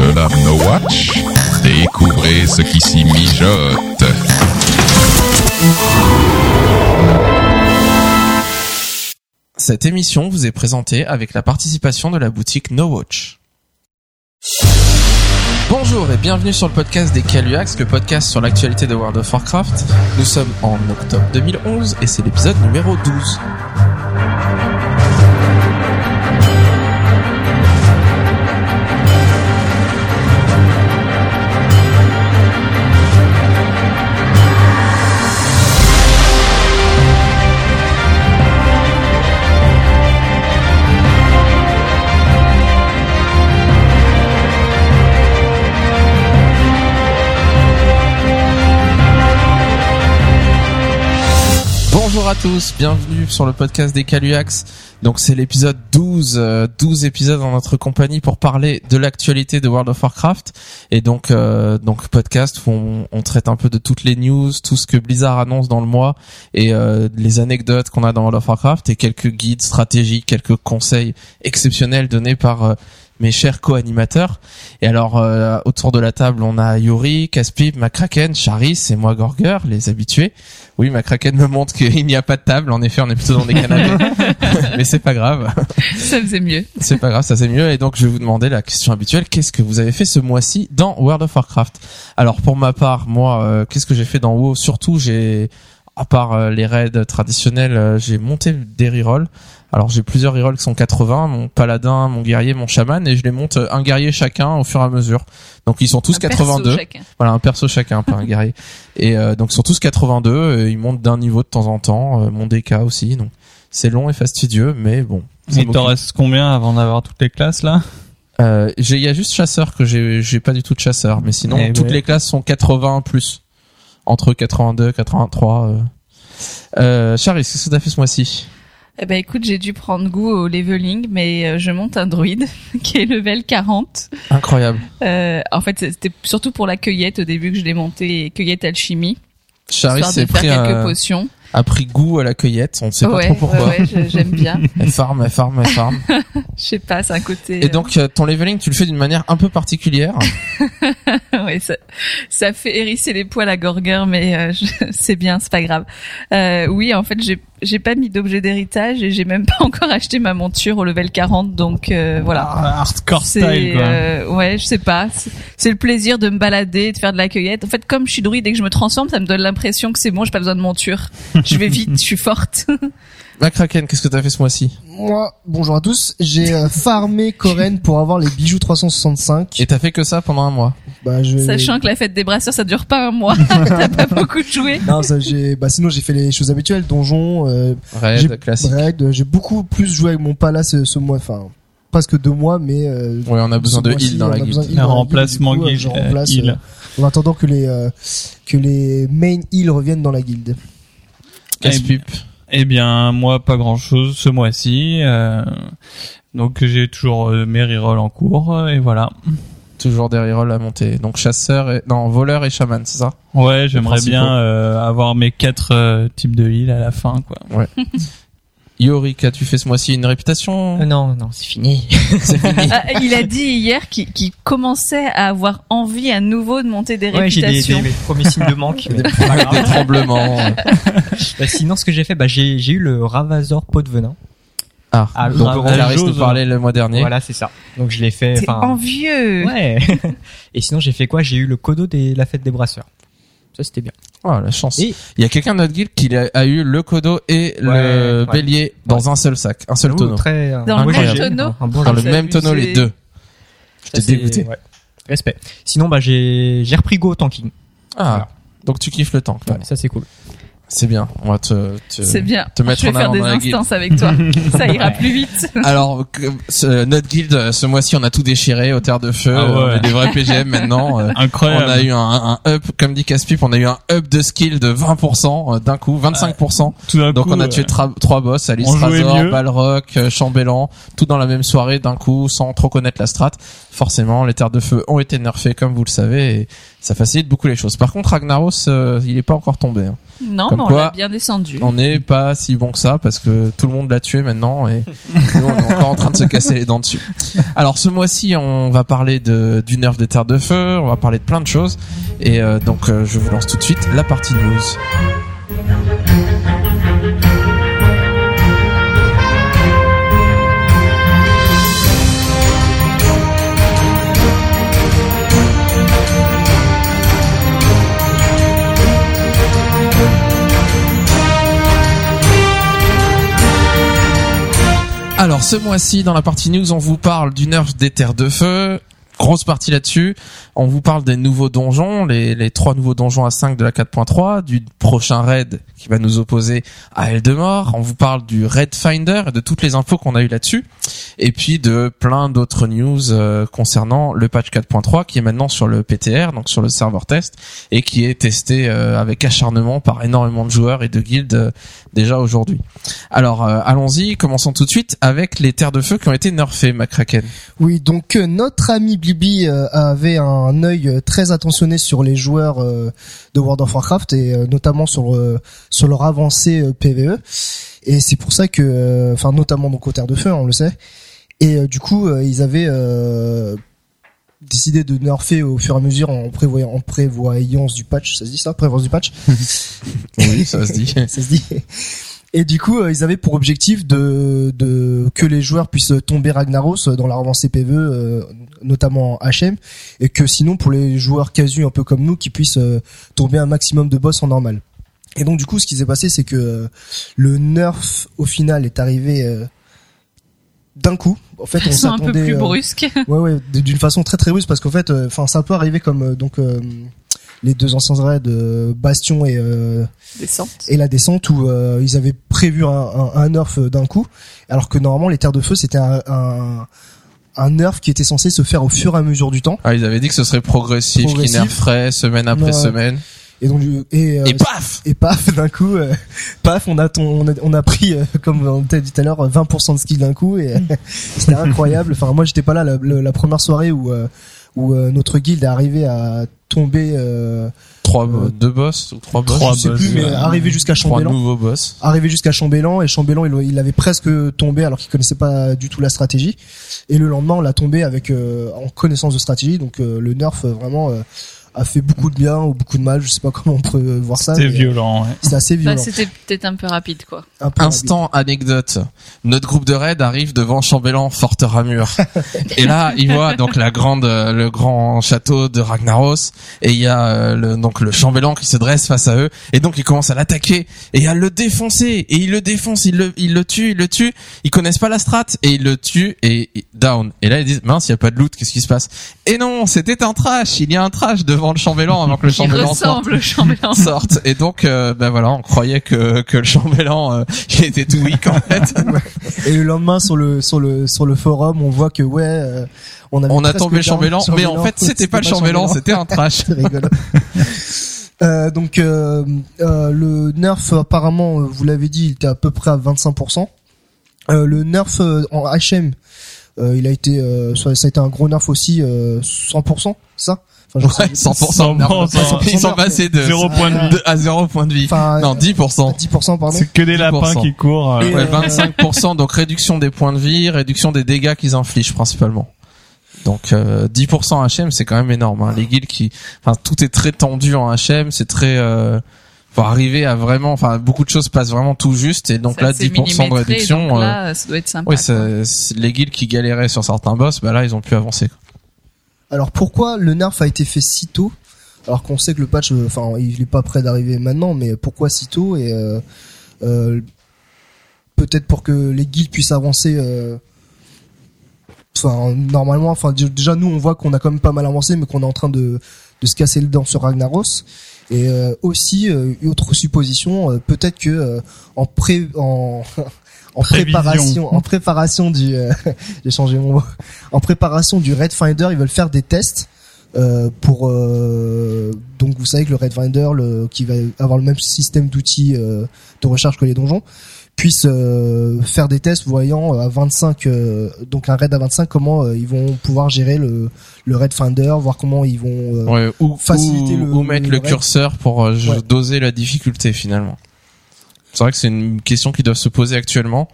seul à No Watch, découvrez ce qui s'y mijote. Cette émission vous est présentée avec la participation de la boutique No Watch. Bonjour et bienvenue sur le podcast des Caluax, le podcast sur l'actualité de World of Warcraft. Nous sommes en octobre 2011 et c'est l'épisode numéro 12. Bonjour à tous, bienvenue sur le podcast des Caluax. Donc c'est l'épisode 12, euh, 12 épisodes en notre compagnie pour parler de l'actualité de World of Warcraft. Et donc euh, donc podcast où on, traite un peu de toutes les news, tout ce que Blizzard annonce dans le mois et euh, les anecdotes qu'on a dans World of Warcraft et quelques guides stratégiques, quelques conseils exceptionnels donnés par euh, mes chers co-animateurs. Et alors, euh, autour de la table, on a Yuri, Caspip, Macraken, Charis et moi Gorger, les habitués. Oui, Macraken me montre qu'il n'y a pas de table. En effet, on est plutôt dans des canapés. Mais c'est pas grave. Ça faisait mieux. C'est pas grave, ça c'est mieux. Et donc, je vais vous demander la question habituelle. Qu'est-ce que vous avez fait ce mois-ci dans World of Warcraft? Alors, pour ma part, moi, euh, qu'est-ce que j'ai fait dans WoW? Surtout, j'ai, à part euh, les raids traditionnels, euh, j'ai monté des rerolls. Alors j'ai plusieurs rerolls qui sont 80, mon paladin, mon guerrier, mon chaman, et je les monte euh, un guerrier chacun au fur et à mesure. Donc ils sont tous Un perso 82. chacun. Voilà, un perso chacun, pas un guerrier. Et euh, donc ils sont tous 82, et ils montent d'un niveau de temps en temps, euh, mon DK aussi. Donc c'est long et fastidieux, mais bon. ça Il t'en reste combien avant d'avoir toutes les classes là? Euh, j'ai- il y a juste chasseur que j'ai j'ai pas du tout de chasseur, mais sinon Eh toutes ouais. les classes sont 80 plus entre 82 83. Euh. Euh, Charis, qu'est-ce que t'as fait ce mois-ci? Eh ben écoute, j'ai dû prendre goût au leveling, mais euh, je monte un druide qui est level 40. Incroyable. Euh, en fait, c'était surtout pour la cueillette au début que je l'ai monté, cueillette alchimie, Charis s'est pris quelques un, potions. a pris goût à la cueillette, on ne sait pas trop pourquoi. ouais, j'aime bien. Elle farm, elle farm, elle farm. Je sais pas, c'est un côté. Et donc euh, ton leveling, tu le fais d'une manière un peu particulière. ouais, ça, ça fait hérisser les poils à Gorger, mais euh, je- c'est bien, c'est pas grave. Euh, oui, en fait, j'ai j'ai pas mis d'objet d'héritage et j'ai même pas encore acheté ma monture au level 40, donc euh, voilà. Ah, Hardcore style quoi. euh, ouais, je sais pas. C'est- C'est le plaisir de me balader, de faire de la cueillette. En fait, comme je suis druide et que je me transforme, ça me donne l'impression que c'est bon, j'ai pas besoin de monture. Je vais vite, je suis forte. Macraken, qu'est-ce que t'as fait ce mois-ci Moi, bonjour à tous. J'ai euh, farmé Koren pour avoir les bijoux 365. Et t'as fait que ça pendant un mois. Bah, je... Sachant que la fête des brasseurs, ça dure pas un mois. T'as pas beaucoup joué. Non, ça, j'ai, bah, sinon j'ai fait les choses habituelles, donjon, euh, j'ai- Raid, classique. raid. J'ai beaucoup plus joué avec mon palace ce, ce mois, enfin, presque deux mois, mais, euh, Oui, on a besoin ce de mois-ci, heal dans on la besoin guilde. Un dans la guilde, remplacement du coup, euh, guild, je euh, remplace, heal. euh, en attendant que les, euh, que les main heal reviennent dans la guilde. Casse-pipe. Eh bien moi pas grand chose ce mois-ci. euh, donc j'ai toujours euh, mes rerolls en cours euh, et voilà. Toujours des rerolls à monter. Donc chasseur et non voleur et chaman, c'est ça? Ouais, j'aimerais principaux. bien euh, avoir mes quatre types de heal à la fin quoi. Yori, qu'as-tu fait ce mois-ci Une réputation Euh, non, non, c'est fini. Fini. Ah, il a dit hier qu'il commençait à avoir envie à nouveau de monter des Ouais, j'ai des, réputations. des, mes premiers signes de manque. mais des, tremblements. Bah, sinon, ce que j'ai fait, bah, j'ai, eu le Ravazor pot de venin. Ah, Ah, donc. Clarisse nous parlait le mois dernier. Voilà, c'est ça. Donc je l'ai fait. T'es envieux. Ouais. Et sinon, j'ai fait quoi? J'ai eu le codo de la fête des brasseurs. Ça, c'était bien. Oh, la chance. Et- Il y a quelqu'un de notre guild qui a, a eu le codo et le Ouais, ouais. bélier dans un seul sac, un seul Ouh, tonneau. Très, euh, Dans le même tonneau un bon Dans le c'est même tonneau, abusé. les deux. Je t'ai Ça, c'est- dégoûté. ouais. Respect. Sinon, bah, j'ai, j'ai repris Go au tanking. Ah, Voilà. donc tu kiffes le tank. Ouais, ça, c'est cool. C'est bien. On va te, te- C'est bien. te mettre je vais en faire avant des dans la guilde. instances avec toi. Ça ira plus vite. Alors, ce- notre guild, ce mois-ci, on a tout déchiré au terre de feu. Ah ouais. On est des vrais PGM maintenant. Euh, Incroyable. On a eu un, un up, comme dit Caspip, on a eu un up de skill de 20% euh, d'un coup, 25%. Tout d'un Donc coup, on a tué tra- trois boss, Alice Razor. Balrog, euh, Chambellan, tout dans la même soirée d'un coup, sans trop connaître la strat. Forcément, les terres de feu ont été nerfées, comme vous le savez, et ça facilite beaucoup les choses. Par contre, Ragnaros, euh, il est pas encore tombé. hein. Non, Comme mais on quoi, l'a bien descendu. On n'est pas si bon que ça parce que tout le monde l'a tué maintenant et nous, on est encore en train de se casser les dents dessus. Alors ce mois-ci, on va parler de, du nerf des terres de feu, on va parler de plein de choses et euh, donc euh, je vous lance tout de suite la partie news. Alors ce mois-ci dans la partie news, on vous parle du nerf des terres de feu. Grosse partie là-dessus. On vous parle des nouveaux donjons, les, les trois nouveaux donjons à 5 de la 4.3, du prochain raid qui va nous opposer à Eldemort. On vous parle du Raid Finder et de toutes les infos qu'on a eu là-dessus. Et puis de plein d'autres news euh, concernant le patch 4.3 qui est maintenant sur le PTR, donc sur le serveur test, et qui est testé euh, avec acharnement par énormément de joueurs et de guildes euh, déjà aujourd'hui. Alors allons-y, commençons tout de suite avec les terres de feu qui ont été nerfées, McCracken. Oui, donc notre ami euh, avait un œil euh, très attentionné sur les joueurs euh, de World of Warcraft et notamment sur sur leur avancée PVE. Et c'est pour ça que, enfin notamment donc aux terres de feu, hein, on le sait. Et du coup, ils avaient décidé de nerfer au fur et à mesure en prévoyant en prévoyance du patch, ça se dit ça, prévoyance du patch? Oui, ça se dit. ça se dit. Et du coup, euh, ils avaient pour objectif de, de que les joueurs puissent tomber Ragnaros dans leur avancée PVE, euh, notamment en HM, et que sinon pour les joueurs casus un peu comme nous, qui puissent euh, tomber un maximum de boss en normal. Et donc du coup, ce qui s'est passé, c'est que euh, le nerf au final est arrivé euh, d'un coup. En fait, on sont un peu s'attendait. plus euh, brusques. Ouais, ouais, d'une façon très très brusque parce qu'en fait, enfin, ça peut arriver comme euh, donc euh, les deux anciens raids euh, Bastion et euh, Descente. et la descente où euh, ils avaient prévu un, un, un nerf d'un coup, alors que normalement les terres de feu c'était un, un un nerf qui était censé se faire au fur et à mesure du temps. Ah, ils avaient dit que ce serait progressif, qu'ils Progressif. nerferaient semaine après Ouais. semaine. Et donc du- et, euh, Et paf et paf d'un coup, euh, paf on a ton, on a, on a pris euh, comme on t'a dit tout à l'heure 20% de skill d'un coup et c'était incroyable. Enfin moi j'étais pas là la, la- la première soirée où euh, où euh, notre guilde est arrivé à tomber euh, Trois, Euh, deux boss ou trois boss. trois je sais boss, plus mais ouais. arrivé jusqu'à Chambellan. nouveaux boss. arrivé jusqu'à Chambellan et Chambellan il, il avait presque tombé alors qu'il connaissait pas du tout la stratégie et le lendemain on l'a tombé avec euh, en connaissance de stratégie donc euh, le nerf euh, vraiment euh, a fait beaucoup de bien ou beaucoup de mal je sais pas comment on peut voir ça C'était violent, ouais. c'est assez Bah, violent c'était peut-être un peu rapide, quoi. un peu Instant anecdote. Notre groupe de raid arrive devant Chambellan, Forte Ramure. et là, il voit donc la grande, euh, le grand château de Ragnaros. Et il y a euh, le, donc le Chambellan qui se dresse face à eux. Et donc il commence à l'attaquer et à le défoncer. Et il le défonce, il le, il le tue, il le tue. Ils connaissent pas la strat et il le tue et et down. Et là ils disent mince, il y a pas de loot, qu'est-ce qui se passe? Et non, c'était un trash. Il y a un trash devant le Chambellan avant que le Chambellan sorte. chambellan. et donc euh, ben voilà on croyait que que le chambellan euh, il était tout weak en fait. Et le lendemain sur le sur le sur le forum on voit que ouais euh, on, avait on a tombé le chambellan mais en fait c'était pas le chambellan c'était un trash. Euh, donc euh, euh, le nerf apparemment euh, vous l'avez dit il était à peu près à 25%. Euh, le nerf euh, en HM euh, il a été euh, ça, ça a été un gros nerf aussi euh, 100% ça? Enfin, je sais- ouais 100% Non, ils sont- ils sont passés de Zéro point de à 0 point de vie Enfin, non 10% 10% pardon C'est que des lapins 10%. qui courent. euh, ouais euh, 25% donc réduction des points de vie réduction des dégâts qu'ils infligent principalement donc euh, 10% HM c'est quand même énorme hein. les guilds qui enfin tout est très tendu en HM c'est très euh, faut arriver à vraiment enfin beaucoup de choses passent vraiment tout juste et donc Ça, là c'est 10% de réduction donc euh, là, ça doit être sympa. Oui, ça- les guilds qui galéraient sur certains boss, bah là, ils ont pu avancer. quoi. Alors pourquoi le nerf a été fait si tôt alors qu'on sait que le patch euh, enfin il est pas prêt d'arriver maintenant mais pourquoi si tôt et euh, euh, peut-être pour que les guildes puissent avancer enfin normalement enfin dé- déjà nous on voit qu'on a quand même pas mal avancé mais qu'on est en train de de se casser le dent sur Ragnaros. Et aussi autre supposition peut-être que en pré en en Prévision. préparation en préparation du euh, j'ai changé mon mot en préparation du Red Finder ils veulent faire des tests euh, pour euh, donc vous savez que le Red Finder le, qui va avoir le même système d'outils euh, de recherche que les donjons puissent euh, faire des tests voyant à 25 euh, donc un raid à 25 comment euh, ils vont pouvoir gérer le le raid finder voir comment ils vont euh, Ouais, ou, faciliter ou, le- ou mettre le curseur pour euh, Ouais. doser la difficulté finalement. C'est vrai que c'est une question qui doit se poser actuellement.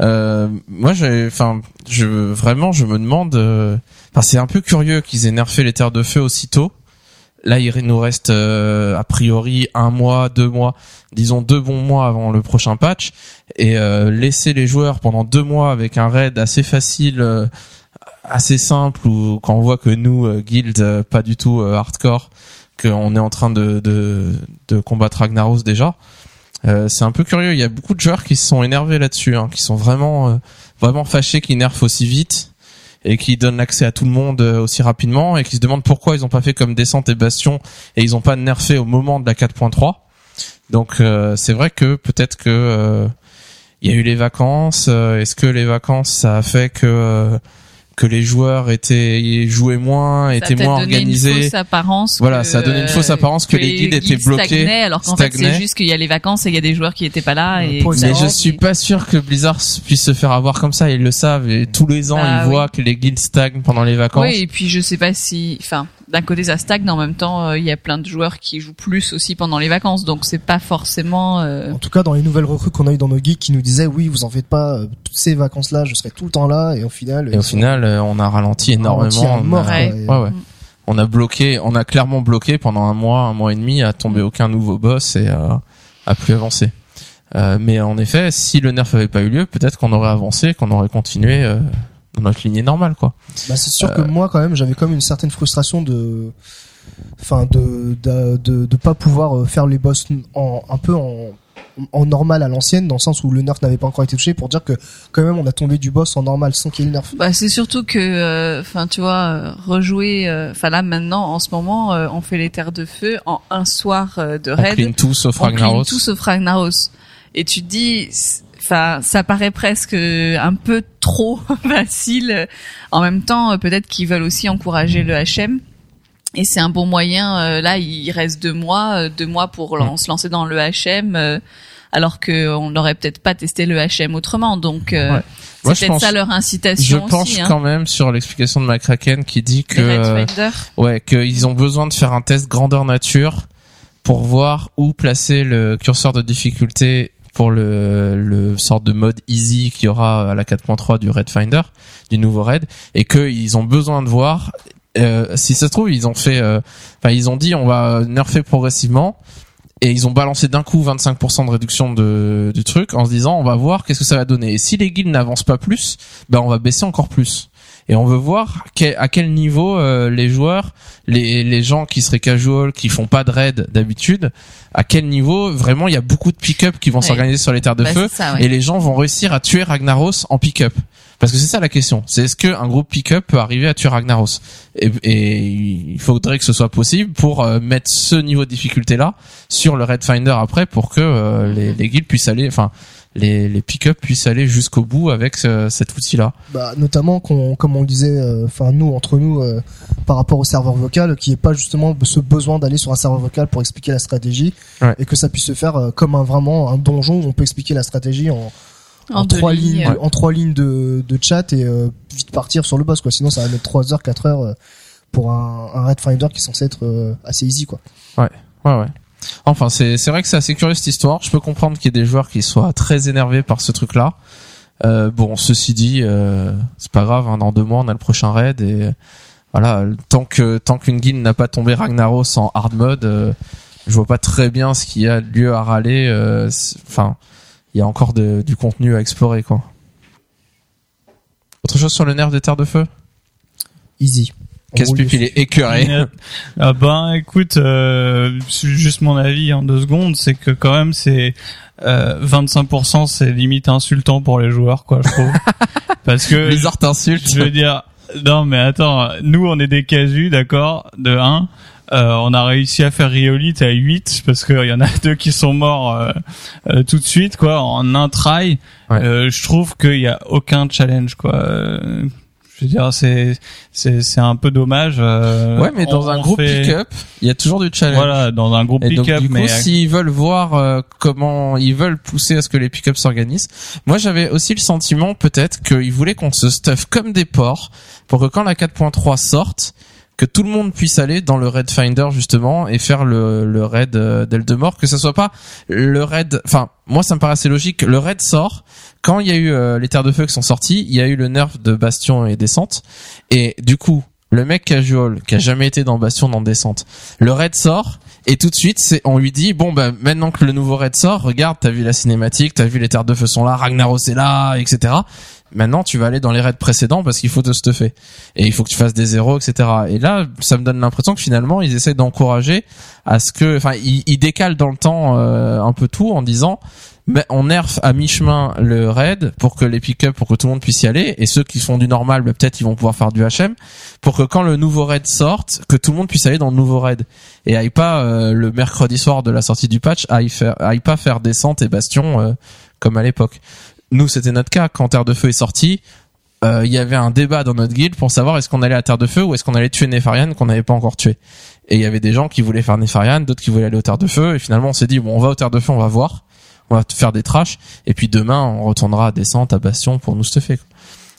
Euh, moi, j'ai, enfin, je vraiment, je me demande. euh, Enfin, c'est un peu curieux qu'ils aient nerfé les terres de feu aussitôt. Là, il nous reste euh, a priori un mois, deux mois, disons deux bons mois avant le prochain patch, et euh, laisser les joueurs pendant deux mois avec un raid assez facile, euh, assez simple, ou quand on voit que nous, euh, guild, pas du tout hardcore, qu'on est en train de, de, de combattre Ragnaros déjà. Euh, c'est un peu curieux. Il y a beaucoup de joueurs qui se sont énervés là-dessus, hein, qui sont vraiment euh, vraiment fâchés qu'ils nerfent aussi vite et qui donnent l'accès à tout le monde euh, aussi rapidement et qui se demandent pourquoi ils ont pas fait comme Descente et Bastion et ils ont pas nerfé au moment de la 4.3. Donc euh, c'est vrai que peut-être que euh, il y a eu les vacances. Est-ce que les vacances ça a fait que que les joueurs étaient jouaient moins, étaient moins donné organisés Une fausse apparence. Voilà, que, ça a donné une fausse apparence que les guides étaient bloqués, alors qu'en fait c'est juste qu'il y a les vacances et il y a des joueurs qui étaient pas là et Mais je suis et- pas sûr que Blizzard puisse se faire avoir comme ça. Ils le savent et tous les ans Bah ils oui. voient que les guildes stagnent pendant les vacances. Oui, et puis je sais pas si, enfin, d'un côté ça stagne, en même temps euh, il y a plein de joueurs qui jouent plus aussi pendant les vacances, donc c'est pas forcément. euh, En tout cas, dans les nouvelles recrues qu'on a eu dans nos geeks qui nous disaient oui, vous en faites pas, euh, toutes ces vacances-là, je serai tout le temps là, et au final, Et au final, euh, on a ralenti énormément. mort, on, a, quoi, Ouais. et- ouais, ouais. on a bloqué, on a clairement bloqué pendant un mois, un mois et demi, à tomber aucun nouveau boss et à, à plus avancer. Euh, mais en effet, si le nerf avait pas eu lieu, peut-être qu'on aurait avancé, qu'on aurait continué euh, notre lignée normale, quoi. Bah, c'est sûr Euh. que moi, quand même, j'avais comme une certaine frustration de, enfin, de, de, de, de pas pouvoir euh, faire les boss en, un peu en, en normal à l'ancienne, dans le sens où le nerf n'avait pas encore été touché, pour dire que quand même on a tombé du boss en normal sans qu'il y ait le nerf. Bah c'est surtout que, euh, enfin tu vois, euh, rejouer, euh, enfin là maintenant en ce moment euh, on fait les terres de feu en un soir euh, de On raid, clean tout sauf on Ragnaros. tout sauf Ragnaros. Et tu te dis, enfin ça paraît presque un peu trop facile. En même temps, euh, peut-être qu'ils veulent aussi encourager le HM. Et c'est un bon moyen. euh, là, il reste deux mois, euh, deux mois pour lan- se lancer dans le HM, alors que on n'aurait peut-être pas testé le HM autrement. Donc, Ouais. c'est je peut-être ça leur Je incitation penche aussi. Hein. quand même sur l'explication de McCracken qui dit que euh, ouais qu'ils ont besoin de faire un test grandeur nature pour voir où placer le curseur de difficulté pour le, le sorte de mode easy qu'il y aura à la 4.3 du Red Finder, du nouveau Red, et qu'ils ont besoin de voir euh, si ça se trouve ils ont fait, euh, enfin ils ont dit on va nerfer progressivement. Et ils ont balancé d'un coup 25% de réduction de, du truc en se disant on va voir qu'est-ce que ça va donner. Et si les guildes n'avancent pas plus, ben on va baisser encore plus. Et on veut voir à quel niveau euh, les joueurs, les, les gens qui seraient casual, qui font pas de raid d'habitude, à quel niveau vraiment il y a beaucoup de pick-up qui vont Ouais. s'organiser sur les terres de Bah, feu c'est ça, ouais. et les gens vont réussir à tuer Ragnaros en pick-up. Parce que c'est ça la question. C'est est-ce qu'un groupe pick-up peut arriver à tuer Ragnaros et, et il faudrait que ce soit possible pour euh, mettre ce niveau de difficulté là sur le Red Finder après pour que euh, les, les guildes puissent aller, enfin les, les pick-up puissent aller jusqu'au bout avec ce- cet outil là. Bah, notamment qu'on, comme on le disait, euh, enfin nous entre nous, euh, par rapport au serveur vocal, qui est pas justement ce besoin d'aller sur un serveur vocal pour expliquer la stratégie, Ouais. et que ça puisse se faire euh, comme un vraiment un donjon où on peut expliquer la stratégie en, trois lignes, en trois lignes de, de chat et euh, vite partir sur le boss quoi. Sinon ça va mettre 3 heures, 4 heures euh, pour un, un Red Finder qui est censé être euh, assez easy quoi. Ouais, ouais. Enfin, c'est vrai que c'est assez curieux cette histoire. Je peux comprendre qu'il y ait des joueurs qui soient très énervés par ce truc-là. Euh, bon, ceci dit, euh, c'est pas grave. Hein, dans deux mois, on a le prochain raid et voilà. Tant que tant qu'une guilde n'a pas tombé Ragnaros en hard mode, euh, je vois pas très bien ce qu'il y a lieu à râler. euh, Enfin, il y a encore de- du contenu à explorer, quoi. Autre chose sur le nerf des terres de feu? Easy. On Casse roule pipe, il est écœuré. Ah ben écoute, euh, juste mon avis en deux secondes, c'est que quand même c'est euh, 25% c'est limite insultant pour les joueurs quoi je trouve. Parce que Blizzard t'insulte. je veux dire non mais attends, nous on est des casus d'accord de 1 euh, on a réussi à faire Riolite à 8 parce qu'il y en a deux qui sont morts euh, euh, tout de suite quoi en un try. Ouais. Euh, je trouve qu'il y a aucun challenge quoi. Euh, Je veux dire, c'est c'est c'est un peu dommage. euh, ouais, mais dans on- un groupe fait- pick-up, il y a toujours du challenge. Voilà, dans un groupe Et donc pick-up, du coup, mais s'ils veulent voir euh, comment ils veulent pousser à ce que les pick-up s'organisent, moi j'avais aussi le sentiment peut-être qu'ils voulaient qu'on se stuff comme des porcs pour que quand la 4.3 sorte, que tout le monde puisse aller dans le raid finder justement et faire le, le raid euh, d'Eldemort, que ce soit pas le raid. Enfin, moi ça me paraissait logique. Le raid sort quand il y a eu euh, les terres de feu qui sont sorties, il y a eu le nerf de Bastion et Descente, et du coup. Le mec casual qui a jamais été dans Bastion dans Descente, le raid sort et tout de suite c'est on lui dit bon bah maintenant que le nouveau raid sort, regarde t'as vu la cinématique, t'as vu les terres de feu sont là, Ragnaros est là, etc. Maintenant tu vas aller dans les raids précédents parce qu'il faut te stuffer et il faut que tu fasses des zéros, etc. Et là ça me donne l'impression que finalement ils essaient d'encourager à ce que, enfin ils, ils décalent dans le temps euh, un peu tout en disant mais on nerf à mi-chemin le raid pour que les pick-up, pour que tout le monde puisse y aller, et ceux qui font du normal, bah, peut-être ils vont pouvoir faire du HM, pour que quand le nouveau raid sorte, que tout le monde puisse aller dans le nouveau raid et aille pas euh, le mercredi soir de la sortie du patch, aille faire, pas faire descente et bastion euh, comme à l'époque. Nous, c'était notre cas quand Terre de Feu est sorti. euh, Il y avait un débat dans notre guilde pour savoir est-ce qu'on allait à Terre de Feu ou est-ce qu'on allait tuer Nefarian qu'on n'avait pas encore tué. Et il y avait des gens qui voulaient faire Nefarian, d'autres qui voulaient aller aux Terre de Feu. Et finalement, on s'est dit bon, on va aux Terre de Feu, on va voir, on va faire des trashs. Et puis demain, on retournera à descente, à Bastion pour nous stuffer.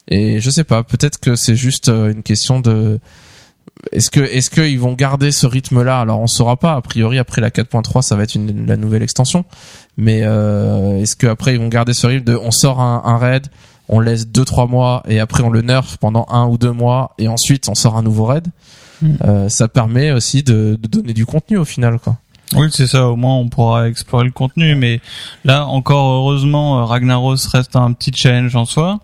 Et je sais pas, peut-être que c'est juste euh, une question de est-ce que est-ce qu'ils vont garder ce rythme-là? Alors on saura pas. A priori, après la 4.3, ça va être une, la nouvelle extension. Mais euh, est-ce que après ils vont garder ce rythme de on sort un, un raid, on laisse deux trois mois et après on le nerf pendant un ou deux mois et ensuite on sort un nouveau raid. Hmm. Euh, ça permet aussi de, de donner du contenu au final, quoi. Oui, c'est ça. Au moins, on pourra explorer le contenu. Mais là, encore heureusement, euh, Ragnaros reste un petit challenge en soi.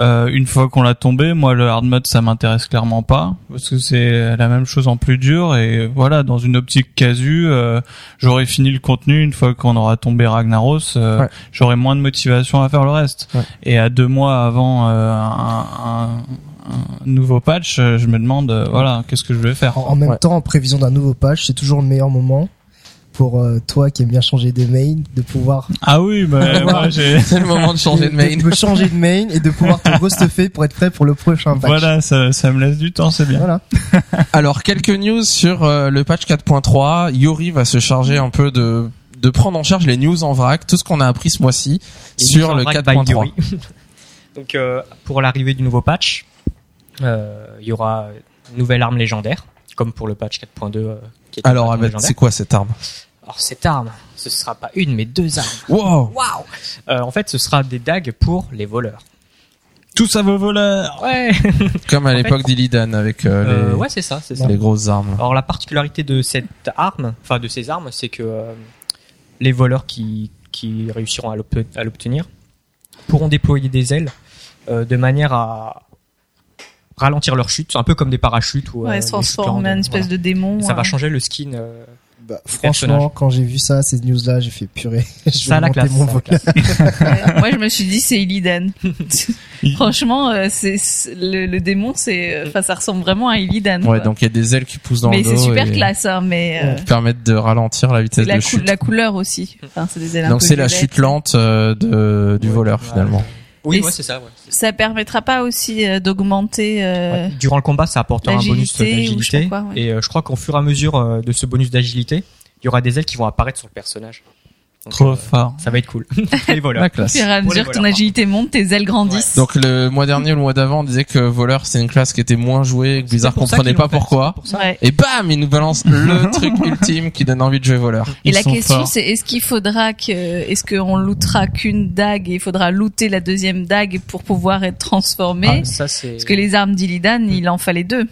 Euh, une fois qu'on l'a tombé, moi, le hard mode, ça m'intéresse clairement pas parce que c'est la même chose en plus dur. Et voilà, dans une optique casu, euh, j'aurais fini le contenu une fois qu'on aura tombé Ragnaros. euh, Ouais. J'aurai moins de motivation à faire le reste. Ouais. Et à deux mois avant euh, un, un- un nouveau patch, euh, je me demande, euh, voilà, qu'est-ce que je vais faire. En, en même Ouais. temps, en prévision d'un nouveau patch, c'est toujours le meilleur moment pour euh, toi qui aime bien changer des mains, de pouvoir Ah oui, bah, moi, j'ai. C'est le moment de changer de main. de, de changer de main et de pouvoir te restuffer pour être prêt pour le prochain patch. Voilà, ça, ça me laisse du temps, c'est bien. Voilà. Alors quelques news sur euh, le patch 4.3. Yori va se charger un peu de de prendre en charge les news en vrac, tout ce qu'on a appris ce mois-ci sur le en vrac by 4.3. Yuri. Donc euh, pour l'arrivée du nouveau patch, euh, il y aura une nouvelle arme légendaire, comme pour le patch 4.2. euh, qui Alors Ahmed, c'est quoi cette arme? Alors cette arme, ce sera pas une mais deux armes. Wow Waouh Euh, En fait, ce sera des dagues pour les voleurs. Tout ça vos voleurs. Ouais. Comme à l'époque d'Illidan avec euh, Euh, les, ouais, c'est ça, c'est ça. les grosses armes. Alors la particularité de cette arme, enfin de ces armes, c'est que euh, les voleurs qui, qui réussiront à l'obte- à l'obtenir pourront déployer des ailes euh, de manière à ralentir leur chute, un peu comme des parachutes ou Ouais, se transformer en une espèce de démon. Ça euh. va changer le skin. euh, Bah, franchement, personnage. quand j'ai vu ça, ces news-là, j'ai fait purée. je Ça vais la classe. mon ça a la vocable. classe. Ouais, Moi, je me suis dit, c'est Illidan. Franchement, euh, c'est le, le démon, c'est, euh, enfin, ça ressemble vraiment à Illidan. Ouais, quoi. donc il y a des ailes qui poussent dans mais le dos c'est super et classe, hein, mais euh, qui permettent de ralentir la vitesse la, de cou- chute. la couleur aussi. Enfin, c'est des ailes Donc c'est la chute lente euh, de du Ouais. voleur Ouais. finalement. Oui, ouais, c'est ça. Ouais. Ça permettra pas aussi euh, d'augmenter. euh, Ouais. Durant le combat, ça apportera un bonus d'agilité. Et euh, je crois qu'au fur et à mesure euh, de ce bonus d'agilité, il y aura des ailes qui vont apparaître sur le personnage. Trop euh, fort. ça va être cool. Les voleurs. La Au classe. fur et à mesure que ton agilité monte, tes ailes grandissent. Donc le mois dernier ou le mois d'avant, on disait que voleur c'est une classe qui était moins jouée, que Blizzard comprenait pas pourquoi. pour. Ouais. Et bam, il nous balance le truc ultime qui donne envie de jouer voleur. Et Ils la question forts. c'est est-ce qu'il faudra que est-ce qu'on lootera qu'une dague et il faudra looter la deuxième dague pour pouvoir être transformé? Ah, ça c'est. Parce que les armes d'Illidan, il en fallait deux.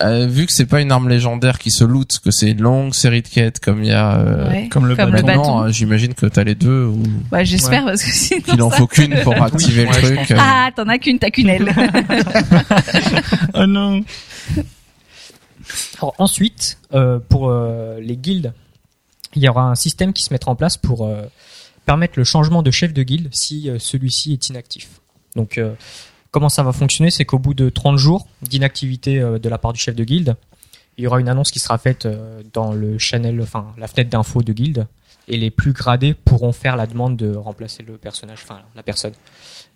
Euh, vu que c'est pas une arme légendaire qui se loot, que c'est une longue série de quêtes comme il y a euh, Ouais. Comme le Comme bâton. euh, j'imagine que t'as les deux ou Bah j'espère parce que sinon qu'il en faut qu'une pour activer le truc. euh. Ah, t'en as qu'une, t'as qu'une aile. Oh non. Alors, ensuite, euh, pour euh, les guildes, il y aura un système qui se mettra en place pour euh, permettre le changement de chef de guilde si euh, celui-ci est inactif. Donc, euh, comment ça va fonctionner C'est qu'au bout de 30 jours d'inactivité euh, de la part du chef de guilde, il y aura une annonce qui sera faite euh, dans le channel, enfin la fenêtre d'info de guilde, et les plus gradés pourront faire la demande de remplacer le personnage, enfin la personne.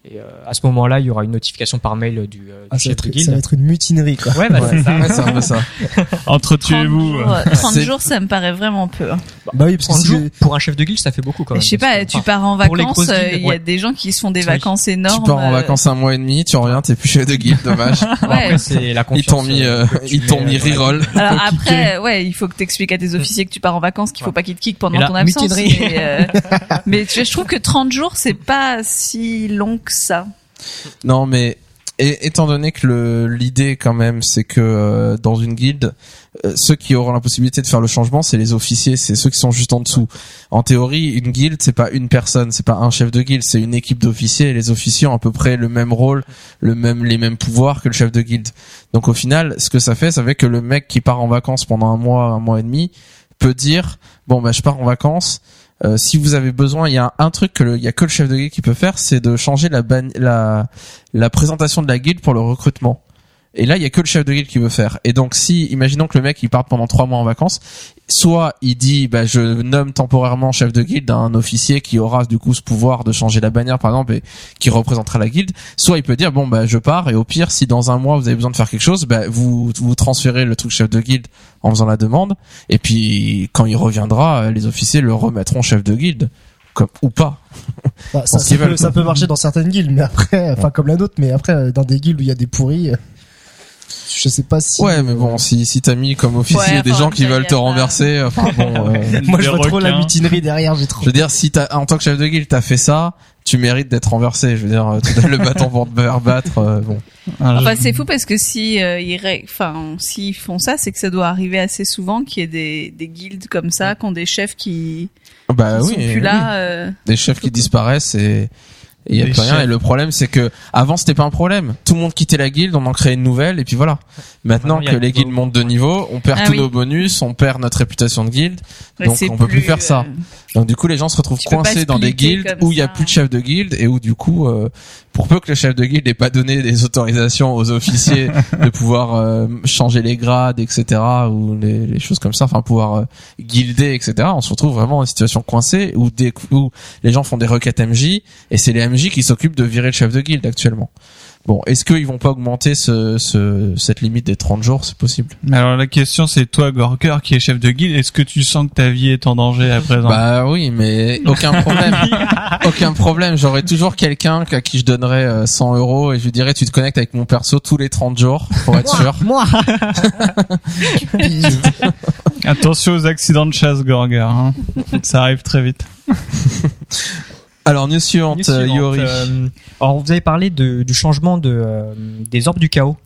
Et euh, à ce moment-là, il y aura une notification par mail du, euh, du Ah, ça, va chef de être, guilde. ça va être une mutinerie, quoi. Ouais, bah, c'est ça. Ouais, c'est un peu ça. 30 Entretuez-vous. jours, euh, 30 C'est- jours, ça me paraît vraiment peu. hein. Bah oui, parce que 30 si jours, pour un chef de guilde, ça fait beaucoup quand même. je sais pas, tu pars en vacances, euh, il y a ouais. des gens qui se font des vacances énormes. tu pars en vacances un mois et demi, tu reviens, t'es plus chef de guilde, dommage. Ouais. après, c'est la Ils t'ont mis, euh, ils t'ont mis reroll. Alors après, ouais, il faut que t'expliques à tes officiers que tu pars en vacances, qu'il faut pas qu'ils te kickent pendant ton absence. mutinerie. Mais, je trouve que 30 jours, c'est pas si long que ça. Non, mais étant donné que l'idée quand même, c'est que euh, dans une guilde, euh, ceux qui auront la possibilité de faire le changement, c'est les officiers, c'est ceux qui sont juste en dessous. En théorie, une guilde, c'est pas une personne, c'est pas un chef de guilde, c'est une équipe d'officiers. Et les officiers ont à peu près le même rôle, le même les mêmes pouvoirs que le chef de guilde. Donc au final, ce que ça fait, ça fait que le mec qui part en vacances pendant un mois, un mois et demi, peut dire bon bah je pars en vacances. Euh, si vous avez besoin, il y a un, truc que il y a que le chef de guilde qui peut faire, c'est de changer la, la la présentation de la guilde pour le recrutement. Et là, il y a que le chef de guilde qui veut faire. Et donc, si, imaginons que le mec il part pendant trois mois en vacances, soit il dit, bah, je nomme temporairement chef de guilde un officier qui aura du coup ce pouvoir de changer la bannière, par exemple, et qui représentera la guilde. Soit il peut dire, bon, bah, je pars. Et au pire, si dans un mois vous avez besoin de faire quelque chose, bah, vous vous transférez le truc chef de guilde en faisant la demande. Et puis, quand il reviendra, les officiers le remettront chef de guilde, comme ou pas. Bah, ça, peut, ça peut marcher dans certaines guildes, mais après, enfin comme la nôtre, mais après euh, dans des guildes où il y a des pourris, euh, je sais pas si. Ouais, mais bon, si si t'as mis comme officier Ouais, des gens qui veulent te renverser, enfin bon. euh, Moi, je vois trop la mutinerie derrière. J'ai trop. Je veux dire, si t'as, en tant que chef de guilde, t'as fait ça, tu mérites d'être renversé. Je veux dire, tu donnes le bâton pour te faire battre. euh, bon. Enfin, c'est fou parce que si euh, ils, ré- enfin, s'ils font ça, c'est que ça doit arriver assez souvent qu'il y ait des, des guildes comme ça, qui ont des chefs qui, Bah qui oui, sont oui. plus là. euh, des chefs qui disparaissent et il y a plus rien. Et le problème, c'est que avant, c'était pas un problème. Tout le monde quittait la guilde, on en créait une nouvelle, et puis voilà. Maintenant que les guildes montent de niveau, on perd Ah tous oui. nos bonus, on perd notre réputation de guilde. ouais, Donc, on peut plus faire ça. euh, Donc du coup, les gens se retrouvent Tu coincés dans des guildes où il y a plus de chef de guilde et où du coup, euh, pour peu que le chef de guilde n'ait pas donné des autorisations aux officiers de pouvoir euh, changer les grades, etc., ou les, les choses comme ça, enfin pouvoir euh, guilder, etc., on se retrouve vraiment dans une situation coincée où, des, où les gens font des requêtes MJ et c'est les MJ qui s'occupent de virer le chef de guilde actuellement. Bon, est-ce qu'ils vont pas augmenter ce, ce, cette limite des 30 jours? C'est possible. Alors la question c'est toi Gorker qui est chef de guilde, est-ce que tu sens que ta vie est en danger à présent? Bah oui, mais aucun problème. aucun problème. J'aurais toujours quelqu'un à qui je donnerais euh, 100 euros et je lui dirais tu te connectes avec mon perso tous les 30 jours pour être sûr. Moi. Attention aux accidents de chasse Gorger, hein. ça arrive très vite. Alors news suivante, News suivante, Yori. euh, alors vous avez parlé de, du changement de, euh, des orbes du chaos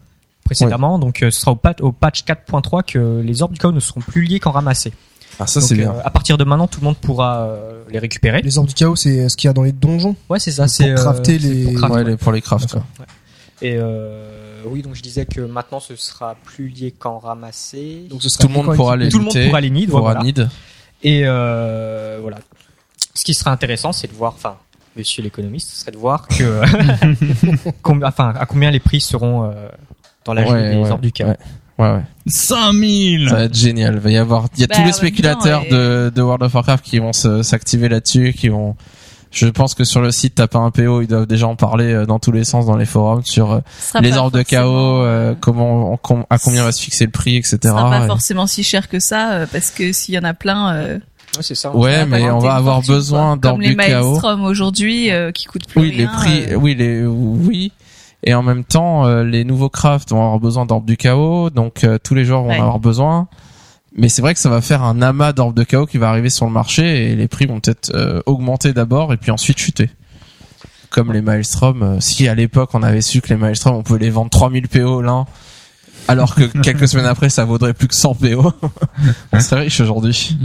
précédemment, donc euh, ce sera au, pat- au patch 4.3 que les orbes du chaos ne seront plus liés qu'en ramassés. Ah ça c'est bien. euh, à partir de maintenant, tout le monde pourra euh, les récupérer. Les orbes du chaos, c'est ce qu'il y a dans les donjons. Ouais, c'est ça. Pour C'est crafter euh, c'est les- pour crafter, ouais, ouais. les- pour les crafts. Et euh, oui, donc je disais que maintenant ce sera plus lié qu'en ramassé. Donc ce sera Tout le monde pourra les tout le monde pourra les nid, pourra voilà. need. Et euh, voilà. Ce qui serait intéressant, c'est de voir, enfin, monsieur l'économiste, ce serait de voir que combien, enfin, à combien les prix seront euh, dans la Ouais, des ouais, orbes du chaos. ouais. Ouais, ouais. 5000 Ça va être génial. Il va y avoir, il y a Bah, tous les spéculateurs de, de World of Warcraft qui vont s'activer là-dessus, qui vont, je pense que sur le site t'as pas un PO, ils doivent déjà en parler euh, dans tous les sens dans les forums sur euh, les orbes de chaos, euh, comment, on- com- à combien va se fixer le prix, etc. ce sera pas Et- forcément si cher que ça, parce que s'il y en a plein, euh, Ouais, c'est ça. Ouais, ça va mais on va avoir fortune, besoin quoi. d'orbes Comme les du chaos. Maelstrom aujourd'hui, euh, qui coûtent plus Oui, les prix, euh, oui, les, oui. Et en même temps, euh, les nouveaux crafts vont avoir besoin d'orbes du chaos, donc euh, tous les joueurs vont Ouais. en avoir besoin. Mais c'est vrai que ça va faire un amas d'orbes de chaos qui va arriver sur le marché et les prix vont peut-être euh, augmenter d'abord et puis ensuite chuter. Comme les Maelstrom, euh, si à l'époque on avait su que les Maelstrom on pouvait les vendre 3000 PO l'un, alors que quelques semaines après ça vaudrait plus que 100 PO, on serait riche aujourd'hui.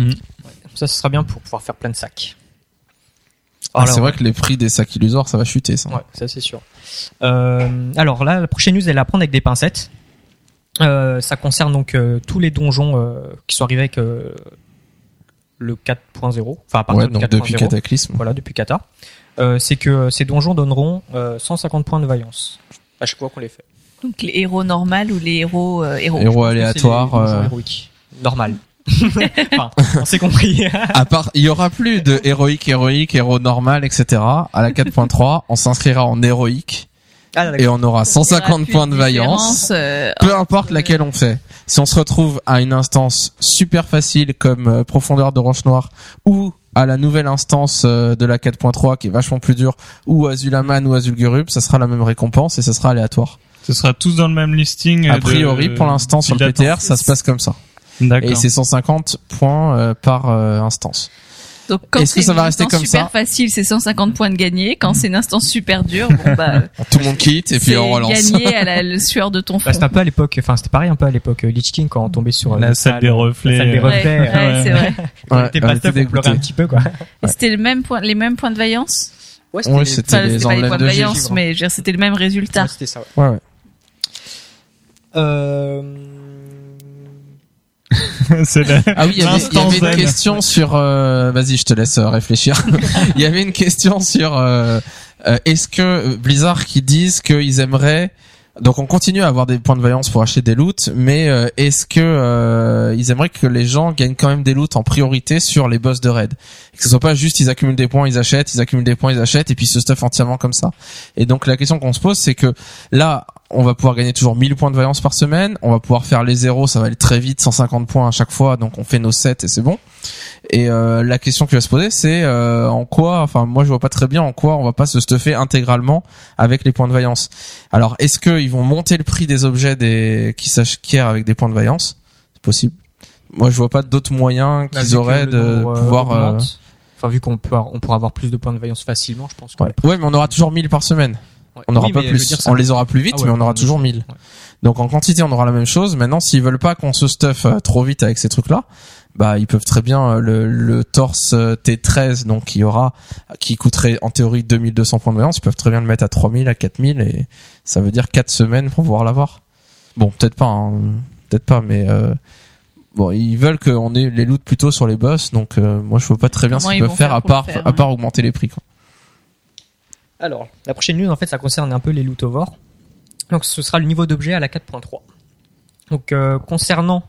Ça, ce sera bien pour pouvoir faire plein de sacs. Ah, c'est vrai que les prix des sacs illusoires ça va chuter ça. Ouais, ça c'est sûr. Euh, alors là, la prochaine news, elle à prendre avec des pincettes. Euh, ça concerne donc euh, tous les donjons euh, qui sont arrivés avec euh, le 4.0, enfin à partir Ouais, de donc 4.0. depuis Cataclysme. Voilà, depuis Kata. Euh, c'est que ces donjons donneront euh, 150 points de vaillance à chaque fois qu'on les fait. donc les héros normaux ou les héros euh, héros. Héros les aléatoires. euh, héroïques. Normal. enfin, on s'est compris. À part, il y aura plus de héroïque, héroïque, héros normal, etc. À la 4.3, on s'inscrira en héroïque Ah, et on aura 150 Plus points de de vaillance. euh, Peu importe laquelle on fait. Si on se retrouve à une instance super facile comme euh, profondeur de roche noire ou à la nouvelle instance euh, de la 4.3 qui est vachement plus dure ou Azulaman ou Azulgurub, ça sera la même récompense et ça sera aléatoire. Ce sera tous dans le même listing. A de- priori, pour l'instant, sur le. PTR, ça se passe comme ça. D'accord. Et c'est 150 points euh, par euh, instance. Donc quand Est-ce que c'est ça une va rester instance comme super ça facile, c'est 150 points de gagné. Quand c'est une instance super dure, bon bah Tout le monde quitte et puis on relance. gagné à la le sueur de ton Bah, front. c'était un peu à l'époque, enfin c'était pareil un peu à l'époque euh, Lich King quand on tombait sur La salle des reflets. La salle des Ouais, reflets. ouais, c'est vrai. On Ouais, était pas stuff, on pleurait un petit peu quoi. Et c'était le même point, les mêmes points de vaillance. Ouais, Ouais, c'était Enfin, les c'était pas les points de de vaillance, givre. mais c'était le même résultat. Ouais, c'était ça. ouais. Ouais, ouais. Euh... Ah oui, il y avait, il y l'instant avait une question sur. euh, Vas-y, je te laisse euh, réfléchir. Il y avait une question sur. euh, euh, Est-ce que Blizzard qui disent qu'ils aimeraient. Donc on continue à avoir des points de vaillance pour acheter des loots, mais euh, est-ce que euh, ils aimeraient que les gens gagnent quand même des loots en priorité sur les boss de raid? Que ce soit pas juste ils accumulent des points, ils achètent, ils accumulent des points, ils achètent, et puis ce stuff entièrement comme ça. Et donc la question qu'on se pose, c'est que là, on va pouvoir gagner toujours 1000 points de vaillance par semaine, on va pouvoir faire les zéros, ça va aller très vite, 150 points à chaque fois, donc on fait nos 7 et c'est bon. Et euh, la question qui va se poser, c'est euh, en quoi, enfin moi je vois pas très bien en quoi on va pas se stuffer intégralement avec les points de vaillance. Alors est-ce qu'ils vont monter le prix des objets des qui s'acquièrent avec des points de vaillance? C'est possible. Moi je vois pas d'autres moyens Là, qu'ils auraient de euh, pouvoir. euh, Enfin, vu qu'on peut, on pourra avoir plus de points de vaillance facilement, je pense. Ouais. ouais, mais on aura toujours 1000 par semaine. Ouais. On n'aura Oui, pas plus. dire, ça- on les aura plus vite, Ah ouais, mais on aura toujours ouais. 1000. Ouais. Donc en quantité, on aura la même chose. Maintenant, s'ils veulent pas qu'on se stuff euh, trop vite avec ces trucs-là, bah ils peuvent très bien euh, le, le torse euh, T13, donc qui aura, qui coûterait en théorie 2200 points de vaillance, ils peuvent très bien le mettre à 3000, à 4000, et ça veut dire 4 semaines pour pouvoir l'avoir. Bon, peut-être pas, hein, peut-être pas, mais euh, bon, ils veulent qu'on ait les loots plutôt sur les boss, donc euh, moi je vois pas très bien Comment ce ils qu'ils peuvent faire faire à part, faire, à part augmenter les prix. Quoi. Alors, la prochaine news, en fait, ça concerne un peu les lootovores. Donc, ce sera le niveau d'objet à la 4.3. Donc, euh, concernant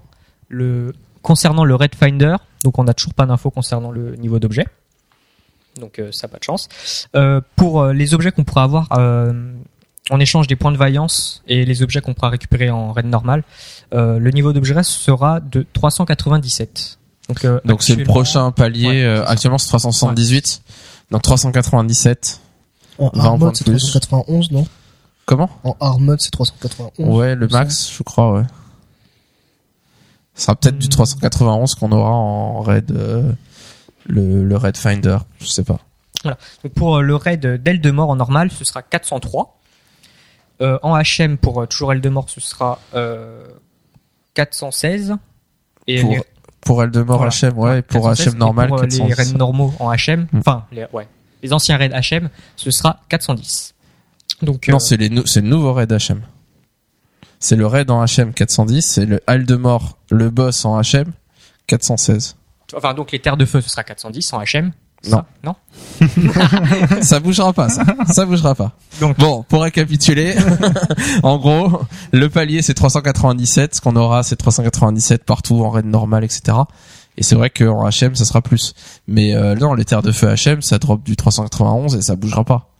le concernant le Red Finder, donc on n'a toujours pas d'infos concernant le niveau d'objet. Donc, euh, ça n'a pas de chance. Euh, pour euh, les objets qu'on pourra avoir euh, en échange des points de vaillance et les objets qu'on pourra récupérer en raid normal, euh, le niveau d'objet sera de 397. Donc, euh, Donc c'est le prochain palier. Ouais, euh, actuellement c'est 378. Donc 397. En 20 hard mode, de c'est plus. 391, non? Comment? En hard mode, c'est 391. Ouais, le max, je crois, ouais. Ce sera peut-être du Hmm. 391 qu'on aura en raid, euh, le, le raid finder, je sais pas. Donc pour euh, le raid d'Eldemort en normal, ce sera 403. Euh, en HM, pour euh, toujours Eldemort, ce sera euh, 416. Et Pour, les- pour Eldemort voilà. HM, ouais, et pour 416, HM normal, et pour euh, les 410. raids normaux en HM, enfin, les, ouais, les anciens raids HM, ce sera 410. Donc, Non, euh, c'est les nou- c'est le nouveau raid HM. C'est le raid en HM 410, c'est le Aldemort, le boss en HM 416. enfin, donc les terres de feu, ce sera 410 en HM. Non. Ça, non. ça bougera pas, ça. Ça bougera pas. Donc- bon, pour récapituler, en gros, le palier c'est 397, ce qu'on aura c'est 397 partout en raid normal, etc. Et c'est vrai qu'en HM ça sera plus. Mais euh, non, les terres de feu HM ça drop du 391 et ça bougera pas.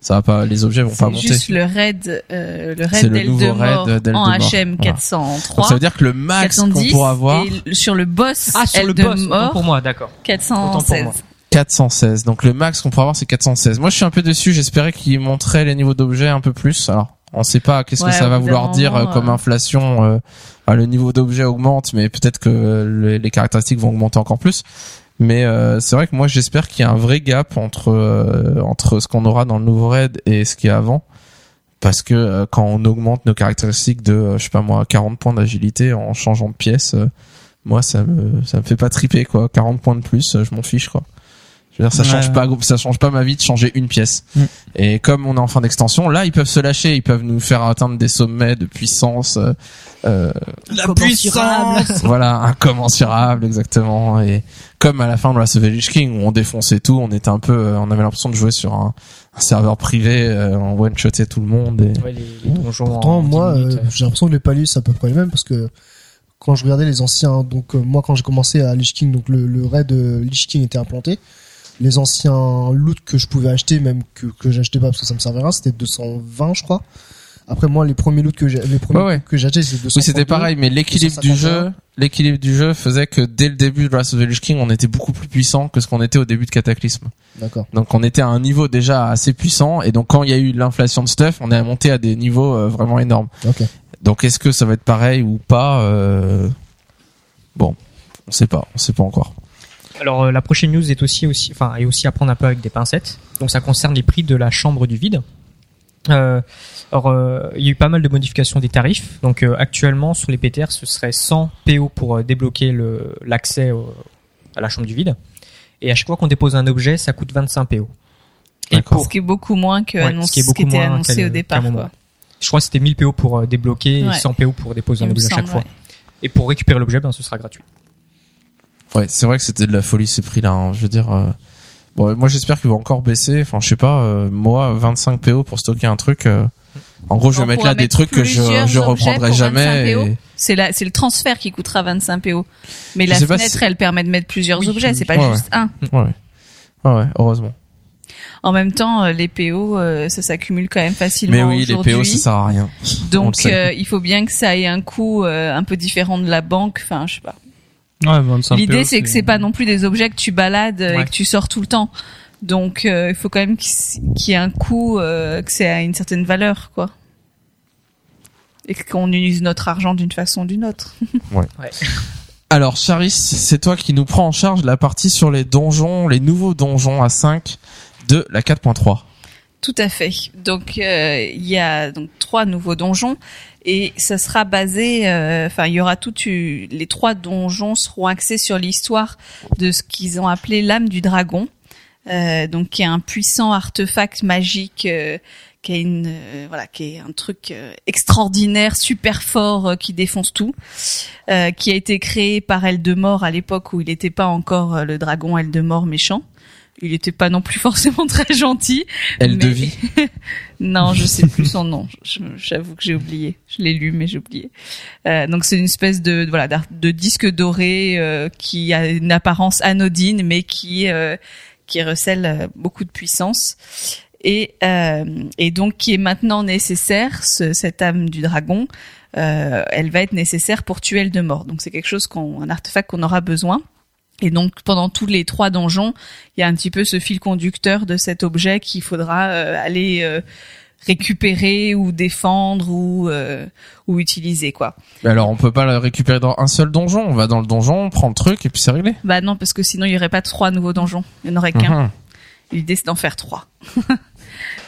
Ça va pas, les objets vont pas C'est monter. juste le raid, euh, le C'est raid le nouveau d'Eldemort raid en HM Voilà. 403. Donc ça veut dire que le max qu'on 410 pourra avoir, et sur le boss Ah, sur le boss, autant Eldemort pour moi, d'accord. Autant pour 416. moi. 416. Donc le max qu'on pourra avoir c'est 416. Moi je suis un peu déçu, j'espérais qu'ils montraient les niveaux d'objets un peu plus. Alors on sait pas qu'est-ce Ouais, que ça va vouloir dire moment, comme euh, inflation. euh, enfin, le niveau d'objet augmente, mais peut-être que les, les caractéristiques vont augmenter encore plus. Mais euh, c'est vrai que moi j'espère qu'il y a un vrai gap entre euh, entre ce qu'on aura dans le nouveau raid et ce qu'il y a avant. Parce que euh, quand on augmente nos caractéristiques de, euh, je sais pas moi, 40 points d'agilité en changeant de pièce, euh, moi ça me ça me fait pas triper quoi. 40 points de plus, je m'en fiche quoi. Je veux dire, ça Ouais. change pas, ça change pas ma vie de changer une pièce. Mm. Et comme on est en fin d'extension, là, ils peuvent se lâcher, ils peuvent nous faire atteindre des sommets de puissance, euh, euh, La puissance voilà, incommensurable, exactement. Et comme à la fin de la Savage King, où on défonçait tout, on était un peu, euh, on avait l'impression de jouer sur un, un serveur privé, euh, on one-shotait tout le monde. Et... Ouais, les, les Pourtant, en 10 moi, euh, j'ai l'impression que les paliers, c'est à peu près les mêmes parce que quand je regardais les anciens, donc euh, moi quand j'ai commencé à Lich King, donc le, le raid Lich King était implanté. Les anciens loot que je pouvais acheter, même que, que j'achetais pas parce que ça me servait à rien, c'était 220 je crois. Après moi les premiers loot que j'ai, les premiers Ouais, ouais. loot que j'ai achetés c'était 232. Oui, c'était pareil, mais l'équilibre du 251. jeu, l'équilibre du jeu faisait que dès le début de Wrath of the Lich King, on était beaucoup plus puissant que ce qu'on était au début de Cataclysme. D'accord. Donc on était à un niveau déjà assez puissant, et donc quand il y a eu l'inflation de stuff, on est monté à des niveaux euh, vraiment énormes. Donc est-ce que ça va être pareil ou pas euh... Bon, on sait pas, on sait pas encore. Alors euh, la prochaine news est aussi aussi enfin est aussi à prendre un peu avec des pincettes. Donc ça concerne les prix de la chambre du vide. Euh, alors euh, il y a eu pas mal de modifications des tarifs. Donc euh, actuellement sur les PTR ce serait 100 PO pour euh, débloquer le l'accès au- à la chambre du vide. Et à chaque fois qu'on dépose un objet, ça coûte 25 PO. Et pour, Ce qui est beaucoup moins que Ouais, annonce- ce qui est ce beaucoup qui était moins annoncé au départ. quoi. je crois que c'était 1000 PO pour euh, débloquer Ouais. et 100 PO pour déposer Il un objet à chaque fois. ouais. Et pour récupérer l'objet, ben ce sera gratuit. Ouais, c'est vrai que c'était de la folie ces prix-là. hein. Je veux dire, euh, bon, moi j'espère qu'il va encore baisser. Enfin, je sais pas, euh, moi 25 PO pour stocker un truc. euh, En gros, je vais mettre là des trucs que je je reprendrai jamais. 25 PO. et- C'est la, c'est le transfert qui coûtera 25 PO. Mais Je la fenêtre, si- elle permet de mettre plusieurs Oui, objets, c'est pas Ouais, juste un. Ouais, ouais, ouais, heureusement. En même temps, euh, les PO, euh, ça s'accumule quand même facilement Mais oui, les aujourd'hui. PO ça sert à rien. Donc, euh, il faut bien que ça ait un coût euh, un peu différent de la banque. Enfin, je sais pas. Ouais, 25 L'idée, c'est que c'est pas non plus des objets que tu balades euh, et que tu sors tout le temps. Donc, euh, il faut quand même qu'il y ait un coût, euh, que c'est à une certaine valeur, quoi. Et qu'on utilise notre argent d'une façon ou d'une autre. Alors, Charis, c'est toi qui nous prends en charge la partie sur les donjons, les nouveaux donjons à 5 de la 4.3. Tout à fait. Donc euh, il y a donc trois nouveaux donjons et ça sera basé. euh, Enfin, il y aura tout. Les trois donjons seront axés sur l'histoire de ce qu'ils ont appelé l'âme du dragon. Euh, donc qui est un puissant artefact magique. euh, qui est une euh, voilà qui est un truc euh, extraordinaire super fort qui défonce tout qui a été créé par Eldemort à l'époque où il n'était pas encore le dragon Eldemort méchant il n'était pas non plus forcément très gentil Elle mais- de vie. non, je sais plus son nom. J'avoue que j'ai oublié. Je l'ai lu, mais j'ai oublié. Euh, donc c'est une espèce de voilà de disque doré euh, qui a une apparence anodine, mais qui euh, qui recèle euh, beaucoup de puissance. Et euh, et donc qui est maintenant nécessaire. ce- cette âme du dragon, euh, elle va être nécessaire pour tuer le de mort. Donc c'est quelque chose qu'on un artefact qu'on aura besoin. Et donc pendant tous les trois donjons, il y a un petit peu ce fil conducteur de cet objet qu'il faudra euh, aller euh, récupérer ou défendre ou euh, ou utiliser quoi. Mais alors, on peut pas le récupérer dans un seul donjon. On va dans le donjon, on prend le truc et puis c'est réglé. Bah non parce que sinon il y aurait pas trois nouveaux donjons, il n'y en aurait qu'un. Mhm. L'idée c'est d'en faire trois.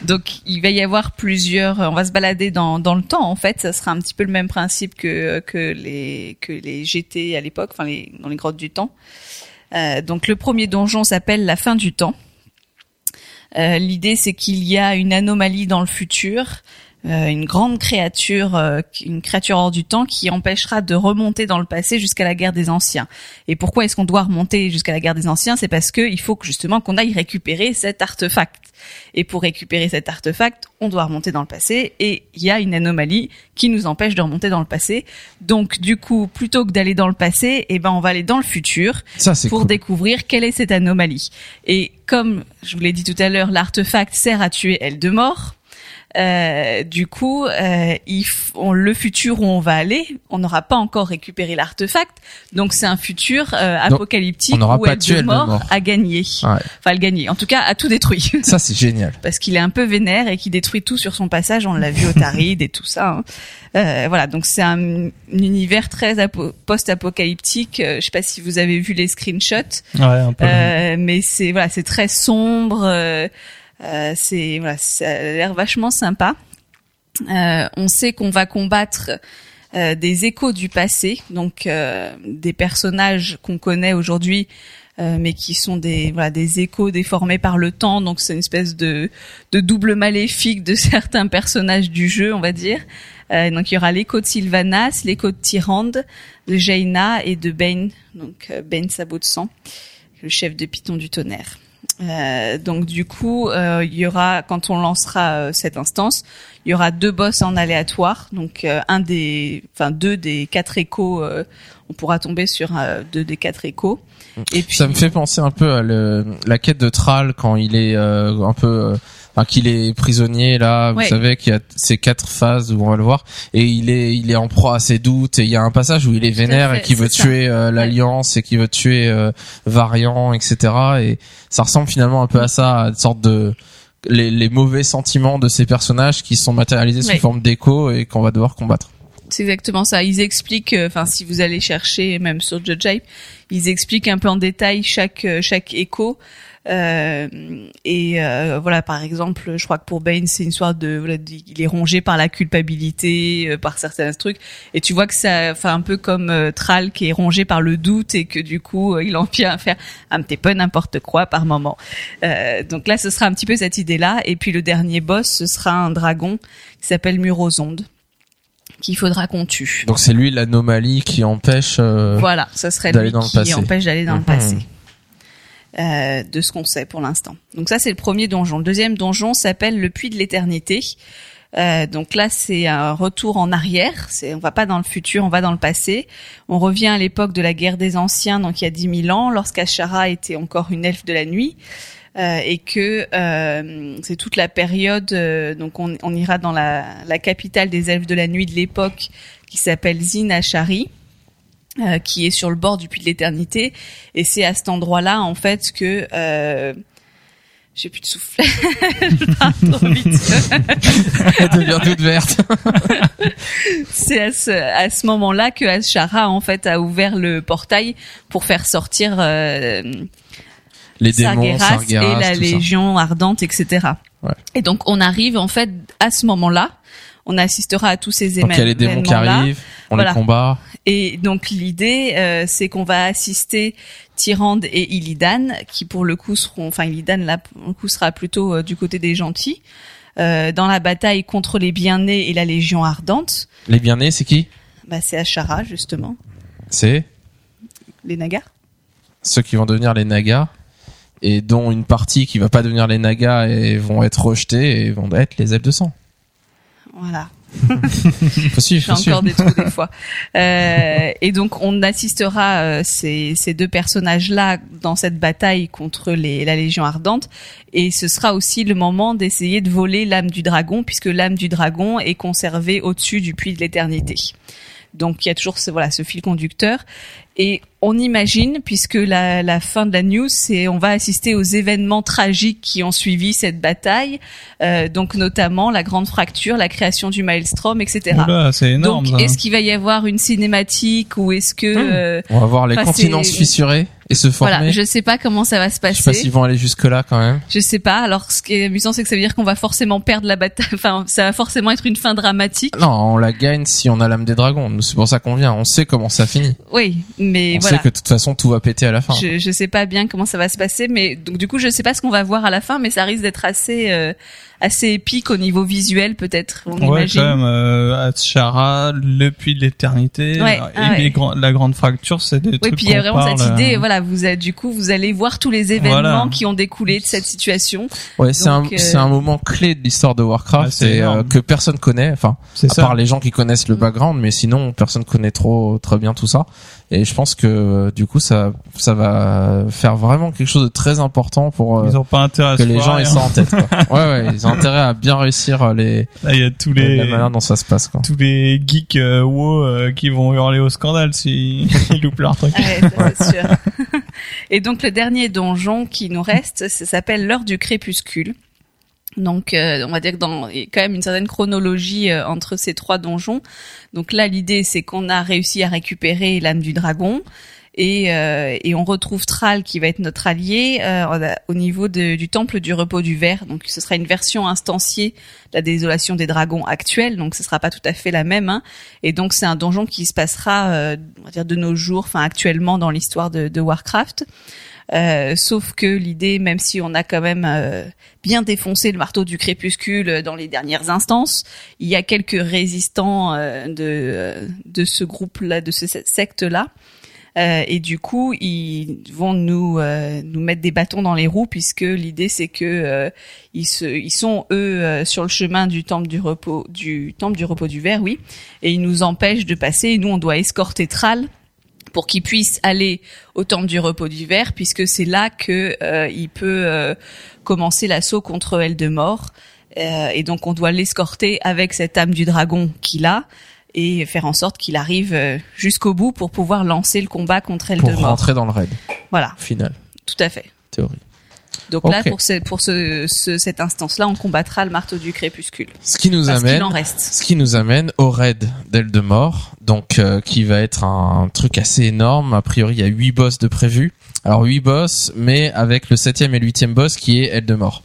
Donc il va y avoir plusieurs. On va se balader dans dans le temps en fait. Ça sera un petit peu le même principe que que les que les GT à l'époque, enfin dans les grottes du temps. Euh, donc le premier donjon s'appelle la fin du temps. Euh, L'idée c'est qu'il y a une anomalie dans le futur, euh, une grande créature, euh, une créature hors du temps qui empêchera de remonter dans le passé jusqu'à la guerre des anciens. Et pourquoi est-ce qu'on doit remonter jusqu'à la guerre des anciens? C'est parce que il faut que justement qu'on aille récupérer cet artefact. Et pour récupérer cet artefact, on doit remonter dans le passé et il y a une anomalie qui nous empêche de remonter dans le passé. Donc du coup, plutôt que d'aller dans le passé, eh ben on va aller dans le futur Ça, c'est pour cool. découvrir quelle est cette anomalie. Et comme je vous l'ai dit tout à l'heure, l'artefact sert à tuer Eldemort. Euh, du coup, euh, il on- le futur où on va aller, on n'aura pas encore récupéré l'artefact, donc c'est un futur euh, Donc, apocalyptique on où pas tué Eldemort Eldemort. a gagné, Ouais. enfin le gagné, en tout cas a tout détruit, Ça, c'est génial. parce qu'il est un peu vénère et qu'il détruit tout sur son passage. On l'a vu au Tarid et tout ça. hein. Euh, voilà, donc c'est un, un univers très apo- post-apocalyptique. Euh, je sais pas si vous avez vu les screenshots. Ouais, un peu. Euh, mais c'est voilà, c'est très sombre. Euh, c'est voilà, ça a l'air vachement sympa. Euh, on sait qu'on va combattre euh, des échos du passé, donc euh, des personnages qu'on connaît aujourd'hui, euh, mais qui sont des voilà des échos déformés par le temps. Donc c'est une espèce de de double maléfique de certains personnages du jeu, on va dire. Euh, donc il y aura l'écho de Sylvanas, l'écho de Tyrande, de Jaina et de Bane, donc Bane sabot de sang, le chef de Python du tonnerre. Euh, donc du coup, euh, il y aura quand on lancera euh, cette instance, il y aura deux boss en aléatoire. Donc euh, un des, enfin deux des quatre échos, euh, on pourra tomber sur euh, deux des quatre échos. Et puis Ça me fait penser un peu à le, la quête de Thrall quand il est euh, un peu, euh, enfin qu'il est prisonnier là. Vous savez qu'il y a ces quatre phases où on va le voir et il est il est en proie à ses doutes et il y a un passage où il est vénère et qui veut ça. tuer euh, l'alliance et qui veut tuer euh, Variant, etc. Et ça ressemble finalement un peu à ça, à une sorte de les, les mauvais sentiments de ces personnages qui sont matérialisés sous Ouais. forme d'écho et qu'on va devoir combattre. C'est exactement ça. Ils expliquent, euh, enfin, si vous allez chercher, même sur Judge Hype, ils expliquent un peu en détail chaque euh, chaque écho. Euh, et euh, voilà, par exemple, je crois que pour Bane, c'est une histoire de, voilà, il est rongé par la culpabilité, euh, par certains trucs. Et tu vois que ça, enfin, un peu comme euh, Thrall qui est rongé par le doute et que du coup, il en vient à faire un petit peu n'importe quoi par moment. Euh, donc là, ce sera un petit peu cette idée-là. Et puis le dernier boss, ce sera un dragon qui s'appelle Murozonde qu'il faudra qu'on tue. Donc c'est lui l'anomalie qui empêche. euh, Voilà, ça serait d'aller lui dans le qui passé. empêche d'aller dans Mhm. le passé. Euh, de ce qu'on sait pour l'instant. Donc ça c'est le premier donjon. Le deuxième donjon s'appelle le puits de l'éternité. Euh, donc là c'est un retour en arrière. C'est on va pas dans le futur, on va dans le passé. On revient à l'époque de la guerre des anciens, donc il y a 10 000 ans, lorsqu'Ashara était encore une elfe de la nuit. Euh, et que euh, c'est toute la période. euh, donc on, on ira dans la, la capitale des elfes de la nuit de l'époque, qui s'appelle Zin Ashari euh, qui est sur le bord du puits de l'éternité. Et c'est à cet endroit-là, en fait, que... Euh, j'ai plus de souffle. Je parle trop vite. Elle devient toute verte. c'est à ce, à ce moment-là que Ashara, en fait, a ouvert le portail pour faire sortir euh, Les démons, Sargeras Sargeras, et la ça. Légion ardente, etc. Ouais. Et donc, on arrive, en fait, à ce moment-là. On assistera à tous ces Donc il y a les démons qui arrivent, on Voilà. les combat. Et donc l'idée, euh, c'est qu'on va assister Tyrande et Illidan, qui pour le coup seront, enfin Illidan là pour le coup sera plutôt euh, du côté des gentils, euh, dans la bataille contre les bien-nés et la Légion ardente. Les bien-nés, c'est qui Bah c'est Ashara justement, C'est les Nagas. ceux qui vont devenir les Nagas et dont une partie qui va pas devenir les Nagas et vont être rejetés et vont être les elfes de sang. Voilà. J'ai encore des trous des fois. Euh, et donc on assistera euh, ces, ces deux personnages-là dans cette bataille contre les, la Légion ardente. Et ce sera aussi le moment d'essayer de voler l'âme du dragon, puisque l'âme du dragon est conservée au-dessus du puits de l'éternité. Donc il y a toujours ce, voilà, ce fil conducteur. Et on imagine, puisque la, la fin de la news, c'est on va assister aux événements tragiques qui ont suivi cette bataille, euh, donc notamment la grande fracture, la création du maelstrom, etc. Oula, c'est énorme. Donc, est-ce qu'il va y avoir une cinématique ou est-ce que Hmm. euh, On va voir les continents se fissurer et se former. voilà, je sais pas comment ça va se Je sais pas passer. s'ils vont aller jusque là quand même. Je sais pas. Alors, ce qui est amusant, c'est que ça veut dire qu'on va forcément perdre la bataille. Enfin, ça va forcément être une fin dramatique. Non, on la gagne si on a l'âme des dragons. C'est pour ça qu'on vient. On sait comment ça finit. Oui, mais on voilà. sait que de toute façon tout va péter à la fin. Je, je sais pas bien comment ça va se passer, mais donc du coup, je sais pas ce qu'on va voir à la fin, mais ça risque d'être assez euh, assez épique au niveau visuel, peut-être. On Ouais, imagine. quand même, euh, Ashara, le puits de l'éternité, Ouais, et ah ouais. les grands- la grande fracture, c'est des Oui, trucs puis il y a vraiment cette parle, idée. euh, Voilà, vous avez, du coup, vous allez voir tous les événements Voilà. qui ont découlé de cette situation. Ouais, c'est un, euh, c'est un moment clé de l'histoire de Warcraft Ouais, et, euh, que personne connaît. Enfin, C'est à ça. part les gens qui connaissent le background, mais sinon personne connaît trop très bien tout ça. Et je pense que euh, du coup ça ça va faire vraiment quelque chose de très important pour euh, Ils ont pas intérêt à que les gens aient ça en tête. Quoi. ouais ouais, ils ont intérêt à bien réussir euh, les Là, il y a tous les la manière dont ça se passe quoi. tous les geeks euh, WoW euh, qui vont hurler au scandale si ils loupent leur truc. Ouais, ça, c'est sûr. Et donc le dernier donjon qui nous reste, ça s'appelle l'heure du crépuscule. Donc euh, on va dire que dans il y a quand même une certaine chronologie euh, entre ces trois donjons. Donc là l'idée c'est qu'on a réussi à récupérer l'âme du dragon et, euh, et on retrouve Thrall qui va être notre allié euh, au niveau du temple du repos du verre. Donc ce sera une version instanciée de la désolation des dragons actuelle. Donc ce sera pas tout à fait la même. hein. Et donc c'est un donjon qui se passera euh, on va dire de nos jours, enfin actuellement dans l'histoire de, de Warcraft. Euh, sauf que l'idée, même si on a quand même euh, bien défoncé le marteau du crépuscule dans les dernières instances, il y a quelques résistants euh, de, euh, de ce groupe-là, de ce secte-là, Euh, et du coup, ils vont nous euh, nous mettre des bâtons dans les roues puisque l'idée c'est que euh, ils se ils sont eux euh, sur le chemin du temple du repos du temple du repos du verre, oui, et ils nous empêchent de passer. Et nous, on doit escorter Thrall pour qu'il puisse aller au temple du repos du verre puisque c'est là que euh, il peut euh, commencer l'assaut contre Eldemort. Euh, et donc on doit l'escorter avec cette âme du dragon qu'il a et faire en sorte qu'il arrive euh, jusqu'au bout pour pouvoir lancer le combat contre Pour Eldemort. rentrer dans le raid Voilà, final, tout à fait. théorie. Donc là, pour, ce, pour ce, ce- cette instance-là, on combattra le marteau du crépuscule. Ce qui nous Parce amène en reste. Ce qui nous amène au raid d'Eldemort, donc euh, qui va être un truc assez énorme. A priori, il y a huit boss de prévus. Alors huit boss, mais avec le septième et huitième boss qui est Eldemort.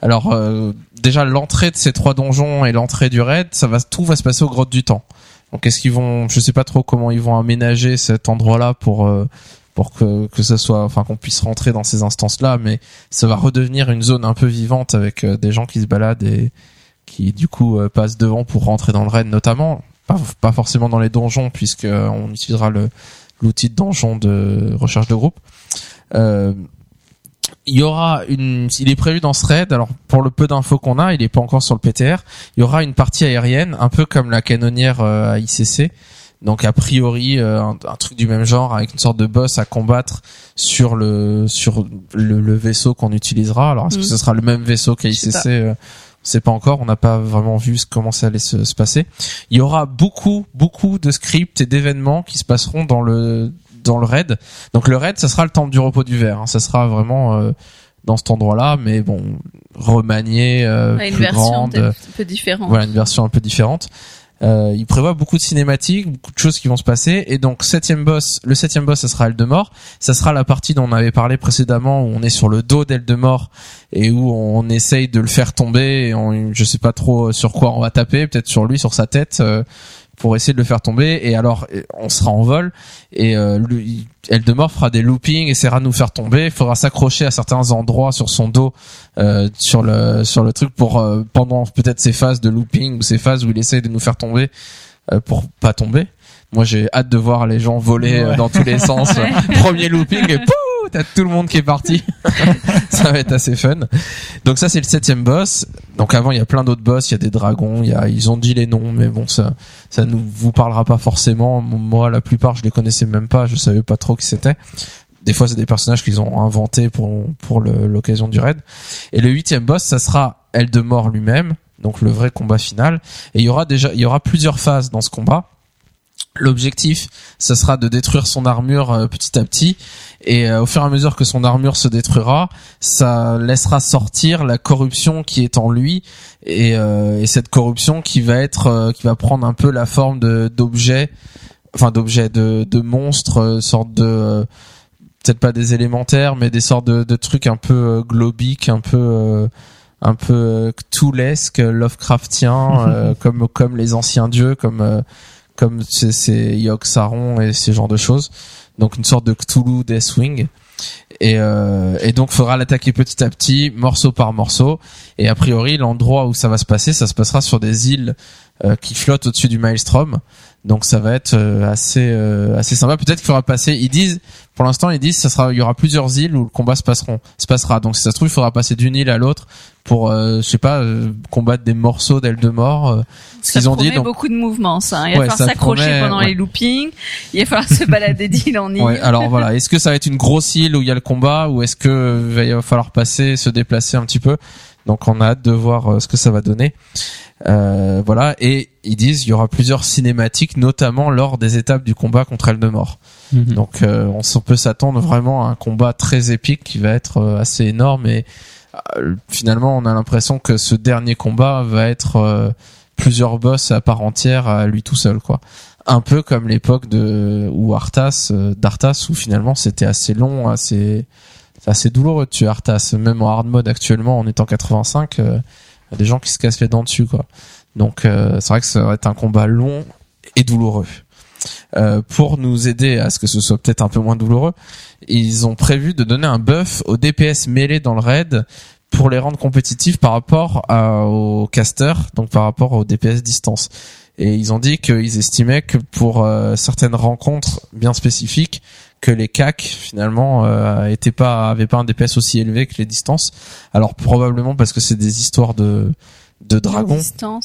Alors euh, déjà l'entrée de ces trois donjons et l'entrée du raid, ça va tout va se passer aux grottes du temps. Donc est-ce qu'ils vont, je sais pas trop comment ils vont aménager cet endroit-là pour euh, pour que que ça soit, enfin qu'on puisse rentrer dans ces instances-là, mais ça va redevenir une zone un peu vivante avec euh, des gens qui se baladent et qui du coup euh, passent devant pour rentrer dans le raid notamment. Pas, forcément dans les donjons puisque euh, on utilisera le l'outil de donjon de recherche de groupe. Euh, il y aura une il est prévu dans ce raid alors pour le peu d'infos qu'on a il est pas encore sur le PTR il y aura une partie aérienne un peu comme la canonnière à ICC donc a priori euh, un, un truc du même genre avec une sorte de boss à combattre sur le sur le, le vaisseau qu'on utilisera alors est-ce que Mm. ce sera le même vaisseau qu'à Je sais ICC euh, on sait pas encore, on n'a pas vraiment vu ce- comment ça allait se, se passer. Il y aura beaucoup, beaucoup de scripts et d'événements qui se passeront dans le dans le raid. Donc le raid, ça sera le temple du repos du verre. hein. Ça sera vraiment euh, dans cet endroit-là, mais bon, remanié, euh, Ouais, une plus version grande. un peu différente. Voilà, une version un peu différente. Euh, il prévoit beaucoup de cinématiques, beaucoup de choses qui vont se passer. Et donc, septième boss, le septième boss, ça sera Eldemort. Ça sera la partie dont on avait parlé précédemment, où on est sur le dos d'Eldemort et où on essaye de le faire tomber. Et on, je sais pas trop sur quoi on va taper, peut-être sur lui, sur sa tête, euh, pour essayer de le faire tomber. Et alors, on sera en vol et euh, lui, Eldemort fera des loopings, essaiera de nous faire tomber. Il faudra s'accrocher à certains endroits sur son dos, euh, sur le sur le truc pour euh, pendant peut-être ces phases de looping ou ces phases où il essaye de nous faire tomber euh, pour pas tomber. Moi, j'ai hâte de voir les gens voler euh, Ouais. dans tous les sens. Premier looping et pouh, t'as tout le monde qui est parti. ça va être assez fun. Donc ça, c'est le septième boss. Donc avant, il y a plein d'autres boss. Il y a des dragons. Il y a, ils ont dit les noms, mais bon, ça, ça nous vous parlera pas forcément. Moi, la plupart, je les connaissais même pas. Je savais pas trop qui c'était. Des fois, c'est des personnages qu'ils ont inventés pour pour l'occasion du raid. Et le huitième boss, ça sera Eldemort lui-même, donc le vrai combat final. Et il y aura déjà, il y aura plusieurs phases dans ce combat. L'objectif, ça sera de détruire son armure euh, petit à petit, et euh, au fur et à mesure que son armure se détruira, ça laissera sortir la corruption qui est en lui, et, euh, et cette corruption qui va être, euh, qui va prendre un peu la forme de d'objets, enfin d'objets de de monstres, euh, sorte de euh, peut-être pas des élémentaires, mais des sortes de, de trucs un peu euh, globiques, un peu euh, un peu euh, cthulesque, Lovecraftien, euh, comme comme les anciens dieux, comme euh, comme c'est c'est Yogg-Saron et ces genres de choses. Donc une sorte de Cthulhu Deathwing. Et, euh, et donc faudra l'attaquer petit à petit, morceau par morceau. Et a priori, l'endroit où ça va se passer, ça se passera sur des îles euh, qui flottent au-dessus du Maelstrom. Donc ça va être euh, assez euh, assez sympa. Peut-être qu'il faudra passer. Ils disent, pour l'instant, ils disent, ça sera, il y aura plusieurs îles où le combat se passeront, se passera. Donc si ça se trouve, il faudra passer d'une île à l'autre pour, euh, je sais pas, euh, combattre des morceaux d'ailes de mort. euh, ce qu'ils ont dit. Donc beaucoup de mouvements, ça. hein. Il va Ouais, falloir s'accrocher promet, pendant ouais. les loopings. Il va falloir se balader d'île en île. Ouais, alors voilà, est-ce que ça va être une grosse île où il y a le combat ou est-ce que il va falloir passer, se déplacer un petit peu? Donc on a hâte de voir euh, ce que ça va donner. Euh, voilà, et ils disent il y aura plusieurs cinématiques, notamment lors des étapes du combat contre Eldemort. Donc euh, on peut s'attendre vraiment à un combat très épique qui va être euh, assez énorme et euh, finalement on a l'impression que ce dernier combat va être plusieurs boss à part entière à lui tout seul quoi un peu comme l'époque de où Arthas d'Arthas où finalement c'était assez long assez c'est assez douloureux. De tuer Arthas même en hard mode actuellement en étant 85 euh, y a des gens qui se cassent les dents dessus quoi. Donc euh, c'est vrai que ça va être un combat long et douloureux. Euh, pour nous aider à ce que ce soit peut-être un peu moins douloureux ils ont prévu de donner un buff aux DPS mêlés dans le raid pour les rendre compétitifs par rapport à, aux casters donc par rapport aux DPS distance. Et ils ont dit qu'ils estimaient que pour euh, certaines rencontres bien spécifiques, que les CAC finalement euh, étaient pas avaient pas un DPS aussi élevé que les distances. Alors probablement parce que c'est des histoires de de dragons.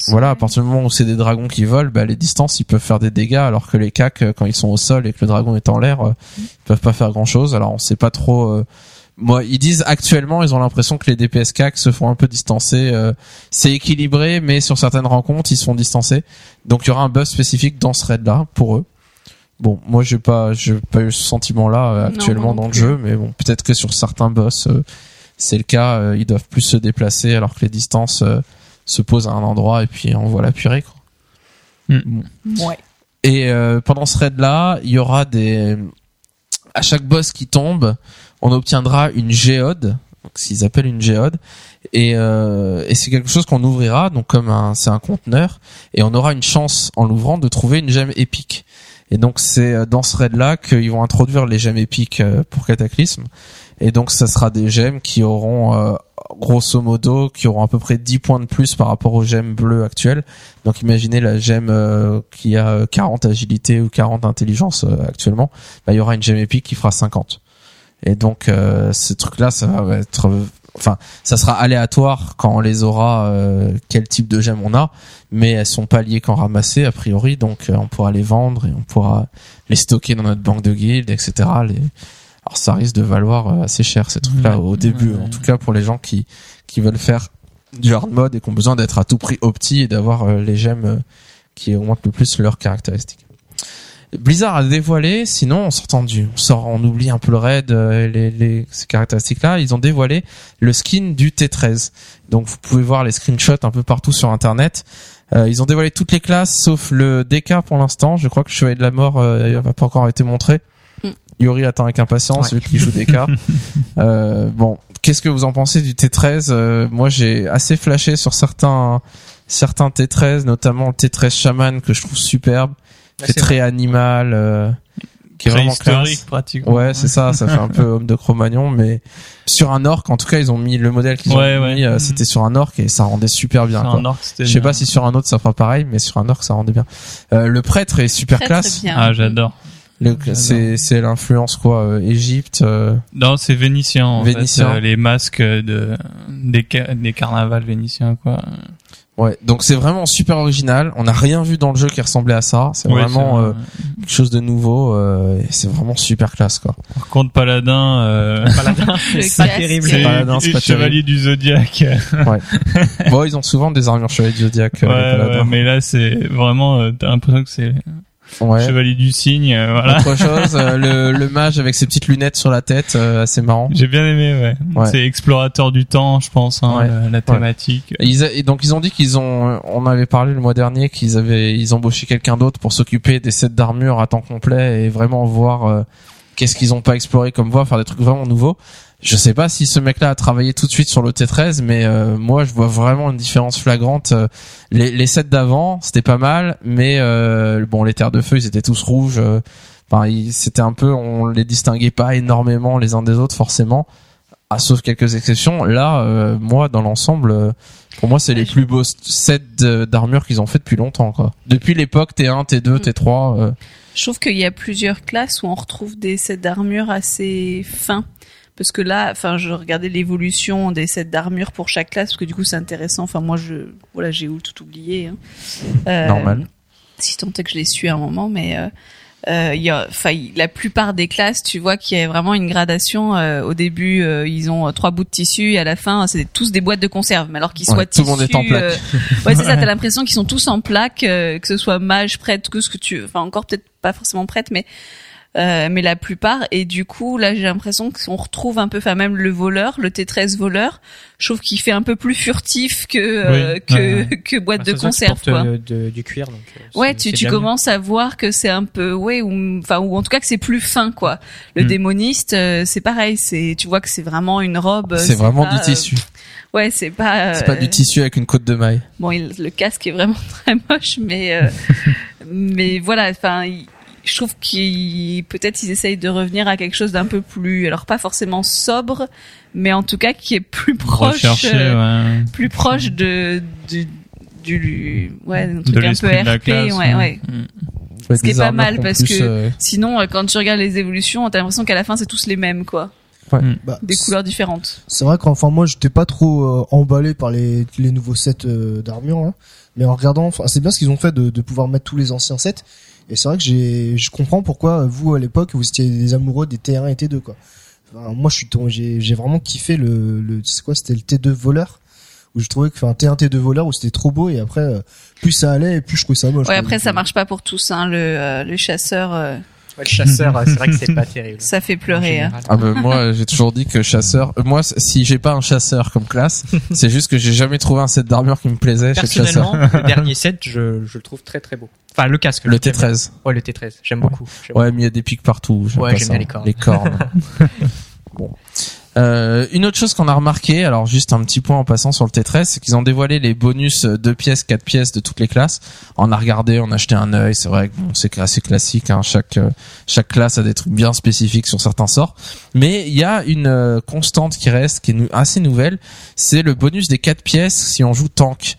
Voilà, à partir du moment où c'est des dragons qui volent, bah, les distances ils peuvent faire des dégâts, alors que les CAC euh, quand ils sont au sol et que le dragon est en l'air, euh, ils peuvent pas faire grand chose. Alors on sait pas trop. euh, Moi, ils disent actuellement, ils ont l'impression que les DPS CAC se font un peu distancer. euh, c'est équilibré, mais sur certaines rencontres, ils se font distancer. Donc il y aura un buff spécifique dans ce raid là pour eux. Bon, moi j'ai pas, j'ai pas eu ce sentiment-là euh, Non, actuellement non dans le jeu, mais bon, peut-être que sur certains boss, euh, c'est le cas. euh, ils doivent plus se déplacer, alors que les distances euh, se posent à un endroit et puis on voit la purée. Quoi. Ouais. Et euh, pendant ce raid là, il y aura des à chaque boss qui tombe, on obtiendra une géode, donc s'ils appellent une géode et, euh, et c'est quelque chose qu'on ouvrira donc comme un c'est un conteneur et on aura une chance en l'ouvrant de trouver une gemme épique. Et donc c'est euh, dans ce raid là qu'ils vont introduire les gemmes épiques euh, pour Cataclysme et donc ça sera des gemmes qui auront euh, grosso modo qui auront à peu près 10 points de plus par rapport aux gemmes bleues actuelles. Donc imaginez la gemme qui a euh, 40 agilité ou 40 intelligence actuellement, bah, il y aura une gemme épique qui fera 50. Et donc euh, ce truc là ça va être enfin ça sera aléatoire quand on les aura euh, quel type de gemme on a, mais elles sont pas liées qu'en ramasser a priori donc euh, on pourra les vendre et on pourra les stocker dans notre banque de guild etc. Les... Alors ça risque de valoir euh, assez cher ces trucs là Ouais. au début Ouais. en tout cas pour les gens qui qui veulent faire du hard mode et qui ont besoin d'être à tout prix opti et d'avoir les gemmes qui augmentent le plus leurs caractéristiques. Blizzard a dévoilé, sinon on sort du, on sort, on oublie un peu le raid, euh, les, les ces caractéristiques-là. Ils ont dévoilé le skin du T13. Donc vous pouvez voir les screenshots un peu partout sur Internet. Euh, ils ont dévoilé toutes les classes sauf le DK pour l'instant. Je crois que le Chevalier de la Mort euh, n'a pas encore été montré. Mm. Yori attend avec impatience, Ouais. celui qui joue DK. euh, bon, qu'est-ce que vous en pensez du T13 Euh, Moi, j'ai assez flashé sur certains certains T13, notamment le T13 Shaman que je trouve superbe, c'est très animal, euh, qui est vraiment Préhistorique, classe. pratiquement. Ouais, c'est ça, ça fait un peu homme de Cro-Magnon, mais sur un orc, en tout cas, ils ont mis le modèle qu'ils ont Ouais, mis, ouais. euh, c'était sur un orc et ça rendait super bien. Quoi. un orc, c'était Je sais bien. pas si sur un autre ça fera pareil, mais sur un orc ça rendait bien. Euh, le prêtre est super classe. Ah, j'adore. C'est c'est l'influence quoi, euh, Égypte. euh, Non, c'est vénitien, en Vénitien. fait. euh, les masques de, des carnavals vénitiens, quoi. Ouais, donc c'est vraiment super original. On n'a rien vu dans le jeu qui ressemblait à ça. C'est Ouais, vraiment euh, quelque chose de nouveau. euh, et c'est vraiment super classe quoi. Par contre, Paladin, euh, Paladin, c'est pas terrible. C'est et, Paladin, c'est et pas Chevalier du Zodiaque. bon, ils ont souvent des armures chevaliers du zodiaque. euh, ouais, ouais, mais là, c'est vraiment, euh, t'as l'impression que c'est Ouais. Chevalier du Cygne, euh, voilà. Autre chose, euh, le, le mage avec ses petites lunettes sur la tête, euh, assez marrant. J'ai bien aimé, ouais. Ouais. C'est explorateur du temps, je pense, hein, Ouais. la, thématique. Et, ils a- et donc ils ont dit qu'ils ont, on avait parlé le mois dernier qu'ils avaient, ils embauché quelqu'un d'autre pour s'occuper des sets d'armure à temps complet et vraiment voir euh, qu'est-ce qu'ils ont pas exploré comme voie, faire des trucs vraiment nouveaux. Je sais pas si ce mec-là a travaillé tout de suite sur le T13, mais euh, moi je vois vraiment une différence flagrante. Euh, Les, les sets d'avant, c'était pas mal, mais euh, bon, les terres de feu, ils étaient tous rouges. euh, Enfin, c'était un peu, on les distinguait pas énormément les uns des autres forcément, ah, sauf quelques exceptions. Là, euh, moi, dans l'ensemble, euh, pour moi, c'est les plus beaux sets d'armure qu'ils ont fait depuis longtemps, quoi. Depuis l'époque T1, T2, Mm. T3. euh, Je trouve qu'il y a plusieurs classes où on retrouve des sets d'armure assez fins. Parce que là, enfin, je regardais l'évolution des sets d'armure pour chaque classe, parce que du coup, c'est intéressant. Enfin, moi, je, voilà, j'ai tout oublié. Hein. Euh, Normal. Si tant est que je l'ai su à un moment, mais euh, euh, il y a, la plupart des classes, tu vois qu'il y a vraiment une gradation. euh, au début, euh, ils ont trois bouts de tissu, et à la fin, c'est tous des boîtes de conserve. Mais alors qu'ils Ouais, soient tout le monde est en tissus, plaque. ouais, c'est ça. T'as l'impression qu'ils sont tous en plaque, que ce soit mage, prêtre, que ce que tu, enfin encore peut-être pas forcément prêtre, mais euh, mais la plupart. Et du coup, là, j'ai l'impression qu'on retrouve un peu, enfin même le voleur, le T13 voleur, je trouve qu'il fait un peu plus furtif que euh, Oui, que que boîte Bah, de conserve. Quoi. euh, de- du cuir, donc. euh, Ouais, tu, tu mieux. commences à voir que c'est un peu, ouais, ou, enfin, ou en tout cas que c'est plus fin, quoi. Le Mm. démoniste, euh, c'est pareil, c'est, tu vois que c'est vraiment une robe. c'est vraiment pas, du tissu. ouais, c'est pas. C'est pas du tissu avec une côte de maille. Bon, il- le casque est vraiment très moche, mais euh, mais voilà, enfin, je trouve qu'ils peut-être ils essayent de revenir à quelque chose d'un peu plus, alors pas forcément sobre, mais en tout cas qui est plus proche, euh, ouais. plus proche de du, du ouais, un truc De un peu RP, classe. ouais, ouais. Mm. Ouais, Ce qui est pas mal, parce plus, que- euh, Sinon, euh, quand tu regardes les évolutions, t'as l'impression qu'à la fin, c'est tous les mêmes, quoi. Bah, Des couleurs différentes. C'est vrai qu'enfin moi j'étais pas trop euh, emballé par les, les nouveaux sets euh, d'armure, hein. mais en regardant, c'est bien ce qu'ils ont fait de, de pouvoir mettre tous les anciens sets. Et c'est vrai que j'ai, je comprends pourquoi vous à l'époque vous étiez des amoureux des T1 et T2 quoi. Enfin, moi je suis j'ai, j'ai vraiment kiffé le, le c'est quoi, c'était le T2 voleur où je trouvais que enfin T1 T2 voleur où c'était trop beau et après euh, plus ça allait et plus je trouvais ça moche. Ouais, après, ça euh, marche pas pour tous, hein. Le, euh, le chasseur, euh, le chasseur, euh, c'est vrai que c'est pas terrible. ça fait pleurer. hein. Ah ben moi j'ai toujours dit que chasseur euh, moi si j'ai pas un chasseur comme classe c'est juste que j'ai jamais trouvé un set d'armure qui me plaisait chez le chasseur Personnellement, le dernier set, je, je le trouve très très beau. Enfin, le casque. le je l'aime bien. T13 Ouais, le T13. J'aime beaucoup. J'aime ouais mais il y a des pics partout Ouais, j'aime bien les cornes. les cornes bon euh, une autre chose qu'on a remarqué, alors juste un petit point en passant sur le T13, c'est qu'ils ont dévoilé les bonus 2 pièces, 4 pièces de toutes les classes. On a regardé, on a acheté un œil, c'est vrai que bon, c'est assez classique, hein, chaque euh, chaque classe a des trucs bien spécifiques sur certains sorts. Mais il y a une euh, constante qui reste, qui est assez nouvelle, c'est le bonus des 4 pièces si on joue tank.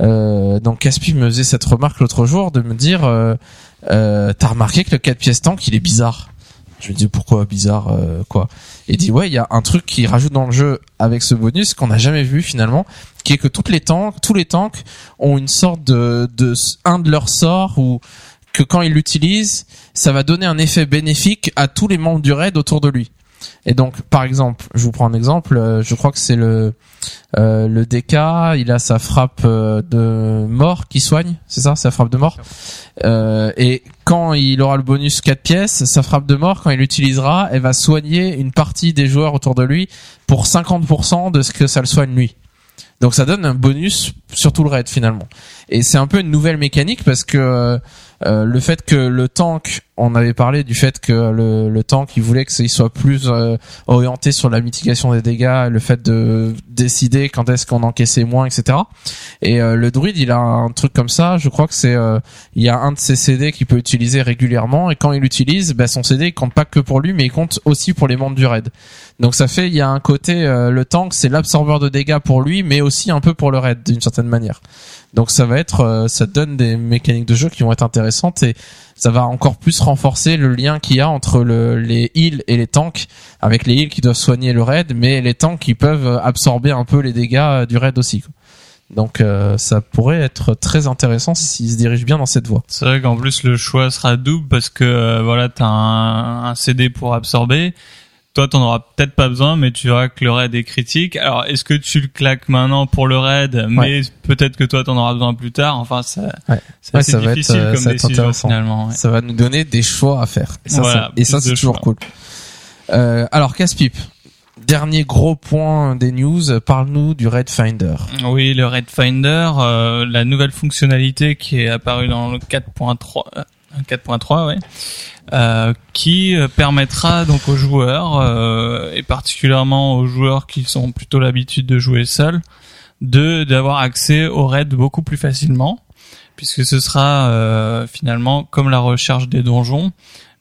Euh, donc Caspi me faisait cette remarque l'autre jour de me dire, euh, euh, t'as remarqué que le 4 pièces tank il est bizarre. Je lui dis pourquoi bizarre euh, quoi Et dit ouais il y a un truc qui rajoute dans le jeu avec ce bonus qu'on n'a jamais vu finalement, qui est que toutes les tanks, tous les tanks ont une sorte de, de un de leurs sorts ou que quand ils l'utilisent, ça va donner un effet bénéfique à tous les membres du raid autour de lui. Et donc, par exemple, je vous prends un exemple. euh, Je crois que c'est le euh, le DK. Il a sa frappe euh, de mort qui soigne, c'est ça, sa frappe de mort. Euh, et quand il aura le bonus 4 pièces, sa frappe de mort, quand il l'utilisera, elle va soigner une partie des joueurs autour de lui pour 50% de ce que ça le soigne lui. Donc ça donne un bonus sur tout le raid finalement. Et c'est un peu une nouvelle mécanique parce que euh, le fait que le tank, on avait parlé du fait que le, le tank, il voulait que ça- il soit plus euh, orienté sur la mitigation des dégâts, le fait de décider quand est-ce qu'on encaissait moins, etc. Et euh, le druide, il a un truc comme ça. Je crois que c'est euh, il y a un de ses CD qu'il peut utiliser régulièrement et quand il l'utilise, ben, son CD il compte pas que pour lui, mais il compte aussi pour les membres du raid. Donc ça fait il y a un côté euh, le tank, c'est l'absorbeur de dégâts pour lui, mais aussi un peu pour le raid d'une certaine manière. Donc ça va être, euh, ça donne des mécaniques de jeu qui vont être intéressantes et ça va encore plus renforcer le lien qu'il y a entre le, les heals et les tanks, avec les heals qui doivent soigner le raid, mais les tanks qui peuvent absorber un peu les dégâts du raid aussi. Donc euh, ça pourrait être très intéressant s'ils se dirigent bien dans cette voie. C'est vrai qu'en plus le choix sera double parce que euh, voilà t'as un, un CD pour absorber. Toi t'en auras peut-être pas besoin, mais tu verras que le raid est critique. Alors est-ce que tu le claques maintenant pour le raid, mais peut-être que toi t'en auras besoin plus tard. Enfin ça, Ouais. c'est Ouais, assez ça va être, euh, comme ça décision intéressant. finalement. Ça va nous donner des choix à faire. Et ça, Voilà, c'est- et ça plus c'est de toujours choix. cool. Euh, alors Casse-Pipe, dernier gros point des news, parle-nous du Red Finder. Oui, le Red Finder, euh, la nouvelle fonctionnalité qui est apparue dans le 4.3, euh, 4.3, ouais, euh, qui euh, permettra donc aux joueurs euh, et particulièrement aux joueurs qui sont plutôt l'habitude de jouer seuls, de d'avoir accès au raid beaucoup plus facilement, puisque ce sera euh, finalement comme la recherche des donjons,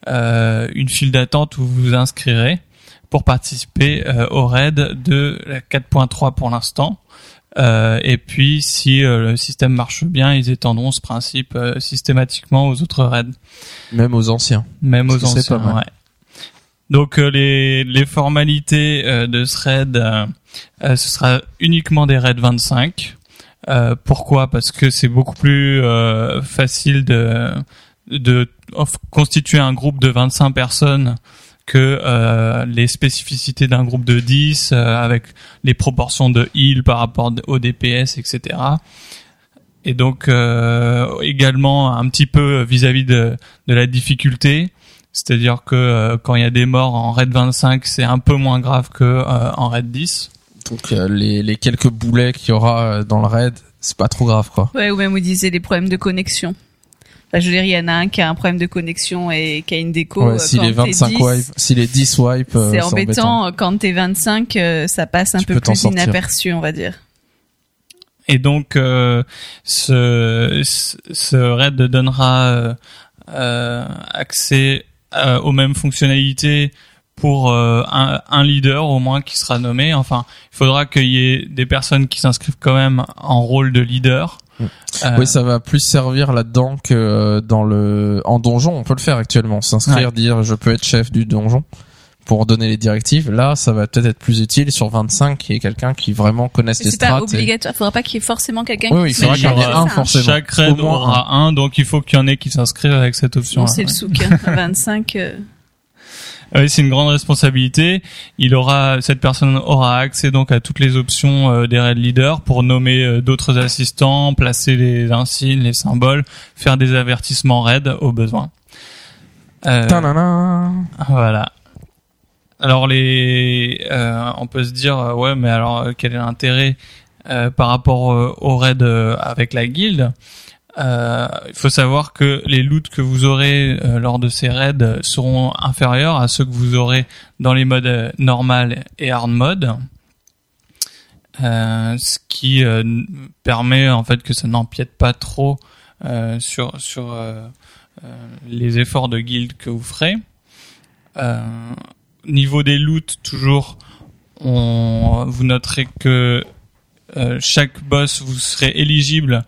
une file d'attente où vous vous inscrirez pour participer euh, au raid de la 4.3 pour l'instant. Euh, et puis, si euh, le système marche bien, ils étendront ce principe euh, systématiquement aux autres raids, Même aux anciens. même aux anciens. pas ouais. Donc, euh, les, les formalités euh, de ce raid, euh, ce sera uniquement des raids 25. Euh, pourquoi? Parce que c'est beaucoup plus euh, facile de, de constituer un groupe de 25 personnes que euh, les spécificités d'un groupe de 10 euh, avec les proportions de heal par rapport au DPS, etc. Et donc euh, également un petit peu vis-à-vis de, de la difficulté, c'est-à-dire que euh, quand il y a des morts en raid 25, c'est un peu moins grave que euh, en raid 10. Donc euh, les, les quelques boulets qu'il y aura dans le raid, c'est pas trop grave quoi. Ouais, ou même vous disiez des problèmes de connexion. Enfin, je veux dire, il y en a un qui a un problème de connexion et qui a une déco. ouais, si quand les t'es 25 10, wipes, si les 10 wipes, euh, C'est embêtant. embêtant. Quand t'es 25, euh, ça passe un Tu peu plus inaperçu, on va dire. Et donc euh, ce, ce raid donnera euh, euh, accès euh, aux mêmes fonctionnalités pour euh, un, un leader au moins qui sera nommé. Enfin, il faudra qu'il y ait des personnes qui s'inscrivent quand même en rôle de leader Euh, Oui, ça va plus servir là-dedans que euh, dans le en donjon. On peut le faire actuellement, s'inscrire, Ouais. dire je peux être chef du donjon pour donner les directives. Là, ça va peut-être être plus utile sur 25 qui est quelqu'un qui vraiment connaisse les C'est pas et- obligatoire. Faudra pas qu'il y ait forcément quelqu'un Oui, oui, il qui faudra qu'il y en ait un ça. forcément. Chaque raid aura un. donc il faut qu'il y en ait qui s'inscrivent avec cette option. C'est le souk. hein. À 25. euh, Oui, c'est une grande responsabilité. Il aura, cette personne aura accès donc à toutes les options euh, des raid leaders pour nommer euh, d'autres assistants, placer les insignes, les symboles, faire des avertissements raid au besoin. Euh, voilà. Alors les, euh, on peut se dire ouais, mais alors quel est l'intérêt euh, par rapport au raid avec la guilde? Il faut savoir que les loots que vous aurez euh, lors de ces raids euh, seront inférieurs à ceux que vous aurez dans les modes euh, normal et hard mode. Euh, ce qui euh, permet en fait que ça n'empiète pas trop euh, sur sur euh, euh, les efforts de guild que vous ferez. Euh, niveau des loots, toujours, on, vous noterez que euh, chaque boss, vous serez éligible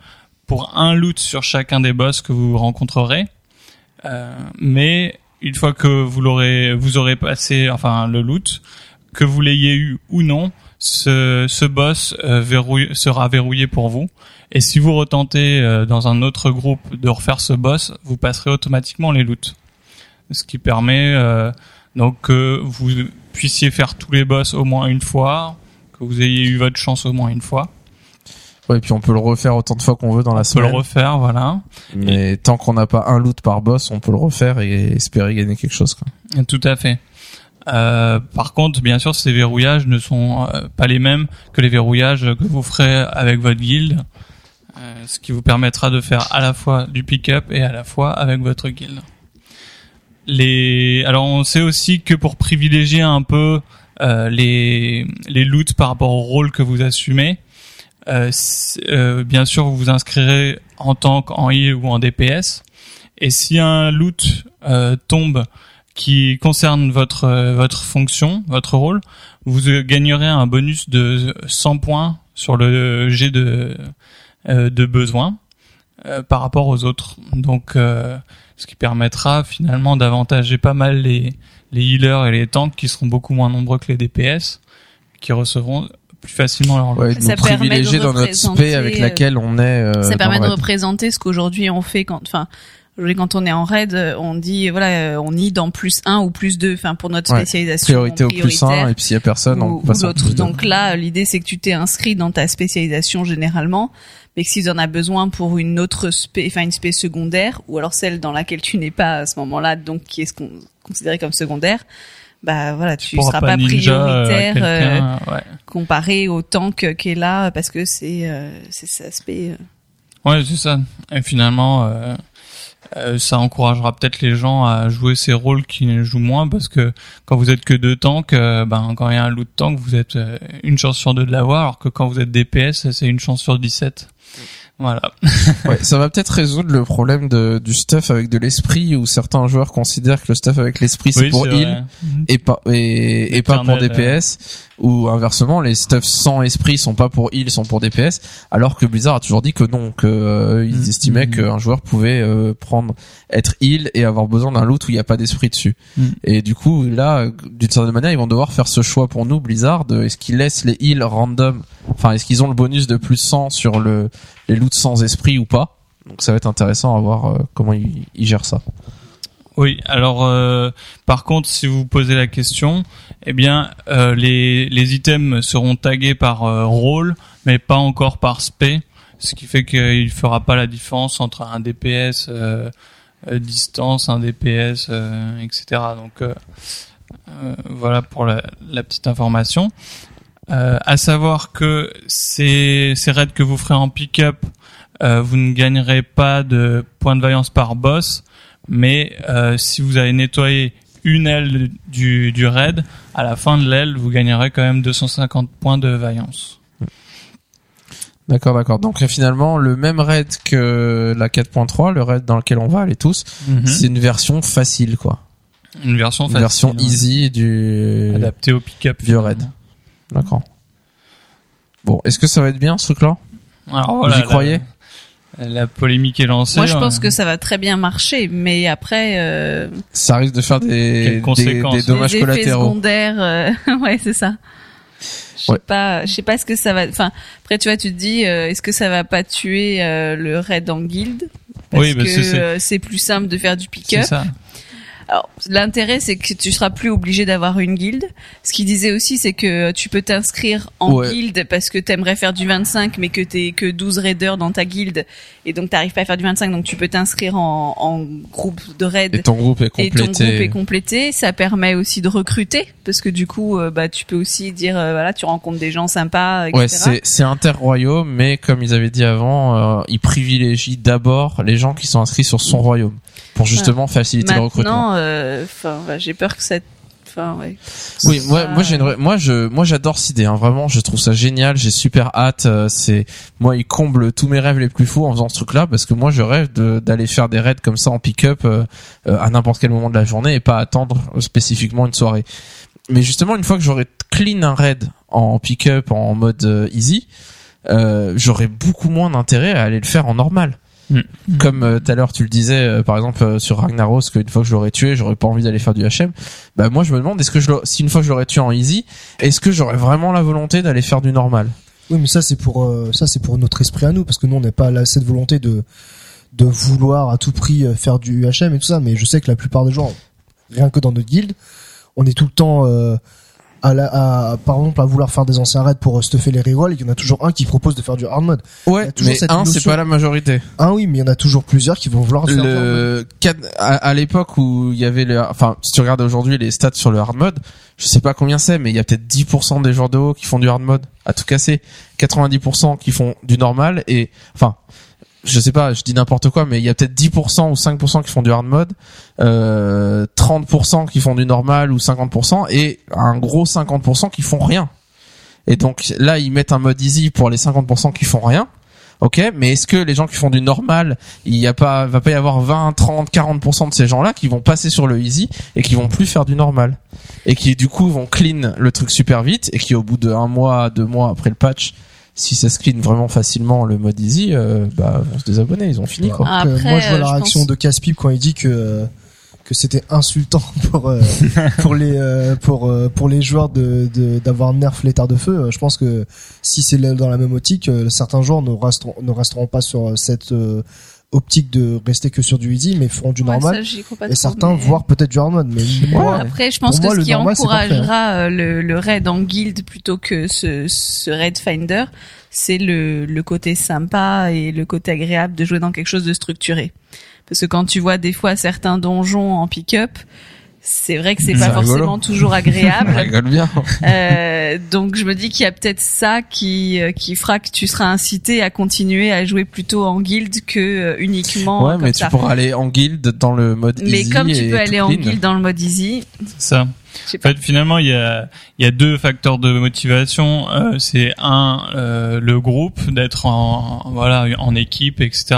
pour un loot sur chacun des boss que vous rencontrerez. Euh, mais une fois que vous l'aurez, vous aurez passé, enfin le loot, que vous l'ayez eu ou non, ce, ce boss euh, verrouille- sera verrouillé pour vous. Et si vous retentez euh, dans un autre groupe de refaire ce boss, vous passerez automatiquement les loots. Ce qui permet euh, donc que vous puissiez faire tous les boss au moins une fois, que vous ayez eu votre chance au moins une fois. Ouais, et puis on peut le refaire autant de fois qu'on veut dans la On peut le semaine. refaire, voilà. Mais tant qu'on n'a pas un loot par boss, on peut le refaire et espérer gagner quelque chose. Quoi. Tout à fait. Euh, par contre, bien sûr, ces verrouillages ne sont euh, pas les mêmes que les verrouillages que vous ferez avec votre guilde, euh, ce qui vous permettra de faire à la fois du pick-up et à la fois avec votre guilde. Les, alors on sait aussi que pour privilégier un peu euh, les les loots par rapport au rôle que vous assumez, bien sûr vous vous inscrirez en tank, en heal ou en DPS. Et si un loot euh, tombe qui concerne votre euh, votre fonction, votre rôle, vous euh, gagnerez un bonus de 100 points sur le jet de euh, de besoin euh, par rapport aux autres. Donc euh, ce qui permettra finalement d'avantager pas mal les les healers et les tanks qui seront beaucoup moins nombreux que les DPS qui recevront plus facilement leur. Ouais, Ça nous permet de privilégier dans notre spé représenter, avec euh, laquelle on est. euh, ça permet de raid. représenter ce qu'aujourd'hui on fait quand, enfin, aujourd'hui, quand on est en raid, euh, on dit voilà, euh, on y dans plus 1 ou plus 2, enfin pour notre Ouais. spécialisation Priorité au plus 1 prioritaire et puis s'il y a personne, on passe l'autre. plus. Donc là, l'idée c'est que tu t'es inscrit dans ta spécialisation généralement, mais que si tu en as besoin pour une autre spé, enfin une spé secondaire, ou alors celle dans laquelle tu n'es pas à ce moment-là, donc qui est ce qu'on considéré comme secondaire, bah voilà, tu pourras seras pas, euh, prioritaire euh, ouais. comparé au tank qui est là parce que c'est euh, c'est spé. euh. Ouais, c'est ça. Et finalement, euh, euh, ça encouragera peut-être les gens à jouer ces rôles qui les jouent moins parce que quand vous êtes que deux tanks, euh, ben quand il y a un loot tank, vous êtes euh, une chance sur deux de l'avoir, alors que quand vous êtes DPS, c'est une chance sur 17. Voilà. Ouais, ça va peut-être résoudre le problème de, du stuff avec de l'esprit où certains joueurs considèrent que le stuff avec l'esprit c'est Oui, pour heal et pas et, et pas pour DPS ou inversement les stuffs sans esprit sont pas pour heal sont pour DPS alors que Blizzard a toujours dit que non que euh, ils Mhm. estimaient Mhm. qu'un joueur pouvait euh, prendre être heal et avoir besoin d'un loot où il n'y a pas d'esprit dessus Mhm. et du coup là d'une certaine manière ils vont devoir faire ce choix pour nous Blizzard de est-ce qu'ils laissent les heals random enfin est-ce qu'ils ont le bonus de plus 100 sur le les loots sans esprit ou pas donc ça va être intéressant à voir euh, comment ils, ils gèrent ça Oui, alors euh, par contre, si vous posez la question, eh bien euh, les, les items seront tagués par euh, rôle, mais pas encore par spé, ce qui fait qu'il fera pas la différence entre un DPS euh, euh, distance, un DPS, etc. Donc euh, euh, voilà pour la, la petite information. À savoir que ces, ces raids que vous ferez en pick-up, vous ne gagnerez pas de points de vaillance par boss, mais euh, si vous avez nettoyé une aile du, du raid, à la fin de l'aile, vous gagnerez quand même 250 points de vaillance. D'accord, d'accord. Donc finalement, le même raid que la 4.3, le raid dans lequel on va aller tous, c'est une version facile, quoi. Une version Une facile, version ouais. easy du adaptée au pick-up. vieux raid. D'accord. Bon, est-ce que ça va être bien ce truc-là? Alors voilà, Vous y croyez? La polémique est lancée. Moi, je pense ouais. que ça va très bien marcher, mais après, euh, Ça risque de faire des, des, conséquences des dommages effets collatéraux. secondaires, euh, ouais, c'est ça. Je sais Ouais. pas, je sais pas ce que ça va. Enfin, après, tu vois, tu te dis, euh, est-ce que ça va pas tuer euh, le raid en guild Parce Oui, parce que c'est- euh, c'est plus simple de faire du C'est pick-up. L'intérêt, c'est que tu seras plus obligé d'avoir une guilde. Ce qu'il disait aussi, c'est que tu peux t'inscrire en Ouais. guilde parce que t'aimerais faire du 25, mais que t'es que 12 raiders dans ta guilde, et donc t'arrives pas à faire du 25, donc tu peux t'inscrire en, en groupe de raid. Et ton groupe est Et ton complété. groupe est complété, ça permet aussi de recruter parce que du coup, euh, bah, tu peux aussi dire, euh, voilà, tu rencontres des gens sympas, etc. Ouais, c'est c'est interroyaume, mais comme ils avaient dit avant, euh, ils privilégient d'abord les gens qui sont inscrits sur son royaume pour justement faciliter le recrutement. Euh, j'ai peur que cette, enfin, ouais. Oui, moi, Ça- moi, j'ai une vraie- moi, je, moi, j'adore cette idée. Hein, vraiment, je trouve ça génial. J'ai super hâte. euh, c'est, moi, il comble tous mes rêves les plus fous en faisant ce truc-là, parce que moi, je rêve de- d'aller faire des raids comme ça en pick-up euh, euh, à n'importe quel moment de la journée et pas attendre spécifiquement une soirée. Mais justement, une fois que j'aurai clean un raid en pick-up en mode easy, j'aurai beaucoup moins d'intérêt à aller le faire en normal. Mm. Comme euh, tout à l'heure tu le disais, euh, par exemple euh, sur Ragnaros, qu'une fois que je l'aurais tué, j'aurais pas envie d'aller faire du HM. Bah moi je me demande, est-ce que je si une fois que je l'aurais tué en easy, est-ce que j'aurais vraiment la volonté d'aller faire du normal? Oui, mais ça c'est pour euh, ça c'est pour notre esprit à nous parce que nous on n'est pas là cette volonté de de vouloir à tout prix faire du HM et tout ça, mais je sais que la plupart des gens, rien que dans notre guilde, on est tout le temps euh, à, la, à par exemple à vouloir faire des anciens raids pour euh, stuffer les rerolls il y en a toujours un qui propose de faire du hard mode. Ouais, mais un c'est pas la majorité. Un oui, mais il y en a toujours plusieurs qui vont vouloir faire du hard mode. Le à, à l'époque où il y avait le, enfin si tu regardes aujourd'hui les stats sur le hard mode, je sais pas combien c'est, mais il y a peut-être 10% des joueurs de haut qui font du hard mode à tout casser, 90% qui font du normal et enfin je sais pas, je dis n'importe quoi, mais il y a peut-être 10% ou 5% qui font du hard mode, euh, 30% qui font du normal ou 50% et un gros 50% qui font rien. Et donc là, ils mettent un mode easy pour les 50% qui font rien. Ok, mais est-ce que les gens qui font du normal, il y a pas, va pas y avoir 20, 30, 40% de ces gens-là qui vont passer sur le easy et qui vont plus faire du normal et qui du coup vont clean le truc super vite et qui au bout de un mois, deux mois après le patch, si ça se clean vraiment facilement le mode easy, euh, bah vont se désabonner, ils ont fini quoi. Donc, euh, Après, moi je vois euh, la je réaction pense- de Caspip quand il dit que euh, que c'était insultant pour euh, pour les euh, pour pour les joueurs de de- d'avoir nerf l'état de feu. Je pense que si c'est dans la même optique, certains joueurs ne resteront ne resteront pas sur cette euh, optique de rester que sur du easy, mais feront du Ouais, normal. ça, et certains mais- voire peut-être du hard mode. Mais moi, Après, je pense que moi, ce qui normal, hein. encouragera euh, le, le raid en guild plutôt que ce, ce raid finder, c'est le, le côté sympa et le côté agréable de jouer dans quelque chose de structuré. Parce que quand tu vois des fois certains donjons en pick-up, c'est vrai que c'est pas rigolo. forcément toujours agréable. rigole bien. Euh, donc je me dis qu'il y a peut-être ça qui euh, qui fera que tu seras incité à continuer à jouer plutôt en guild que euh, uniquement Ouais, comme mais ça. tu pourras aller en guild dans le mode mais easy comme tu peux aller en guild dans le mode easy, C'est ça. En fait, finalement, il y a, il y a deux facteurs de motivation. Euh, c'est un, euh, le groupe, d'être en, voilà, en équipe, etc.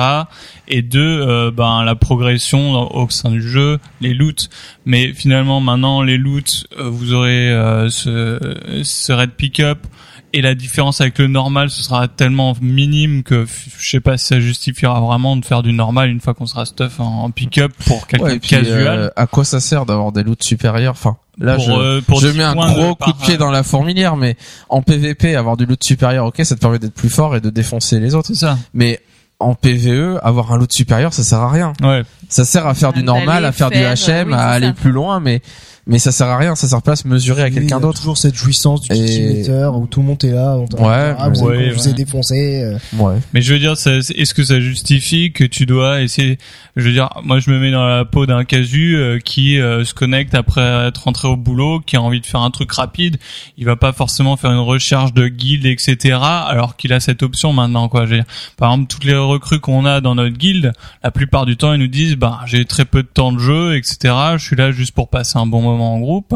Et deux, euh, ben, la progression au sein du jeu, les loots. Mais finalement, maintenant, les loots, euh, vous aurez euh, ce, ce raid pick-up. Et la différence avec le normal, ce sera tellement minime que je sais pas si ça justifiera vraiment de faire du normal une fois qu'on sera stuff en, pick-up pour quelqu'un Ouais, casual. euh, à quoi ça sert d'avoir des loots supérieurs? Enfin, là, Pour, je, euh, pour je 10 mets un gros coup de pied dans la fourmilière, mais en PVP, avoir du loot supérieur, ok, ça te permet d'être plus fort et de défoncer les autres. C'est ça. Mais en PVE, avoir un loot supérieur, ça sert à rien. Ouais. Ça sert à faire du normal, à faire, faire, du HM, oui, à aller ça. plus loin, mais mais ça sert à rien. Ça sert pas à se mesurer à quelqu'un a d'autre. Toujours cette jouissance du Et- où tout le monde est là. On Ouais, ah, vous, ouais, vous ai ouais. défoncé. euh. Ouais. Mais je veux dire, ça- est-ce que ça justifie que tu dois essayer Je veux dire, moi, je me mets dans la peau d'un casu euh, qui euh, se connecte après être rentré au boulot, qui a envie de faire un truc rapide. Il va pas forcément faire une recherche de guilde, etc. Alors qu'il a cette option maintenant, quoi. Je veux dire, par exemple, toutes les recrues qu'on a dans notre guilde, la plupart du temps, ils nous disent, bah, j'ai très peu de temps de jeu, etc. Je suis là juste pour passer un bon moment en groupe.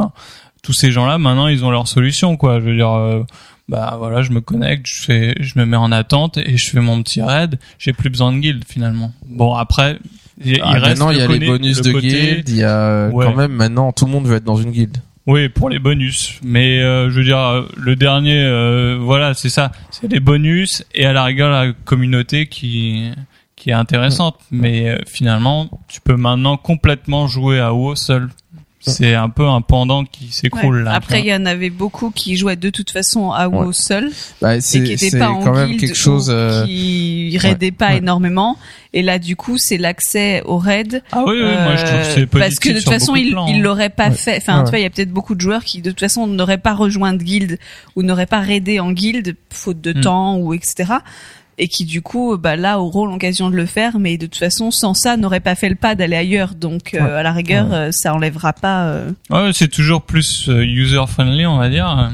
Tous ces gens-là, maintenant, ils ont leur solution, quoi. Je veux dire. euh, bah voilà, je me connecte, je fais, je me mets en attente et je fais mon petit raid. J'ai plus besoin de guild finalement. Bon après, il, Ah, il reste maintenant, il y a les bonus le de côté- guild. Il y a euh, Ouais. quand même maintenant tout le monde veut être dans une guilde. Oui, pour les bonus. Mais euh, je veux dire, le dernier, euh, voilà, c'est ça. C'est les bonus et à la rigueur la communauté qui qui est intéressante, mais euh, finalement, tu peux maintenant complètement jouer à WoW seul. C'est un peu un pendant qui s'écroule Ouais. là. Après, il y en avait beaucoup qui jouaient de toute façon à WoW Ouais. seul Bah, et qui c'est n'étaient c'est pas en quand même guilde quelque chose. euh, qui raidaient pas ouais. énormément. Et là, du coup, c'est l'accès au raid. Ah oui, oui, moi je trouve que Euh, c'est positif parce que de toute façon, ils ils hein. l'auraient pas Ouais. fait. Enfin, Ouais. tu vois, il y a peut-être beaucoup de joueurs qui de toute façon n'auraient pas rejoint de guilde ou n'auraient pas raidé en guilde faute de Mm. temps ou etc. Et qui du coup, bah là, auront l'occasion de le faire, mais de toute façon, sans ça, n'auraient pas fait le pas d'aller ailleurs. Donc, euh, Ouais. à la rigueur, Ouais. euh, ça enlèvera pas. euh, Ouais, c'est toujours plus user friendly, on va dire.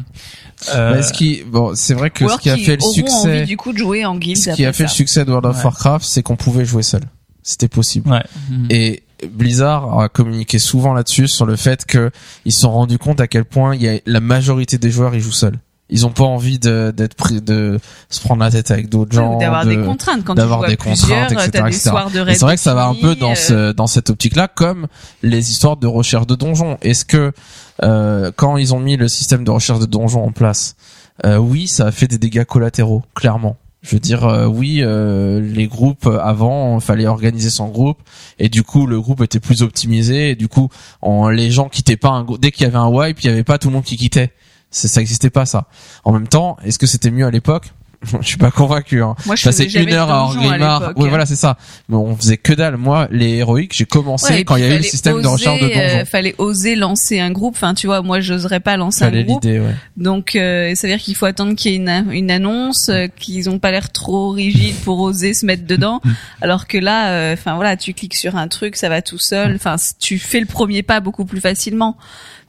Euh, bah, ce qui, bon, c'est vrai que ce qui a fait le succès, envie du coup de jouer en guilde. ce qui a fait le succès de World of Ouais. Warcraft, c'est qu'on pouvait jouer seul. C'était possible. ouais. Mhm. Et Blizzard a communiqué souvent là-dessus sur le fait que ils se sont rendus compte à quel point il y a la majorité des joueurs ils jouent seuls. Ils ont pas envie de d'être pris de se prendre la tête avec d'autres gens, d'avoir de- des contraintes quand d'avoir des contraintes, etc., des etc. Et c'est vrai que ça va un peu dans euh, ce dans cette optique-là, comme les histoires de recherche de donjons. Est-ce que euh, quand ils ont mis le système de recherche de donjons en place, euh, oui, ça a fait des dégâts collatéraux, clairement. Je veux dire, euh, oui, euh, les groupes euh, avant, il fallait organiser son groupe, et du coup, le groupe était plus optimisé, et du coup, on, les gens quittaient pas un, grou- dès qu'il y avait un wipe, il y avait pas tout le monde qui quittait. Ça existait pas ça. En même temps, est-ce que c'était mieux à l'époque Je suis pas convaincu. Hein. Moi, je jamais une heure à Orgrimmar. Oui, voilà, c'est ça. Mais on faisait que dalle. Moi, les héroïques, j'ai commencé Ouais, quand il y a eu le système de recherche de donjons. euh, fallait oser lancer un groupe. Enfin, tu vois, moi, j'oserais pas lancer Fallait un groupe. ouais. Donc, euh, ça veut dire qu'il faut attendre qu'il y ait une, une annonce, euh, qu'ils ont pas l'air trop rigides pour oser se mettre dedans. Alors que là, euh, enfin voilà, tu cliques sur un truc, ça va tout seul. Enfin, tu fais le premier pas beaucoup plus facilement.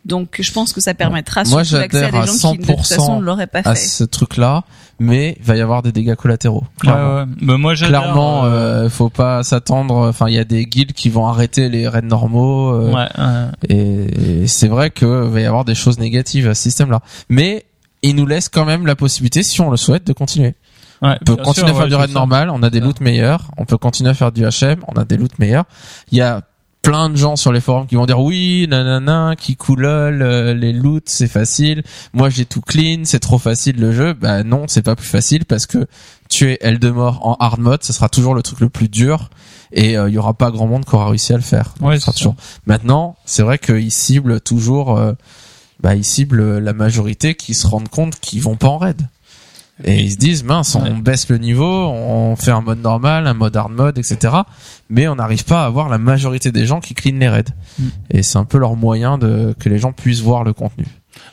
Donc, je pense que ça permettra Moi, à j'adhère des à gens qui de toute 100% façon ne l'auraient pas À fait. ce truc-là, mais il va y avoir des dégâts collatéraux. Ouais, Clairement. ouais. Bah, moi, Clairement, euh, euh, faut pas s'attendre. Enfin, il y a des guildes qui vont arrêter les raids normaux. euh, ouais, ouais. Et, et c'est vrai que va y avoir des choses négatives à ce système-là. Mais il nous laisse quand même la possibilité, si on le souhaite, de continuer. Ouais, On peut continuer sûr, à faire ouais, du raid normal, on a des loots meilleurs. On peut continuer à faire du HM, on a des loots meilleurs. Il y a plein de gens sur les forums qui vont dire oui, nanana, qui coulol, euh, les loots c'est facile. Moi j'ai tout clean, c'est trop facile le jeu. Bah non, c'est pas plus facile parce que tuer Eldemort en hard mode, ce sera toujours le truc le plus dur et euh, il y aura pas grand monde qui aura réussi à le faire. Ouais, sera toujours. Maintenant, c'est vrai qu'ils ciblent toujours, euh, bah ils ciblent la majorité qui se rendent compte qu'ils vont pas en raid. Et ils se disent mince, on baisse le niveau, on fait un mode normal, un mode hard mode, etc. Mais on n'arrive pas à avoir la majorité des gens qui clean les raids. Mm. Et c'est un peu leur moyen de que les gens puissent voir le contenu.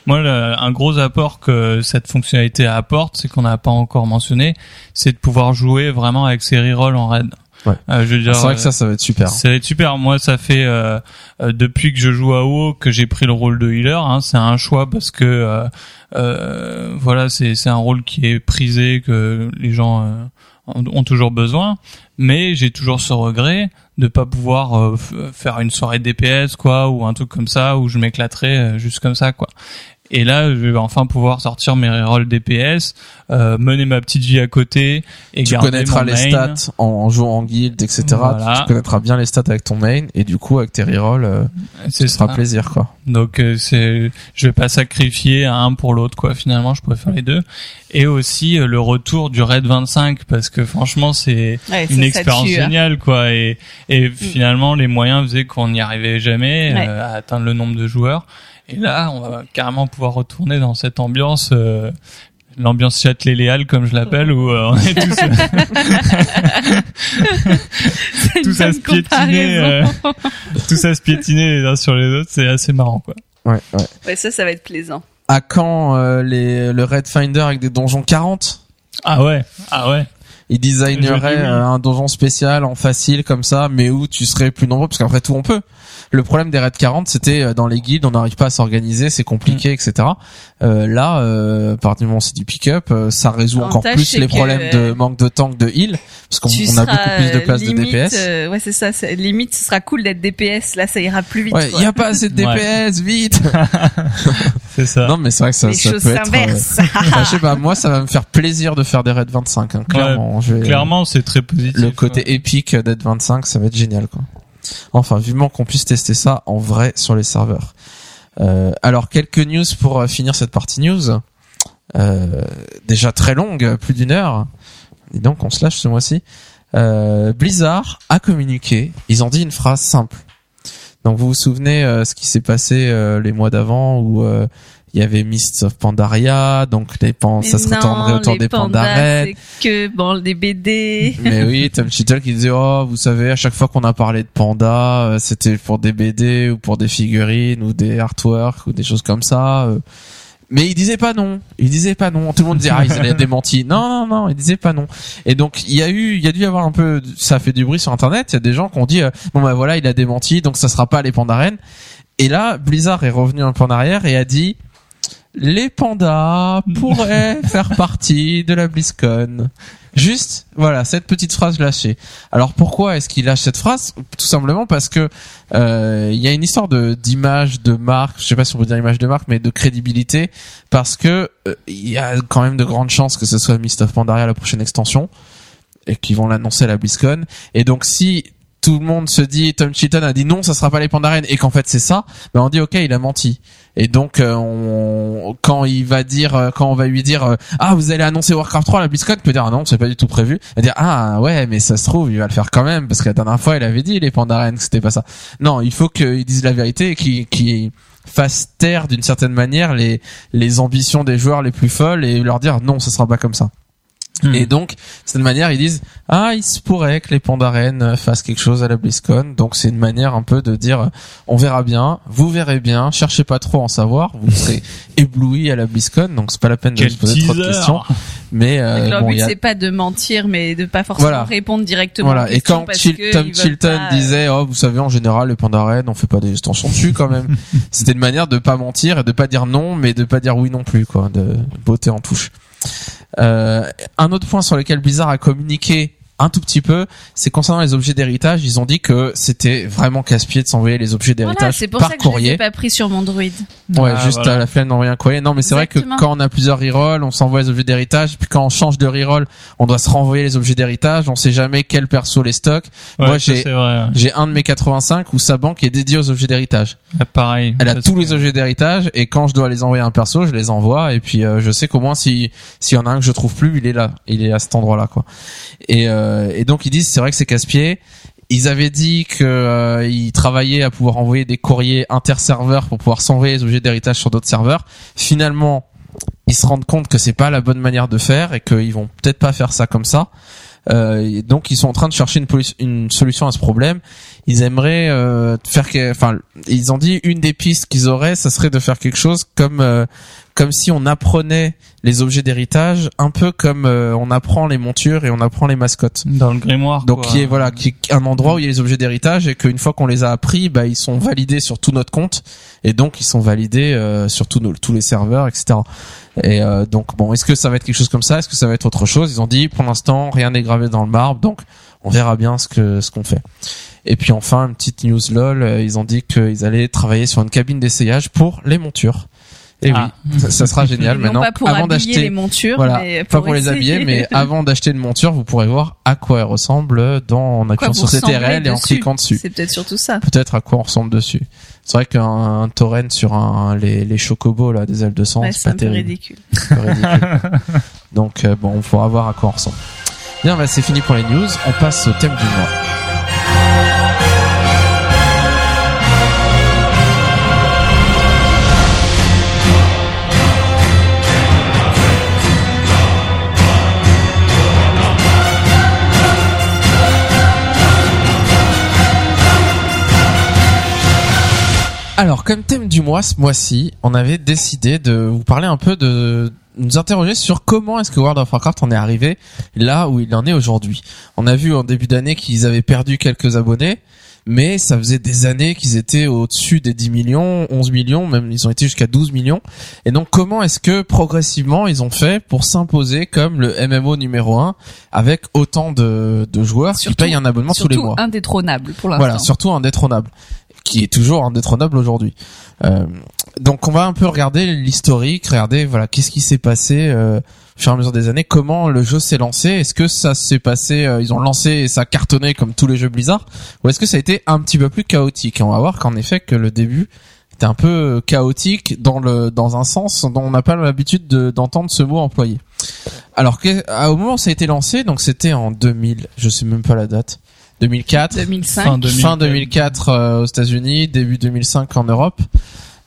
Moi, le- un gros apport que cette fonctionnalité apporte, c'est qu'on n'a pas encore mentionné, c'est de pouvoir jouer vraiment avec ses rerolls en raid. Ouais. Euh, je veux dire, C'est vrai que ça, ça va être super. Ça va être super. Moi, ça fait euh, euh, depuis que je joue à WoW que j'ai pris le rôle de healer. Hein. C'est un choix parce que euh, euh, voilà, c'est c'est un rôle qui est prisé que les gens euh, ont toujours besoin. Mais j'ai toujours ce regret de pas pouvoir euh, faire une soirée DPS quoi ou un truc comme ça où je m'éclaterais euh, juste comme ça quoi. Et là, je vais enfin pouvoir sortir mes rerolls DPS, euh, mener ma petite vie à côté et Tu garder connaîtras mon les main. stats en, jouant en guild, etc. Voilà. Tu connaîtras bien les stats avec ton main et du coup avec tes rerolls, euh, ce sera ça. plaisir quoi. Donc euh, c'est, je vais pas sacrifier un pour l'autre quoi. Finalement, je pourrais faire les deux. Et aussi euh, le retour du raid 25 parce que franchement c'est Ouais, une ça expérience tue, hein. géniale quoi. Et et finalement les moyens faisaient qu'on n'y arrivait jamais Ouais. euh, à atteindre le nombre de joueurs. Et là, on va carrément pouvoir retourner dans cette ambiance. euh, L'ambiance Châtelet-Léal, comme je l'appelle, où euh, on est tous, tous à se piétiner, euh, tous à se piétiner les uns sur les autres. C'est assez marrant, quoi. Ouais, ouais. Ouais, ça, ça va être plaisant. À quand euh, les, le Raid Finder avec des donjons 40 Ah ouais, ah ouais. Il designerait Je dis oui. un donjon spécial en facile comme ça, mais où tu serais plus nombreux, parce qu'après tout on peut. Le problème des raids 40, c'était euh, dans les guildes, on n'arrive pas à s'organiser, c'est compliqué, Mm. etc. Euh, là, euh, partir du moment c'est du pick-up, euh, ça résout encore plus les problèmes de euh, manque de tank, de heal, parce qu'on on a beaucoup plus de place limite, de DPS. euh, ouais, c'est ça. Limite, ce sera cool d'être DPS. Là, ça ira plus vite. Ouais, il quoi. y a pas assez de Ouais. DPS, vite. C'est ça. non, mais c'est vrai que ça, Les ça choses peut être. euh, s'inversent. enfin, je sais pas, moi, ça va me faire plaisir de faire des raids 25. Hein, clairement, je vais- Clairement, c'est très positif. le côté ouais. épique d'être 25, ça va être génial, quoi. Enfin, vivement qu'on puisse tester ça en vrai sur les serveurs. Euh, alors, quelques news pour euh, finir cette partie news. Euh, déjà très longue, plus d'une heure. Et donc, on se lâche ce mois-ci. Blizzard a communiqué. Ils ont dit une phrase simple. Donc vous vous souvenez ce qui s'est passé les mois d'avant où il y avait Mists of Pandaria, donc les pan- ça se retournerait autour les des pandas, que bon des BD. Mais oui, Tom Cheadle qui disait oh vous savez à chaque fois qu'on a parlé de panda euh, c'était pour des BD ou pour des figurines ou des artworks ou des choses comme ça. euh. Mais il disait pas non. Il disait pas non. Tout le monde disait ah il a démenti. Non non non, il disait pas non. Et donc il y a eu il y a dû y avoir un peu ça a fait du bruit sur internet, il y a des gens qui ont dit euh, bon bah voilà, il a démenti donc ça sera pas les pandaren. Et là Blizzard est revenu un peu en arrière et a dit les pandas pourraient faire partie de la BlizzCon. Juste, voilà, cette petite phrase lâchée. Alors pourquoi est-ce qu'il lâche cette phrase? Tout simplement parce que euh, il y a une histoire de d'image, de marque. Je sais pas si on peut dire image de marque, mais de crédibilité, parce que euh, il y a quand même de grandes chances que ce soit Mist of Pandaria la prochaine extension et qu'ils vont l'annoncer à la BlizzCon. Et donc si tout le monde se dit Tom Cheaton a dit non, ça sera pas les Pandaren et qu'en fait c'est ça, ben on dit ok, il a menti. Et donc euh, on, quand il va dire euh, quand on va lui dire euh, ah vous allez annoncer Warcraft 3 à la BlizzCon, il peut dire ah non, c'est pas du tout prévu. Il va dire ah ouais, mais ça se trouve, il va le faire quand même parce que la dernière fois, il avait dit les Pandaren que c'était pas ça. Non, il faut qu'il dise la vérité et qu'il fasse taire d'une certaine manière les les ambitions des joueurs les plus folles et leur dire non, ce sera pas comme ça. Hmm. Et donc, de cette manière, ils disent ah, il se pourrait que les Pandaren fassent quelque chose à la BlizzCon. Donc, c'est une manière un peu de dire on verra bien, vous verrez bien, cherchez pas trop à en savoir, vous serez éblouis à la BlizzCon. Donc, c'est pas la peine de se poser trop de questions. Mais euh, leur bon, but il y a c'est pas de mentir, mais de pas forcément Voilà. répondre directement. voilà. aux Et quand Chil- Tom Chilton pas, euh, disait oh vous savez en général les Pandaren on fait pas des extensions dessus quand même. C'était une manière de pas mentir et de pas dire non mais de pas dire oui non plus quoi, de beauté en touche. Euh, un autre point sur lequel Blizzard a communiqué un tout petit peu, c'est concernant les objets d'héritage. Ils ont dit que c'était vraiment casse-pied de s'envoyer les objets Voilà, d'héritage c'est pour par ça que je courrier. ai pas pris sur mon droid. Ouais, Ah, juste voilà. à la flemme d'envoyer un courrier. Non, mais c'est vrai que quand on a plusieurs rerolls, on s'envoie les objets d'héritage. Puis quand on change de reroll, on doit se renvoyer les objets d'héritage. On sait jamais quel perso les stock. Ouais, Moi, j'ai- c'est vrai. J'ai un de mes 85 où sa banque est dédiée aux objets d'héritage. Ouais, pareil. Elle a tous que- les objets d'héritage et quand je dois les envoyer à un perso, je les envoie et puis euh, je sais qu'au moins si s'il y en a un que je trouve plus, il est là, il est à cet endroit-là quoi. Et euh, et donc ils disent c'est vrai que c'est casse-pied. Ils avaient dit que euh, travaillaient à pouvoir envoyer des courriers inter-serveurs pour pouvoir s'envoyer les objets d'héritage sur d'autres serveurs. Finalement, ils se rendent compte que c'est pas la bonne manière de faire et qu'ils vont peut-être pas faire ça comme ça. Euh, donc ils sont en train de chercher une solution à ce problème. Ils aimeraient euh, faire, que- enfin, ils ont dit une des pistes qu'ils auraient, ça serait de faire quelque chose comme euh, comme si on apprenait les objets d'héritage, un peu comme euh, on apprend les montures et on apprend les mascottes. Dans le grimoire. Donc quoi. qui est voilà, qui est un endroit où il y a les objets d'héritage et qu'une fois qu'on les a appris, bah ils sont validés sur tout notre compte et donc ils sont validés euh, sur tous nos- tous les serveurs, etc. Et euh, donc bon, est-ce que ça va être quelque chose comme ça? Est-ce que ça va être autre chose? Ils ont dit pour l'instant rien n'est gravé dans le marbre, donc on verra bien ce que ce qu'on fait. Et puis enfin une petite news lol, euh, ils ont dit qu'ils allaient travailler sur une cabine d'essayage pour les montures. Et Ah. oui, ça, ça sera génial non maintenant. pas pour avant habiller d'acheter les montures, voilà, mais pas pour les habiller, mais avant d'acheter une monture, vous pourrez voir à quoi elle ressemble dans, en appuyant sur CTRL et en cliquant dessus. C'est peut-être surtout ça. Peut-être à quoi on ressemble dessus. C'est vrai qu'un un torrent sur un, les, les chocobos, là, des ailes de sang, Ouais, c'est pas un peu terrible. ridicule. C'est un peu ridicule. Donc, euh, bon, on pourra voir à quoi on ressemble. Bien, bah, c'est fini pour les news. On passe au thème du mois. Alors, comme thème du mois, ce mois-ci, on avait décidé de vous parler un peu de nous interroger sur comment est-ce que World of Warcraft en est arrivé là où il en est aujourd'hui. On a vu en début d'année qu'ils avaient perdu quelques abonnés, mais ça faisait des années qu'ils étaient au-dessus des 10 millions, 11 millions, même ils ont été jusqu'à 12 millions. Et donc comment est-ce que progressivement ils ont fait pour s'imposer comme le MMO numéro 1 avec autant de, de joueurs qui Surtout- payent un abonnement tous les Surtout mois? indétrônable pour l'instant. voilà, surtout indétrônable, qui est toujours indétrônable aujourd'hui. Euh, donc on va un peu regarder l'historique, regarder voilà qu'est-ce qui s'est passé euh, au fur et à mesure des années, comment le jeu s'est lancé, est-ce que ça s'est passé, euh, ils ont lancé et ça a cartonné comme tous les jeux Blizzard, ou est-ce que ça a été un petit peu plus chaotique? Et on va voir qu'en effet que le début était un peu chaotique dans le dans un sens dont on n'a pas l'habitude de- d'entendre ce mot employé. Alors que, à- au moment où ça a été lancé, donc c'était en 2000, je sais même pas la date, 2004, 2005. Fin 2000. fin 2004 euh, aux États-Unis, début 2005 en Europe.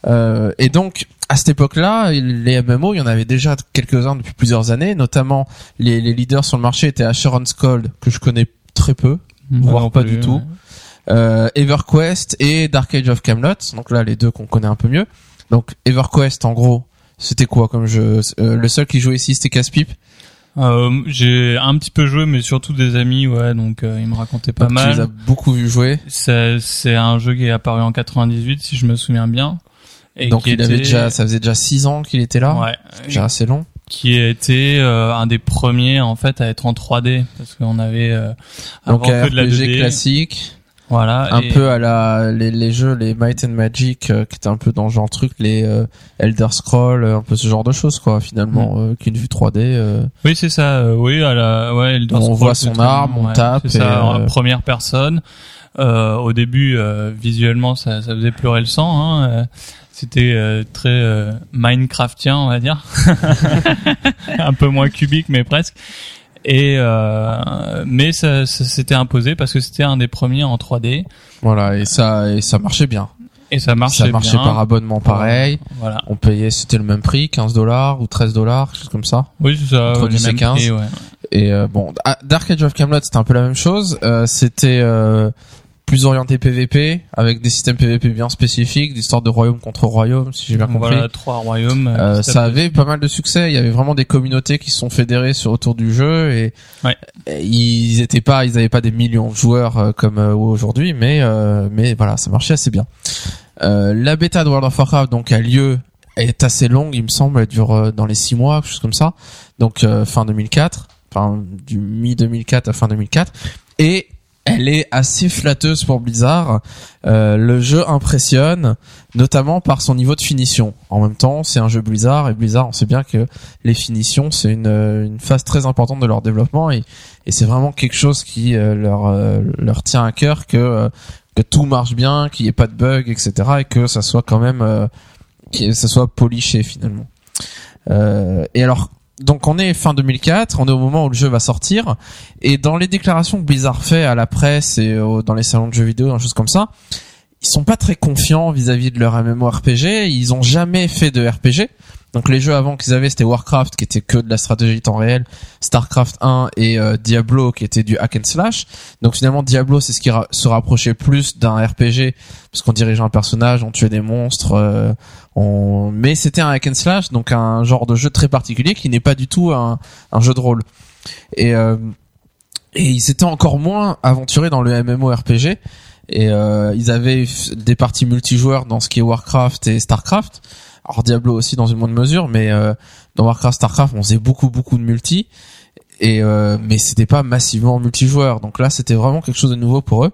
Euh, et donc à cette époque-là, les MMO, il y en avait déjà quelques-uns depuis plusieurs années, notamment les, les leaders sur le marché étaient Asheron's Cold que je connais très peu, Moi voire pas plus, du tout. ouais. euh, EverQuest et Dark Age of Camelot. Donc là, les deux qu'on connaît un peu mieux. Donc EverQuest, en gros, c'était quoi comme jeu? Euh, Le seul qui jouait ici, c'était Casse-Pipe. Euh, j'ai un petit peu joué, mais surtout des amis, ouais, donc euh, ils me racontaient pas Donc, Tu les as mal. beaucoup vu jouer. C'est c'est un jeu qui est apparu en 98, si je me souviens bien. Et Donc il avait déjà, ça faisait déjà six ans qu'il était là. ouais, Déjà assez long. qui a été euh, un des premiers en fait à être en 3D parce qu'on avait euh, Donc avant un que de la RPG 2D, classique, voilà, un et- peu à la les, les jeux, les Might and Magic, euh, qui étaient un peu dans le genre truc, les euh, Elder Scroll, euh, un peu ce genre de choses quoi. Finalement, Mm. euh, qu'une vue 3D. euh, Oui, c'est ça. euh, oui, à la, ouais, Elder On voit son arme, on ouais, tape C'est ça, en première personne. Euh, au début, euh, visuellement, ça, ça faisait pleurer le sang. Hein, C'était euh, très euh, Minecraftien, on va dire. un peu moins cubique, mais presque. Et euh, mais ça, ça s'était imposé parce que c'était un des premiers en 3D Voilà, et ça et ça marchait bien. et ça marchait ça marchait bien. par abonnement pareil. Voilà. On payait, c'était le même prix, 15 dollars ou 13 dollars, quelque chose comme ça. Oui, c'est ça. Entre ouais, les 10 et mêmes 15. prix, ouais. Et euh, bon, ah, Dark Age of Camelot, c'était un peu la même chose. Euh, c'était euh, plus orienté PVP, avec des systèmes PVP bien spécifiques, d'histoire de royaume contre royaume, si j'ai bien compris. Voilà, trois royaumes. Euh, à ça avait pas mal de succès. Il y avait vraiment des communautés qui se sont fédérées sur autour du jeu et, Ouais. et ils étaient pas, ils avaient pas des millions de joueurs euh, comme euh, aujourd'hui, mais euh, mais voilà, ça marchait assez bien. Euh, la bêta de World of Warcraft donc a lieu est assez longue, il me semble, elle dure euh, dans les six mois, quelque chose comme ça. Donc euh, fin 2004, enfin du mi 2004 à fin 2004, et elle est assez flatteuse pour Blizzard. Euh, le jeu impressionne, notamment par son niveau de finition. En même temps, c'est un jeu Blizzard et Blizzard, on sait bien que les finitions, c'est une, euh, une phase très importante de leur développement et, et c'est vraiment quelque chose qui euh, leur euh, leur tient à cœur que que tout marche bien, qu'il n'y ait pas de bugs, etc. et que ça soit quand même que ça soit poliché finalement. Euh, et alors donc on est fin 2004, on est au moment où le jeu va sortir, et dans les déclarations que Blizzard fait à la presse et dans les salons de jeux vidéo, des choses comme ça, ils sont pas très confiants vis-à-vis de leur MMORPG. Ils ont jamais fait de RPG. Donc les jeux avant qu'ils avaient, c'était Warcraft qui était que de la stratégie temps réel, Starcraft 1 et euh, Diablo qui était du hack and slash. Donc finalement Diablo c'est ce qui se rapprochait plus d'un RPG parce qu'on dirigeait un personnage, on tuait des monstres, euh, on... mais c'était un hack and slash, donc un genre de jeu très particulier qui n'est pas du tout un, un jeu de rôle. Et euh, et ils étaient encore moins aventurés dans le MMORPG et euh, ils avaient des parties multijoueurs dans ce qui est Warcraft et Starcraft. Alors Diablo aussi dans une moindre mesure, mais euh, dans Warcraft, Starcraft, on faisait beaucoup beaucoup de multi et euh, mais c'était pas massivement multijoueur. Donc là, c'était vraiment quelque chose de nouveau pour eux.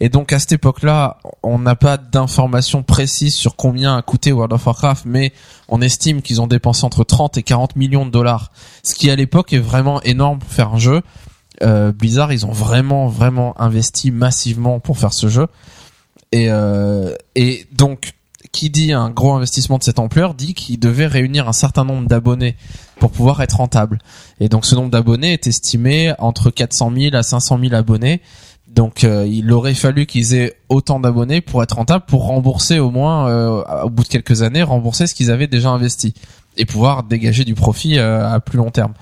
Et donc à cette époque-là, on n'a pas d'informations précises sur combien a coûté World of Warcraft, mais on estime qu'ils ont dépensé entre 30 et 40 millions de dollars, ce qui à l'époque est vraiment énorme pour faire un jeu. Euh, Blizzard, ils ont vraiment vraiment investi massivement pour faire ce jeu. Et euh, et donc qui dit un gros investissement de cette ampleur dit qu'il devait réunir un certain nombre d'abonnés pour pouvoir être rentable. Et donc ce nombre d'abonnés est estimé entre 400 000 à 500 000 abonnés. Donc euh, il aurait fallu qu'ils aient autant d'abonnés pour être rentable, pour rembourser au moins, euh, au bout de quelques années, rembourser ce qu'ils avaient déjà investi et pouvoir dégager du profit euh, à plus long terme.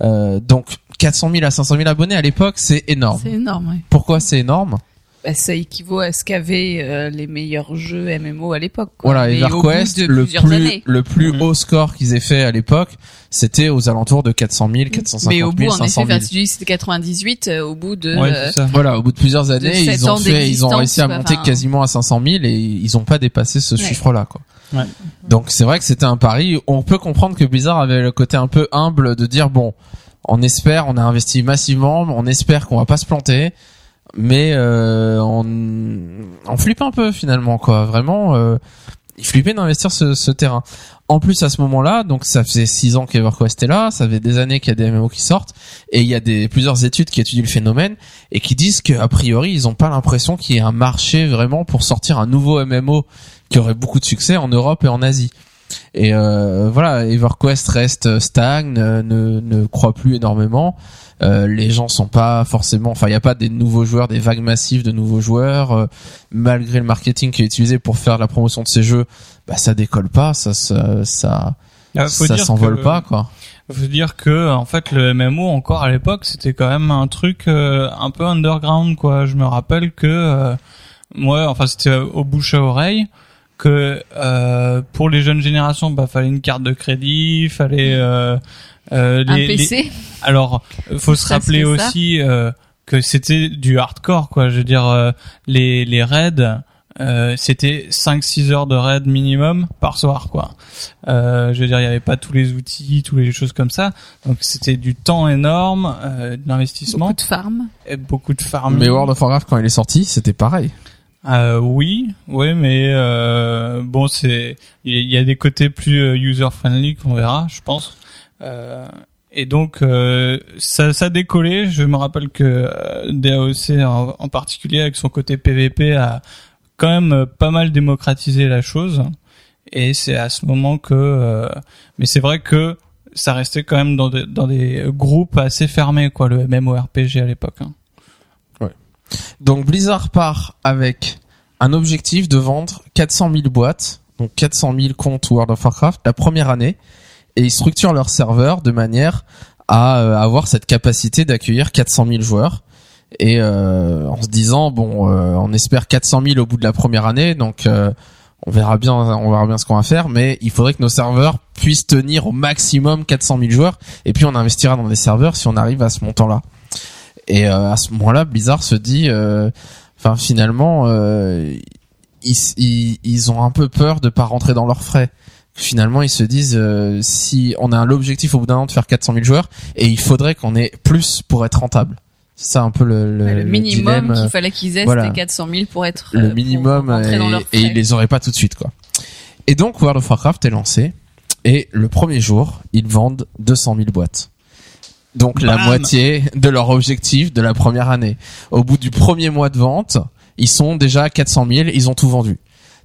Euh, donc 400 000 à 500 000 abonnés à l'époque, c'est énorme. C'est énorme, ouais. Pourquoi c'est énorme? Bah, ça équivaut à ce qu'avaient euh, les meilleurs jeux MMO à l'époque. quoi. Voilà, Mais EverQuest, le plus années. le plus Mhm. haut score qu'ils aient fait à l'époque, c'était aux alentours de 400 000, 450 Mais 000, au bout, en 500 effet, 000. enfin, tu dis que c'était 98, euh, au bout de... Ouais, euh. Voilà, au bout de plusieurs années, ils ont fait, ils ont réussi à monter enfin. quasiment à 500 000 et ils ont pas dépassé ce Ouais. chiffre-là, quoi. Ouais. Donc c'est vrai que c'était un pari. On peut comprendre que Blizzard avait le côté un peu humble de dire bon, on espère, on a investi massivement, on espère qu'on va pas se planter, mais euh, on, on flippe un peu finalement, quoi. Vraiment, euh, ils flippaient d'investir ce, ce terrain. En plus, à ce moment-là, donc ça faisait six ans qu'EverQuest est là, ça fait des années qu'il y a des MMO qui sortent, et il y a des plusieurs études qui étudient le phénomène et qui disent qu'a priori, ils ont pas l'impression qu'il y ait un marché vraiment pour sortir un nouveau MMO qui aurait beaucoup de succès en Europe et en Asie. Et euh, voilà, EverQuest reste stagne, ne, ne croit plus énormément. Euh, les gens sont pas forcément, enfin il y a pas des nouveaux joueurs, des vagues massives de nouveaux joueurs. euh, malgré le marketing qui est utilisé pour faire la promotion de ces jeux, bah ça décolle pas, ça ça ça, Ah, ça s'envole que- pas quoi. Faut dire que en fait le MMO encore à l'époque c'était quand même un truc euh, un peu underground quoi. Je me rappelle que euh, moi enfin c'était au bouche à oreille que euh, pour les jeunes générations bah fallait une carte de crédit, fallait euh, euh, Un les- les- PC. alors faut se rappeler aussi euh, que c'était du hardcore quoi. Je veux dire euh, les les raids euh, c'était 5-6 heures de raid minimum par soir quoi. Euh, je veux dire, il n'y avait pas tous les outils, toutes les choses comme ça. Donc c'était du temps énorme, euh, de l'investissement, Beaucoup de farm. et beaucoup de farming. Mais World of Warcraft quand il est sorti, c'était pareil. Euh, oui, oui, mais euh, bon, c'est il y a des côtés plus user friendly qu'on verra, je pense. Euh, et donc euh, ça, ça décollait. Je me rappelle que euh, DAOC en, en particulier avec son côté PVP a quand même euh, pas mal démocratisé la chose. Et c'est à ce moment que, euh, mais c'est vrai que ça restait quand même dans des, dans des groupes assez fermés, quoi, le MMORPG à l'époque. hein. Donc Blizzard part avec un objectif de vendre 400 000 boîtes, donc 400 000 comptes World of Warcraft la première année, et ils structurent leur serveur de manière à euh, avoir cette capacité d'accueillir 400 000 joueurs. Et euh, en se disant bon, euh, on espère 400 000 au bout de la première année, donc on verra bien, on verra bien ce qu'on va faire, mais il faudrait que nos serveurs puissent tenir au maximum 400 000 joueurs, et puis on investira dans des serveurs si on arrive à ce montant-là. Et euh, à ce moment-là, Blizzard se dit, euh, enfin finalement, euh, ils, ils, ils ont un peu peur de pas rentrer dans leurs frais. Finalement, ils se disent, euh, si on a l'objectif au bout d'un an de faire 400 000 joueurs, et il faudrait qu'on ait plus pour être rentable. C'est ça un peu le, le, minimum qu'il fallait qu'ils aient, voilà. c'était 400 000 pour être le minimum rentrer dans et, leurs et ils les auraient pas tout de suite quoi. Et donc World of Warcraft est lancé et le premier jour ils vendent 200 000 boîtes. Donc la moitié de leur objectif de la première année. Au bout du premier mois de vente, ils sont déjà à 400 000, ils ont tout vendu.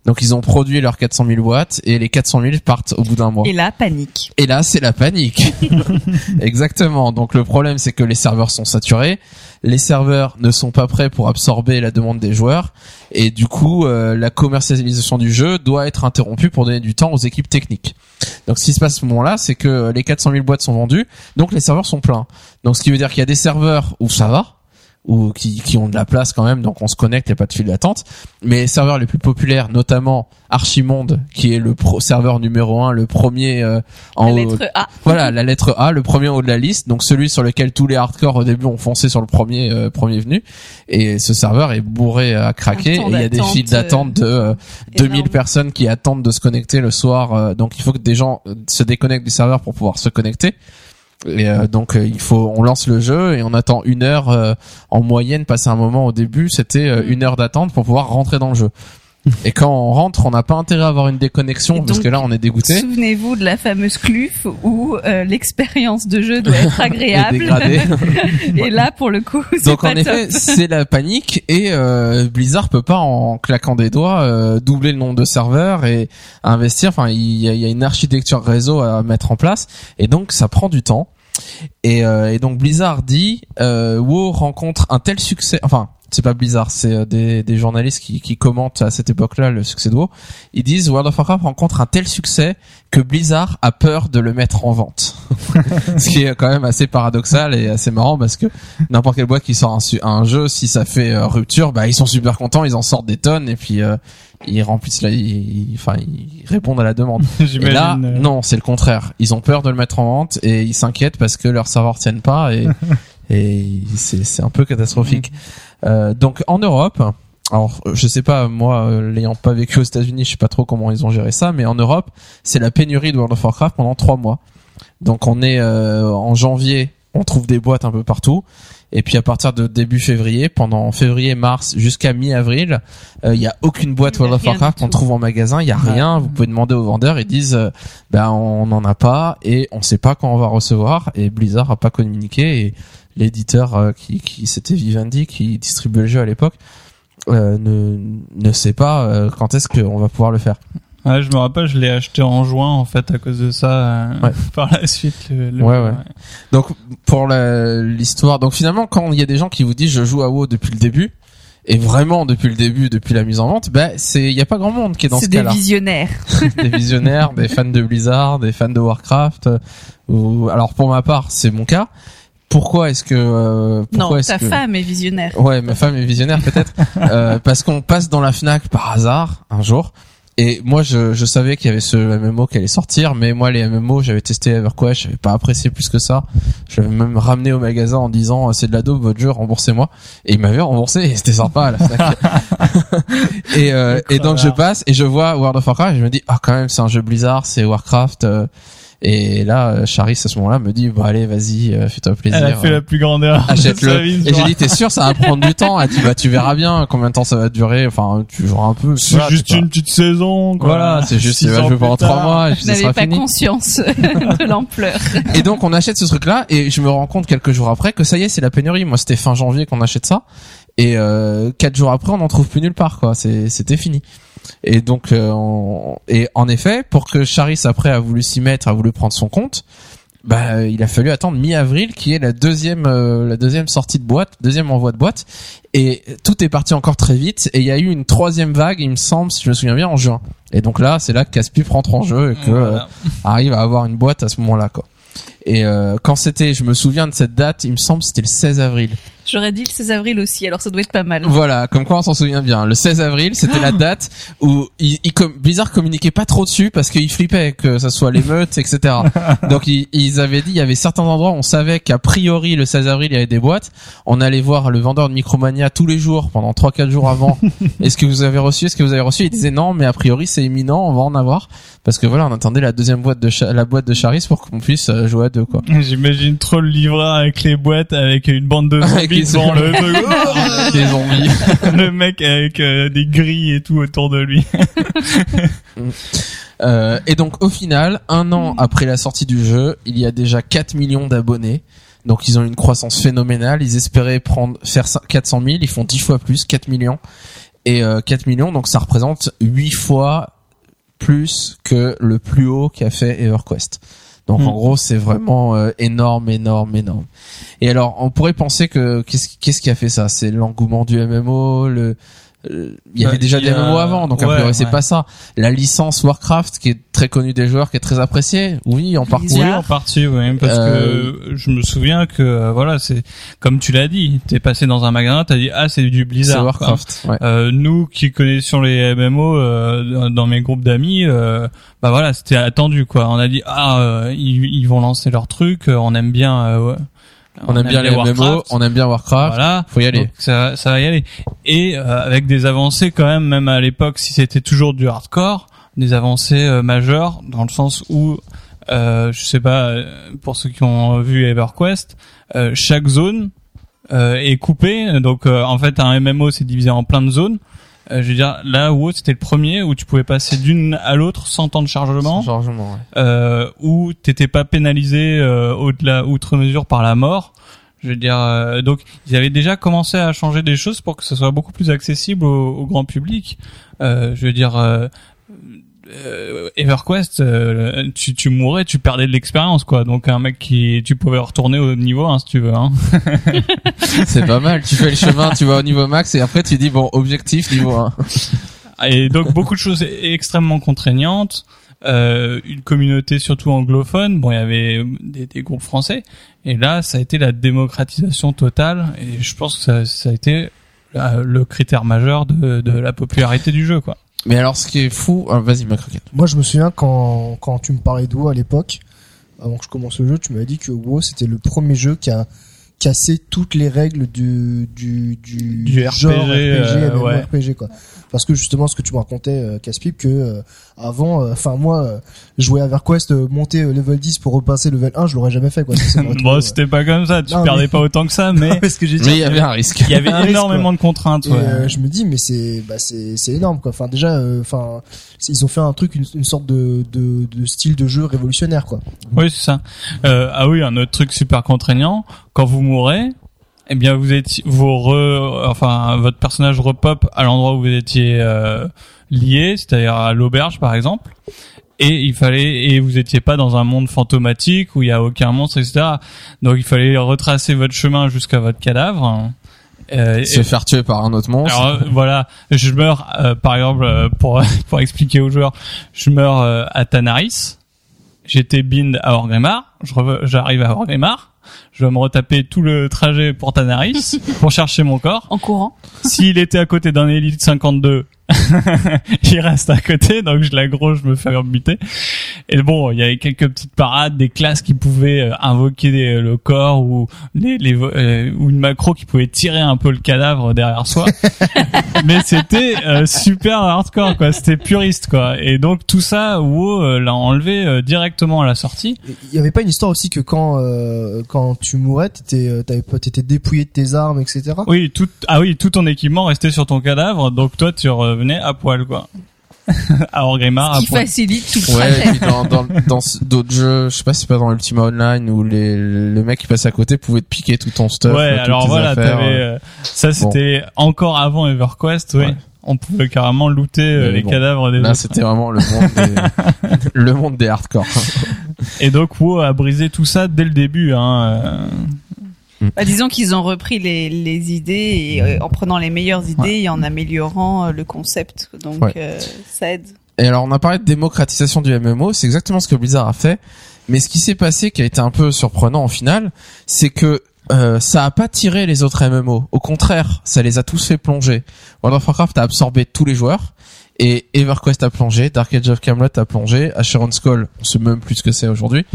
Donc ils ont produit leurs 400 000 boîtes et les 400 000 partent au bout d'un mois. Et là, panique. Et là, c'est la panique. Exactement. Donc le problème, c'est que les serveurs sont saturés, les serveurs ne sont pas prêts pour absorber la demande des joueurs, et du coup, euh, la commercialisation du jeu doit être interrompue pour donner du temps aux équipes techniques. Donc ce qui se passe à ce moment-là, c'est que les 400 000 boîtes sont vendues, donc les serveurs sont pleins. Donc ce qui veut dire qu'il y a des serveurs où ça va, ou qui, qui ont de la place quand même, donc on se connecte, il n'y a pas de file d'attente. Mais les serveurs les plus populaires, notamment Archimonde, qui est le pro serveur numéro un, le premier euh, en la haut, lettre A. voilà, la lettre A, le premier en haut de la liste, donc celui sur lequel tous les hardcore au début ont foncé sur le premier euh, premier venu. Et ce serveur est bourré à craquer. Et il y a des files d'attente de euh, 2000 énorme. personnes qui attendent de se connecter le soir. euh, donc il faut que des gens euh, se déconnectent du serveur pour pouvoir se connecter. Et euh, donc euh, il faut, on lance le jeu et on attend une heure euh, en moyenne. Passer un moment au début, c'était euh, une heure d'attente pour pouvoir rentrer dans le jeu. Et quand on rentre, on n'a pas intérêt à avoir une déconnexion parce que là, on est dégoûté. Souvenez-vous de la fameuse cluf où euh, l'expérience de jeu doit être agréable. Et là, pour le coup, c'est Donc pas en effet, c'est la panique et euh, Blizzard peut pas en claquant des doigts euh, doubler le nombre de serveurs et investir. Enfin, il y y a une architecture réseau à mettre en place et donc ça prend du temps. Et, euh, et donc Blizzard dit euh, WoW rencontre un tel succès. Enfin, c'est pas Blizzard, c'est euh, des, des journalistes qui, qui commentent à cette époque-là le succès de WoW. Ils disent World of Warcraft rencontre un tel succès que Blizzard a peur de le mettre en vente. Ce qui est quand même assez paradoxal et assez marrant parce que n'importe quelle boîte qui sort un, un jeu, si ça fait euh, rupture, bah ils sont super contents, ils en sortent des tonnes et puis euh, ils remplissent la, ils- enfin ils répondent à la demande. Et là, euh, non, c'est le contraire. Ils ont peur de le mettre en vente et ils s'inquiètent parce que leurs serveurs tiennent pas et, et c'est c'est un peu catastrophique. Euh, donc en Europe, alors je sais pas moi, euh, l'ayant pas vécu aux États-Unis, je sais pas trop comment ils ont géré ça, mais en Europe, c'est la pénurie de World of Warcraft pendant trois mois. Donc on est euh, en janvier, on trouve des boîtes un peu partout. Et puis à partir de début février, pendant février-mars jusqu'à mi-avril, euh, il y a aucune boîte World of Warcraft qu'on trouve en magasin. Il y a Ouais. rien. Vous pouvez demander aux vendeurs. Ils disent, euh, ben on n'en a pas et on sait pas quand on va recevoir. Et Blizzard a pas communiqué. Et l'éditeur euh, qui, qui c'était Vivendi qui distribuait le jeu à l'époque euh, ne ne sait pas euh, quand est-ce qu'on va pouvoir le faire. Ouais, je me rappelle, je l'ai acheté en juin en fait à cause de ça. euh, Ouais. Par la suite, le, le- Ouais, ouais. Donc pour la- l'histoire, donc finalement quand il y a des gens qui vous disent je joue à WoW depuis le début et vraiment depuis le début, depuis la mise en vente, ben c'est il y a pas grand monde qui est dans C'est ce des cas-là. visionnaires. des visionnaires, des fans de Blizzard, des fans de Warcraft. euh, ou alors pour ma part, c'est mon cas. Pourquoi est-ce que euh, pourquoi Non, est-ce ta que femme est visionnaire. Ouais, ma femme est visionnaire peut-être euh, parce qu'on passe dans la Fnac par hasard un jour. Et moi, je, je savais qu'il y avait ce MMO qui allait sortir, mais moi, les MMO, j'avais testé EverQuest, j'avais pas apprécié plus que ça. Je l'avais même ramené au magasin en disant, c'est de la dope, votre jeu, remboursez-moi. Et il m'avait remboursé, et c'était sympa à la Fnac. et, euh, et donc, je passe, et je vois World of Warcraft, et je me dis, ah, quand même, c'est un jeu Blizzard, c'est Warcraft. Euh, et là, euh, Charis, à ce moment-là, me dit, bon, allez, vas-y, euh, fais-toi plaisir. Elle a fait la plus grande erreur. Achète-le. Et j'ai dit, t'es sûr, ça va prendre du temps? Ah, tu vas, tu verras bien combien de temps ça va durer. Enfin, tu joueras un peu. C'est Voilà, juste une petite saison. Quoi. Voilà, c'est juste, vas ans jouer pendant trois mois Je n'avais pas fini. conscience de l'ampleur. Et donc, on achète ce truc-là et je me rends compte quelques jours après que ça y est, c'est la pénurie. Moi, c'était fin janvier qu'on achète ça. Et euh, quatre jours après, on n'en trouve plus nulle part, quoi. C'est, c'était fini. Et donc, euh, on- et en effet, pour que Charis après a voulu s'y mettre, a voulu prendre son compte, bah, il a fallu attendre mi-avril, qui est la deuxième, euh, la deuxième sortie de boîte, deuxième envoi de boîte. Et tout est parti encore très vite. Et il y a eu une troisième vague, il me semble, si je me souviens bien, en juin. Et donc là, c'est là que Caspi rentre en jeu et que euh, arrive à avoir une boîte à ce moment-là, quoi. Et euh, quand c'était, je me souviens de cette date, il me semble, c'était le 16 avril. J'aurais dit le 16 avril aussi, alors ça doit être pas mal. Voilà, comme quoi on s'en souvient bien. Le 16 avril, c'était la date où il, il Blizzard communiquait pas trop dessus parce qu'il flippait que ça soit l'émeute, etc. Donc ils, ils avaient dit, il y avait certains endroits où on savait qu'a priori le 16 avril il y avait des boîtes. On allait voir le vendeur de Micromania tous les jours pendant 3-4 jours avant. Est-ce que vous avez reçu Est-ce que vous avez reçu? Il disait non, mais a priori c'est imminent, on va en avoir parce que voilà, on attendait la deuxième boîte de la boîte de Charis pour qu'on puisse euh, jouer à deux quoi. J'imagine trop le livreur avec les boîtes, avec une bande de zombies les devant le, Des zombies. le mec avec euh, des grilles et tout autour de lui. Euh, et donc au final, un an après la sortie du jeu, il y a déjà 4 millions d'abonnés. Donc ils ont une croissance phénoménale. Ils espéraient prendre faire cin- 400 000, ils font 10 fois plus, 4 millions. Et euh, 4 millions, donc ça représente 8 fois plus que le plus haut qu'a fait EverQuest. Donc Hmm. en gros, c'est vraiment euh, énorme, énorme, énorme. Et alors, on pourrait penser que qu'est-ce qu'est-ce qui a fait ça? C'est l'engouement du MMO, le il y avait Bah, déjà des MMO avant, donc a ouais, priori c'est ouais. pas ça. La licence Warcraft qui est très connue des joueurs, qui est très appréciée, oui, en partie. Oui, en partie, oui, parce Euh, que je me souviens que euh, voilà, c'est comme tu l'as dit, t'es passé dans un magasin, t'as dit ah c'est du C'est Blizzard. quoi. Warcraft. Ouais. Euh, nous qui connaissions les MMO euh, dans mes groupes d'amis, euh, bah voilà, c'était attendu quoi. On a dit ah euh, ils, ils vont lancer leur truc, euh, on aime bien, euh, ouais. On, aime bien les MMO, Warcraft. on aime bien Warcraft. Voilà, Faut y aller. Donc, ça, ça va y aller. Et euh, avec des avancées quand même, même à l'époque, si c'était toujours du hardcore, des avancées euh, majeures dans le sens où, euh, je sais pas, euh, pour ceux qui ont vu EverQuest, euh, chaque zone euh, est coupée. Donc euh, en fait, un MMO c'est divisé en plein de zones. Euh, je veux dire, là où c'était le premier où tu pouvais passer d'une à l'autre sans temps de chargement Chargement, ouais. euh, où t'étais pas pénalisé euh, au-delà outre mesure par la mort. Je veux dire, euh, donc ils avaient déjà commencé à changer des choses pour que ce soit beaucoup plus accessible au, au grand public. Euh, je veux dire, euh, euh, EverQuest, euh, tu, tu mourais, tu perdais de l'expérience, quoi. Donc un mec qui, tu pouvais retourner au niveau 1 si tu veux. Hein. C'est pas mal. Tu fais le chemin, tu vas au niveau max et après tu dis bon objectif niveau 1. Et donc beaucoup de choses extrêmement contraignantes. Euh, une communauté surtout anglophone. Bon, il y avait des, des groupes français. Et là, ça a été la démocratisation totale. Et je pense que ça, ça a été euh, le critère majeur de, de la popularité du jeu, quoi. Mais alors ce qui est fou, ah, vas-y ma croquette. Moi, je me souviens quand, quand tu me parlais de WoW à l'époque, avant que je commence le jeu, tu m'avais dit que WoW c'était le premier jeu qui a cassé toutes les règles du, du, du, Du genre RPG, euh, MMORPG, quoi. Parce que justement, ce que tu me racontais, euh, Caspip, que euh, avant, euh, enfin moi, euh, jouer à VerQuest, euh, monter euh, level 10 pour repasser level 1, je l'aurais jamais fait, quoi. Bon, trop, c'était pas comme ça. Tu Non, perdais mais- pas autant que ça, mais ouais, ce que j'ai dit. Mais il y avait un risque. il y avait risque, énormément de contraintes. Et, Ouais. euh, je me dis mais c'est bah c'est c'est énorme quoi. Enfin déjà euh, enfin ils ont fait un truc une, une sorte de, de de style de jeu révolutionnaire quoi. Oui, c'est ça. Euh, ah oui, un autre truc super contraignant. Quand vous mourrez, eh bien, vous êtes, vous re, enfin, votre personnage repop à l'endroit où vous étiez euh, liés, c'est-à-dire à l'auberge par exemple. Et il fallait et vous étiez pas dans un monde fantomatique où il y a aucun monstre, etc. Donc il fallait retracer votre chemin jusqu'à votre cadavre. Euh, Se faire tuer par un autre monstre. alors euh, voilà, je meurs euh, par exemple euh, pour pour expliquer aux joueurs, je meurs à Tanaris. J'étais bind à Orgrimmar, j'arrive à Orgrimmar, je vais me retaper tout le trajet pour Tanaris pour chercher mon corps. En courant. S'il était à côté d'un élite 52, il reste à côté, donc je l'aggro, je me fais buter. Et bon, il y avait quelques petites parades, des classes qui pouvaient euh, invoquer des- le corps ou les, les vo- euh, ou une macro qui pouvait tirer un peu le cadavre derrière soi. Mais c'était euh, super hardcore, quoi. C'était puriste, quoi. Et donc tout ça, WoW euh, l'a enlevé euh, directement à la sortie. Il y avait pas une histoire aussi que quand euh, quand tu mourais, t'étais euh, t'étais dépouillé de tes armes, etc. Oui, tout, ah oui, tout ton équipement restait sur ton cadavre, donc toi tu revenais à poil, quoi. à Orgrimmar, à Qui poil. facilite tout le Ouais, et dans, dans, d'autres jeux, je sais pas si c'est pas dans Ultima Online où les, le mec qui passe à côté pouvait te piquer tout ton stuff. Ouais, alors tes voilà, affaires, t'avais, euh. euh, ça c'était encore avant EverQuest, oui. Ouais. On pouvait carrément looter euh, Mais les bon, cadavres des Là, autres. c'était vraiment le monde des, le monde des hardcore. Et donc WoW a brisé tout ça dès le début, hein. euh, Bah, disons qu'ils ont repris les, les idées et euh, en prenant les meilleures idées et en améliorant euh, le concept. Donc Ouais. euh, ça aide. Et alors, on a parlé de démocratisation du MMO, c'est exactement ce que Blizzard a fait. Mais ce qui s'est passé, qui a été un peu surprenant au final, c'est que euh, ça a pas tiré les autres MMO. Au contraire, ça les a tous fait plonger. World of Warcraft a absorbé tous les joueurs. Et EverQuest a plongé, Dark Age of Camelot a plongé, Asheron's Call, on sait même plus ce que c'est aujourd'hui.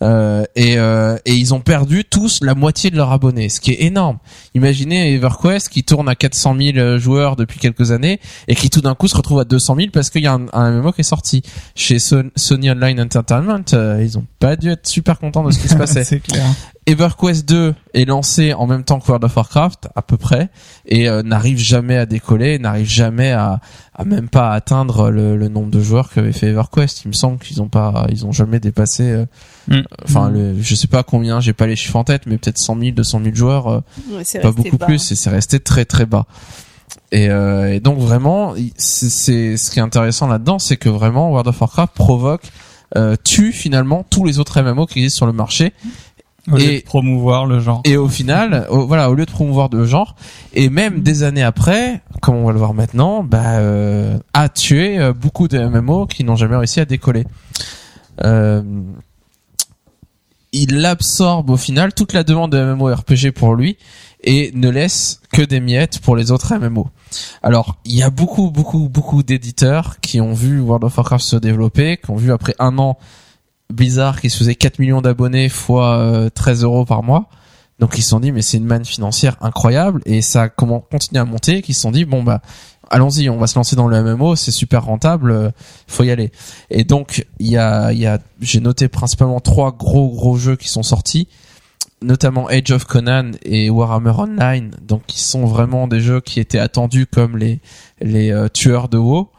Euh, et, euh, et ils ont perdu tous la moitié de leurs abonnés, ce qui est énorme. Imaginez EverQuest qui tourne à 400 000 joueurs depuis quelques années et qui tout d'un coup se retrouve à 200 000 parce qu'il y a un, un MMO qui est sorti. Chez Son- Sony Online Entertainment, euh, ils ont pas dû être super contents de ce qui se passait. clair. EverQuest 2 est lancé en même temps que World of Warcraft, à peu près, et euh, n'arrive jamais à décoller, n'arrive jamais à, à même pas atteindre le, le nombre de joueurs qu'avait fait EverQuest. Il me semble qu'ils ont pas, ils ont jamais dépassé. euh, Mm. Enfin, le, je sais pas combien, j'ai pas les chiffres en tête, mais peut-être 100 000, 200 000 joueurs. euh, Ouais, pas beaucoup bas. plus et c'est resté très très bas et, euh, et donc vraiment c'est- ce qui est intéressant là-dedans c'est que vraiment World of Warcraft provoque euh, tue finalement tous les autres MMO qui existent sur le marché Au lieu Et- de promouvoir le genre. et au final au, voilà au lieu de promouvoir de genre et même des années après comme on va le voir maintenant bah euh, a tué euh, beaucoup de MMO qui n'ont jamais réussi à décoller euh, il absorbe au final toute la demande de MMORPG pour lui et ne laisse que des miettes pour les autres MMO. Alors, il y a beaucoup, beaucoup, beaucoup d'éditeurs qui ont vu World of Warcraft se développer, qui ont vu après un an Blizzard qui se faisait 4 millions d'abonnés fois euh, 13 euros par mois. Donc ils se sont dit mais c'est une manne financière incroyable. Et ça continué à monter qu'ils se sont dit bon bah allons-y on va se lancer dans le MMO c'est super rentable euh, faut y aller. Et donc il y a il y a j'ai noté principalement trois gros gros jeux qui sont sortis notamment Age of Conan et Warhammer Online. Donc qui sont vraiment des jeux qui étaient attendus comme les les euh, tueurs de WoW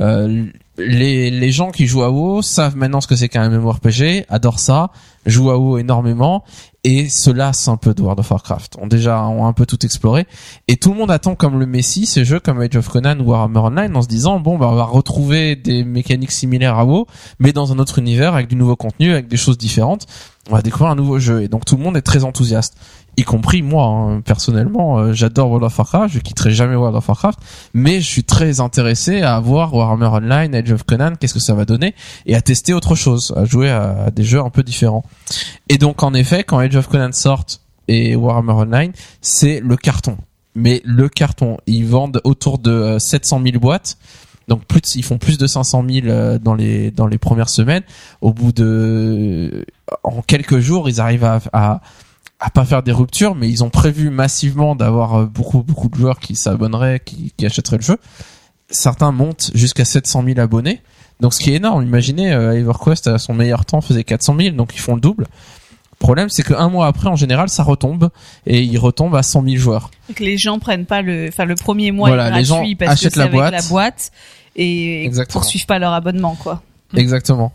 euh, les, les gens qui jouent à WoW savent maintenant ce que c'est qu'un MMORPG, adorent ça, jouent à WoW énormément et se lassent un peu de World of Warcraft. Ont déjà ont un peu tout exploré et tout le monde attend comme le Messi ces jeux comme Age of Conan ou Warhammer Online en se disant bon bah on va retrouver des mécaniques similaires à WoW mais dans un autre univers avec du nouveau contenu, avec des choses différentes. On va découvrir un nouveau jeu et donc tout le monde est très enthousiaste y compris moi hein. personnellement euh, j'adore World of Warcraft je quitterai jamais World of Warcraft mais je suis très intéressé à voir Warhammer Online Age of Conan qu'est-ce que ça va donner et à tester autre chose à jouer à, des jeux un peu différents. Et donc en effet quand Age of Conan sort et Warhammer Online c'est le carton. Mais le carton ils vendent autour de euh, 700 000 boîtes. Donc plus de- ils font plus de 500 000 euh, dans les dans les premières semaines. Au bout de en quelques jours ils arrivent à à pas faire des ruptures, mais ils ont prévu massivement d'avoir euh, beaucoup beaucoup de joueurs qui s'abonneraient, qui, qui achèteraient le jeu. Certains montent jusqu'à 700 000 abonnés, donc ce qui est énorme. Imaginez, euh, EverQuest à son meilleur temps faisait 400 000, donc ils font le double. Le problème, c'est qu'un mois après, en général, ça retombe et ils retombent à 100 000 joueurs. Que les gens prennent pas le, enfin le premier mois Voilà, est les gens parce achètent que la avec boîte. la boîte et Exactement. poursuivent pas leur abonnement quoi. Exactement.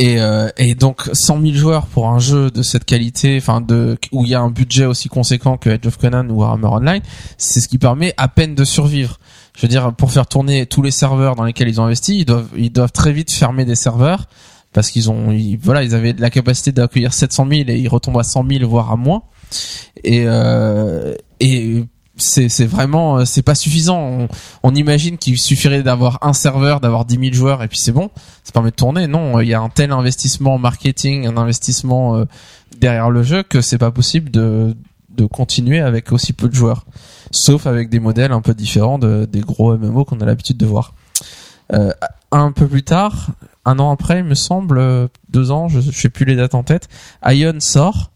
Et, euh, et donc 100 000 joueurs pour un jeu de cette qualité, enfin de où il y a un budget aussi conséquent que Age of Conan ou Warhammer Online, c'est ce qui permet à peine de survivre. je veux dire, pour faire tourner tous les serveurs dans lesquels ils ont investi, ils doivent, ils doivent très vite fermer des serveurs parce qu'ils ont, voilà, ils avaient la capacité d'accueillir 700 000 et ils retombent à 100 000 voire à moins. Et euh, et c'est vraiment, euh, c'est pas suffisant. On, imagine qu'il suffirait d'avoir un serveur, d'avoir 10 000 joueurs et puis c'est bon, ça permet de tourner. Non, il y a un tel investissement en marketing, un investissement euh, derrière le jeu que c'est pas possible de de continuer avec aussi peu de joueurs sauf avec des modèles un peu différents de, des gros MMO qu'on a l'habitude de voir. Euh, un peu plus tard, un an après, il me semble, euh, deux ans, je, je sais plus les dates en tête, Ion sort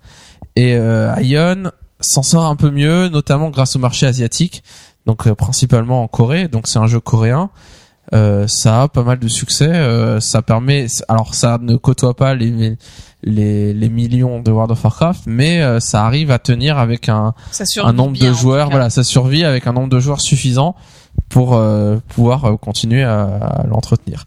et euh, Ion s'en sort un peu mieux, notamment grâce au marché asiatique, donc euh, principalement en Corée. Donc c'est un jeu coréen. Euh, ça a pas mal de succès. euh, ça permet, alors ça ne côtoie pas les les, les millions de World of Warcraft, mais euh, ça arrive à tenir avec un un nombre bien, de joueurs, voilà, ça survit avec un nombre de joueurs suffisant pour euh, pouvoir euh, continuer à, à l'entretenir.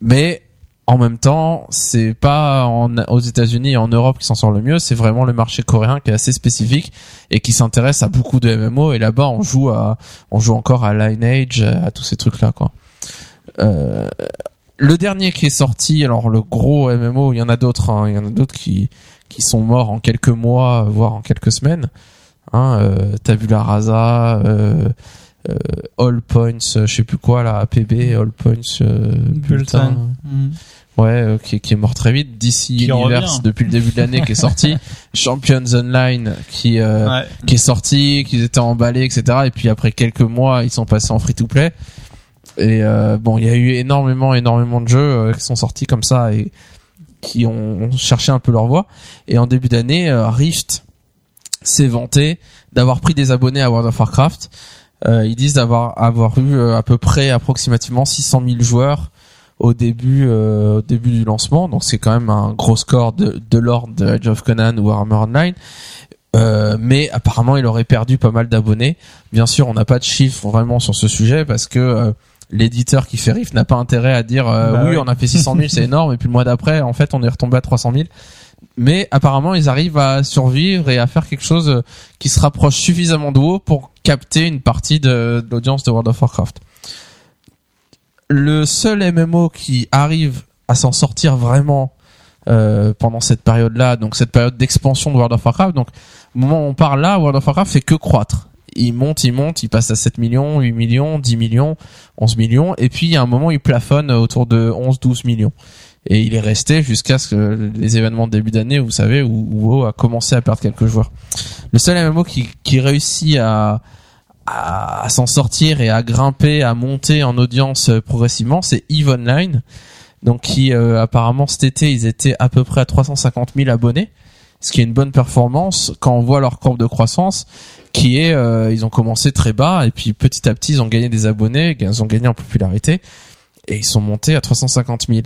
Mais en même temps, c'est pas en, aux États-Unis et en Europe qui s'en sort le mieux, c'est vraiment le marché coréen qui est assez spécifique et qui s'intéresse à beaucoup de MMO et là-bas on joue à on joue encore à Lineage, à tous ces trucs là quoi. Euh, le dernier qui est sorti, alors le gros MMO, il y en a d'autres, hein, il y en a d'autres qui qui sont morts en quelques mois, voire en quelques semaines. Hein, euh, Tabula Rasa, euh, All Points, euh, je sais plus quoi là, APB, All Points, euh, bulletin. Mm. Ouais, euh, qui, qui est mort très vite. DC Qui Universe depuis le début de l'année qui est sorti. Champions Online qui euh, Ouais. qui est sorti, qu'ils étaient emballés, etc. Et puis après quelques mois, ils sont passés en free to play. Et euh, bon, il y a eu énormément, énormément de jeux euh, qui sont sortis comme ça et qui ont, ont cherché un peu leur voie. Et en début d'année, euh, Rift s'est vanté d'avoir pris des abonnés à World of Warcraft. Euh, ils disent d'avoir avoir eu euh, à peu près approximativement 600 000 joueurs au début euh, au début du lancement. Donc c'est quand même un gros score de, de l'ordre de Age of Conan ou Warhammer Online. Euh, mais apparemment, il aurait perdu pas mal d'abonnés. Bien sûr, on n'a pas de chiffres vraiment sur ce sujet parce que euh, l'éditeur qui fait Rift n'a pas intérêt à dire euh, Bah oui, oui. on a fait 600 000, c'est énorme, et puis le mois d'après, en fait, on est retombé à 300 000. Mais apparemment, ils arrivent à survivre et à faire quelque chose euh, qui se rapproche suffisamment de haut pour capter une partie de, l'audience de World of Warcraft. Le seul MMO qui arrive à s'en sortir vraiment euh, pendant cette période-là, donc cette période d'expansion de World of Warcraft, donc au moment où on parle là, World of Warcraft fait que croître. Il monte, il monte, il passe à 7 millions, 8 millions, 10 millions, 11 millions, et puis il y a un moment il plafonne autour de 11, 12 millions. Et il est resté jusqu'à ce que les événements de début d'année, vous savez, où, où WoW a commencé à perdre quelques joueurs. Le seul MMO qui, qui réussit à, à, à s'en sortir et à grimper, à monter en audience progressivement, c'est EVE Online. Donc qui euh, apparemment cet été ils étaient à peu près à 350 000 abonnés, ce qui est une bonne performance quand on voit leur courbe de croissance, qui est euh, ils ont commencé très bas et puis petit à petit ils ont gagné des abonnés, ils ont gagné en popularité et ils sont montés à 350 000.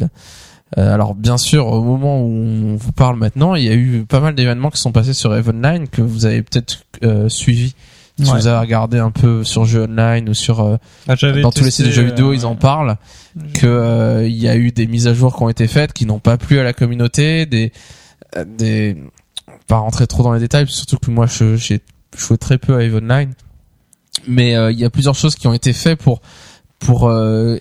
Euh, alors bien sûr, au moment où on vous parle maintenant, il y a eu pas mal d'événements qui sont passés sur Eve Online que vous avez peut-être euh, suivi. Si Ouais. vous avez regardé un peu sur jeux online ou sur euh, Ah, dans tous les sites de jeux vidéo, euh, ils en parlent que euh, il y a eu des mises à jour qui ont été faites qui n'ont pas plu à la communauté, des euh, des pas rentrer trop dans les détails, surtout que moi je j'ai joué très peu à Eve Online, mais euh, il y a plusieurs choses qui ont été faites pour pour euh,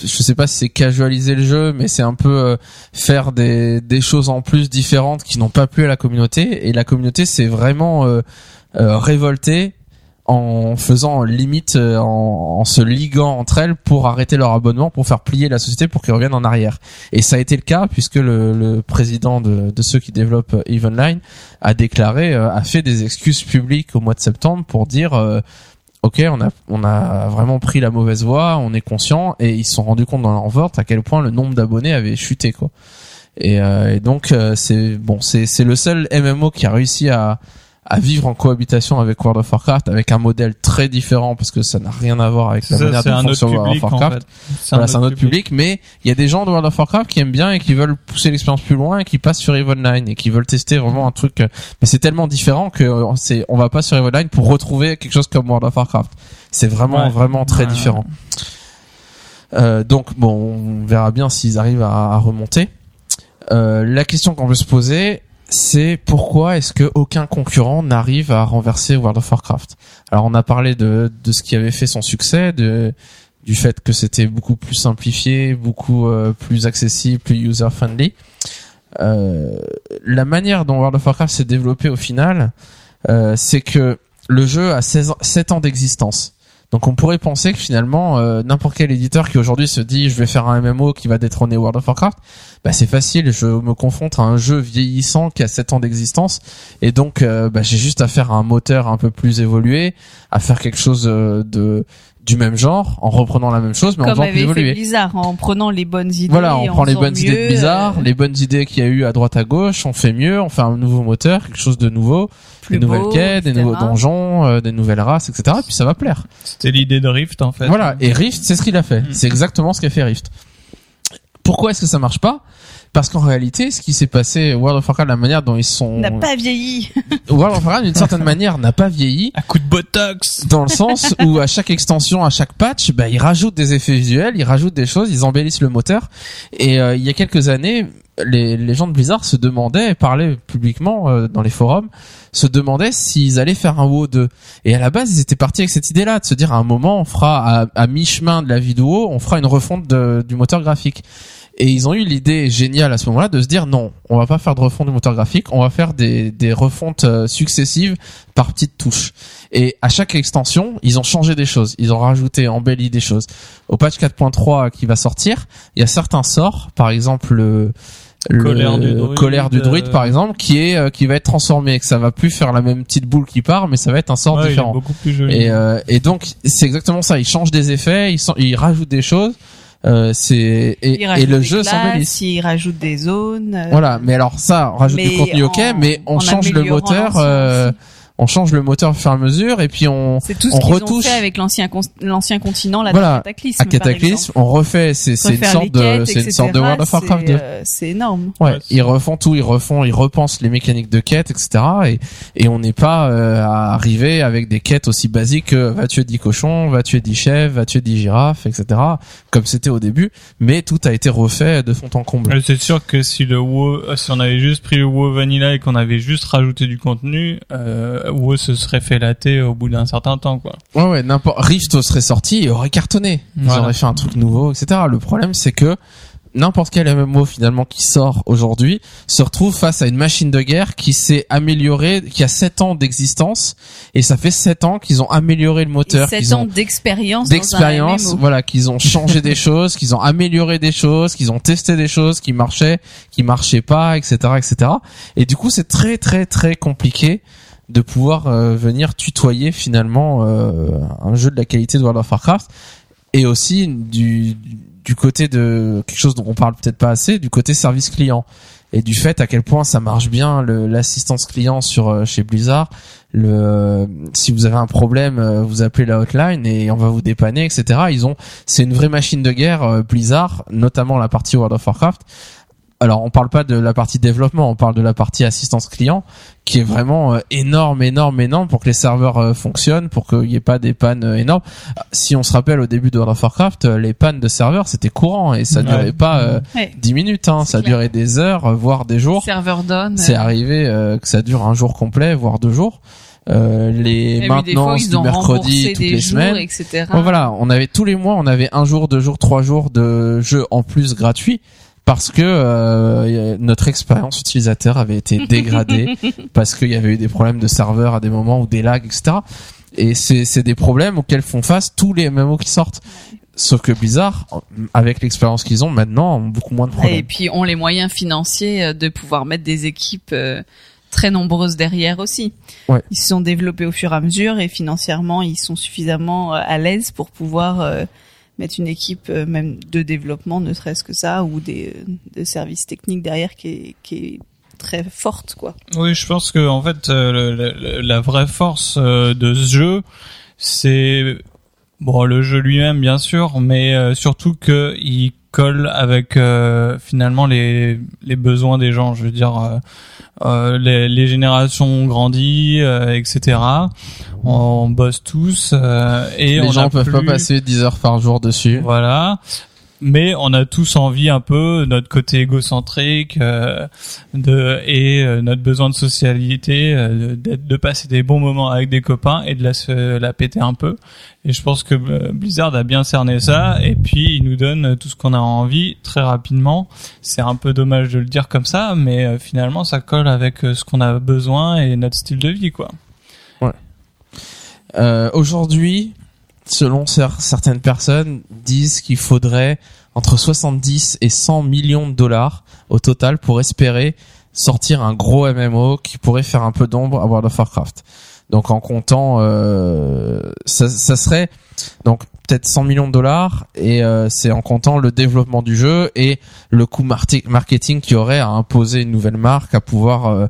je sais pas si c'est casualiser le jeu, mais c'est un peu euh, faire des choses en plus différentes qui n'ont pas plu à la communauté. Et la communauté s'est vraiment euh, euh, révoltée en faisant limite en, se liguant entre elles pour arrêter leur abonnement pour faire plier la société pour qu'ils reviennent en arrière. Et ça a été le cas puisque le, président de, de ceux qui développent Eve Online a déclaré a fait des excuses publiques au mois de septembre pour dire ok on a on a vraiment pris la mauvaise voie on est conscient et ils se sont rendus compte dans leur vote à quel point le nombre d'abonnés avait chuté quoi. Et, euh, et donc euh, c'est bon c'est le seul MMO qui a réussi à à vivre en cohabitation avec World of Warcraft avec un modèle très différent parce que ça n'a rien à voir avec la Ça, manière dont fonctionne World of en Warcraft voilà, c'est un autre public, mais il y a des gens de World of Warcraft qui aiment bien et qui veulent pousser l'expérience plus loin et qui passent sur Eve Online et qui veulent tester vraiment un truc. euh, Mais c'est tellement différent que euh, c'est, on va pas sur Eve Online pour retrouver quelque chose comme World of Warcraft. C'est vraiment, Ouais. vraiment très Ouais. différent. Euh, donc bon, on verra bien s'ils arrivent à, à remonter. Euh, la question qu'on peut se poser, c'est pourquoi est-ce que aucun concurrent n'arrive à renverser World of Warcraft? Alors on a parlé de, de ce qui avait fait son succès, de du fait que c'était beaucoup plus simplifié, beaucoup euh, plus accessible, plus user friendly. Euh, la manière dont World of Warcraft s'est développé au final, euh, c'est que le jeu a 16 ans- 7 ans d'existence. Donc on pourrait penser que finalement euh, n'importe quel éditeur qui aujourd'hui se dit je vais faire un MMO qui va détrôner World of Warcraft, bah c'est facile, je me confronte à un jeu vieillissant qui a 7 ans d'existence. Et donc euh, bah, j'ai juste à faire un moteur un peu plus évolué, à faire quelque chose euh, de du même genre en reprenant la même chose mais en Comme faisant plus avait fait évoluer. Blizzard, en prenant les bonnes idées. Voilà, on en prend les bonnes idées de euh, les bonnes idées qu'il y a eu à droite à gauche, on fait mieux, on fait un nouveau moteur, quelque chose de nouveau, plus des nouvelles beau, quêtes, des nouveaux donjons, euh, des nouvelles races, etc. Et puis ça va plaire. C'était l'idée de Rift en fait. Voilà. Et Rift, c'est ce qu'il a fait. Mm. C'est exactement ce qu'a fait Rift. Pourquoi est-ce que ça marche pas? Parce qu'en réalité, ce qui s'est passé, World of Warcraft, la manière dont ils sont, n'a pas vieilli. World of Warcraft, d'une certaine manière, n'a pas vieilli. À coup de botox. Dans le sens où à chaque extension, à chaque patch, bah, ils rajoutent des effets visuels, ils rajoutent des choses, ils embellissent le moteur. Et euh, il y a quelques années, les, les gens de Blizzard se demandaient, parlaient publiquement euh, dans les forums, se demandaient s'ils allaient faire un WoW 2. Et à la base, ils étaient partis avec cette idée-là, de se dire à un moment, on fera à, à mi-chemin de la vidéo, on fera une refonte de- du moteur graphique. Et ils ont eu l'idée géniale à ce moment-là de se dire non, on va pas faire de refonte du moteur graphique, on va faire des, des refontes euh, successives par petites touches. Et à chaque extension, ils ont changé des choses, ils ont rajouté, embelli des choses. Au patch 4.3 qui va sortir, il y a certains sorts, par exemple le le Colère du druide, colère du druide euh, par exemple qui est euh, qui va être transformé que ça va plus faire la même petite boule qui part mais ça va être un sort Ouais, il est différent beaucoup plus joli. et, euh, et donc c'est exactement ça. Ils changent des effets, ils, sont- ils rajoutent des choses. Euh, c'est et, le jeu s'embellisse. Il rajoute des zones. euh, Voilà. Mais alors ça, on rajoute du mais contenu ok, mais on change le moteur. On change le moteur au fur et à mesure et puis on C'est tout on ce ont retouche- fait avec l'ancien con- l'ancien continent, là, Voilà, Cataclysme. Cataclysme, on refait. C'est c'est une sorte de quêtes, c'est une sorte de World of Warcraft c'est, 2. euh, C'est énorme. Ouais, Ouais, ils refont tout, ils refont, ils repensent les mécaniques de quête, etc. Et, et on n'est pas euh, à arriver avec des quêtes aussi basiques que va tuer 10 cochons, va tuer 10 chèvres, va tuer 10 girafes, etc. Comme c'était au début, mais tout a été refait de fond en comble. Euh, C'est sûr que si le WoW, si on avait juste pris le WoW Vanilla et qu'on avait juste rajouté du contenu, euh, WoW se serait fait latter au bout d'un certain temps, quoi. Ouais, ouais, n'importe. Rift serait sorti et aurait cartonné. Ils Voilà. auraient fait un truc nouveau, etc. Le problème, c'est que n'importe quel MMO finalement qui sort aujourd'hui se retrouve face à une machine de guerre qui s'est améliorée, qui a 7 ans d'existence et ça fait 7 ans qu'ils ont amélioré le moteur, 7 qu'ils ans d'expérience. d'expérience, voilà, qu'ils ont changé des choses, qu'ils ont amélioré des choses, qu'ils ont testé des choses qui marchaient, qui marchaient pas, etc., etc. Et du coup, c'est très très très compliqué de pouvoir euh, venir tutoyer finalement euh, un jeu de la qualité de World of Warcraft et aussi du du côté de quelque chose dont on parle peut-être pas assez, du côté service client et du fait à quel point ça marche bien l'assistance client sur euh, chez Blizzard. Le euh, si vous avez un problème, vous appelez la hotline et on va vous dépanner, etc. Ils ont c'est une vraie machine de guerre Blizzard, notamment la partie World of Warcraft. Alors on parle pas de la partie développement, on parle de la partie assistance client qui est vraiment euh, énorme, énorme, énorme pour que les serveurs euh, fonctionnent, pour qu'il y ait pas des pannes euh, énormes. Si on se rappelle au début de World of Warcraft, les pannes de serveurs c'était courant et ça Ouais. durait pas euh, Ouais. 10 minutes, hein, ça clair. durait des heures, voire des jours. Serveur down. C'est euh, arrivé euh, que ça dure un jour complet, voire deux jours. Euh, les fois, maintenances ils du mercredi toutes les jours, semaines. etc. Bon, voilà, on avait tous les mois, on avait un jour, deux jours, trois jours de jeu en plus gratuit parce que euh, notre expérience utilisateur avait été dégradée parce qu'il y avait eu des problèmes de serveur à des moments ou des lags, etc. Et c'est des problèmes auxquels font face tous les MMO qui sortent. Sauf que Blizzard, avec l'expérience qu'ils ont maintenant, ont beaucoup moins de Et problèmes. puis ont les moyens financiers euh, de pouvoir mettre des équipes euh, très nombreuses derrière aussi. Ouais. Ils se sont développés au fur et à mesure et financièrement ils sont suffisamment euh, à l'aise pour pouvoir euh, mettre une équipe euh, même de développement, ne serait-ce que ça, ou des, euh, des services techniques derrière qui est, qui est très forte quoi. Oui, je pense que en fait, euh, la vraie force de ce jeu, c'est bon le jeu lui-même bien sûr, mais euh, surtout que il colle avec euh, finalement les les besoins des gens. Je veux dire, euh, les, les générations ont grandi, euh, etc. On bosse tous euh, et les on gens peuvent pas passer 10 heures par jour dessus. Voilà. Mais on a tous envie un peu notre côté égocentrique euh, de et euh, notre besoin de socialité euh, de, de passer des bons moments avec des copains et de la se la péter un peu. Et je pense que euh, Blizzard a bien cerné ça. Et puis il nous donne tout ce qu'on a envie très rapidement. C'est un peu dommage de le dire comme ça mais euh, finalement ça colle avec euh, ce qu'on a besoin et notre style de vie quoi. Euh, Aujourd'hui, selon cer- certaines personnes, disent qu'il faudrait entre 70 et 100 millions de dollars au total pour espérer sortir un gros MMO qui pourrait faire un peu d'ombre à World of Warcraft. Donc en comptant, euh, ça, serait donc peut-être 100 millions de dollars et euh, c'est en comptant le développement du jeu et le coût marketing qui aurait à imposer une nouvelle marque à pouvoir euh,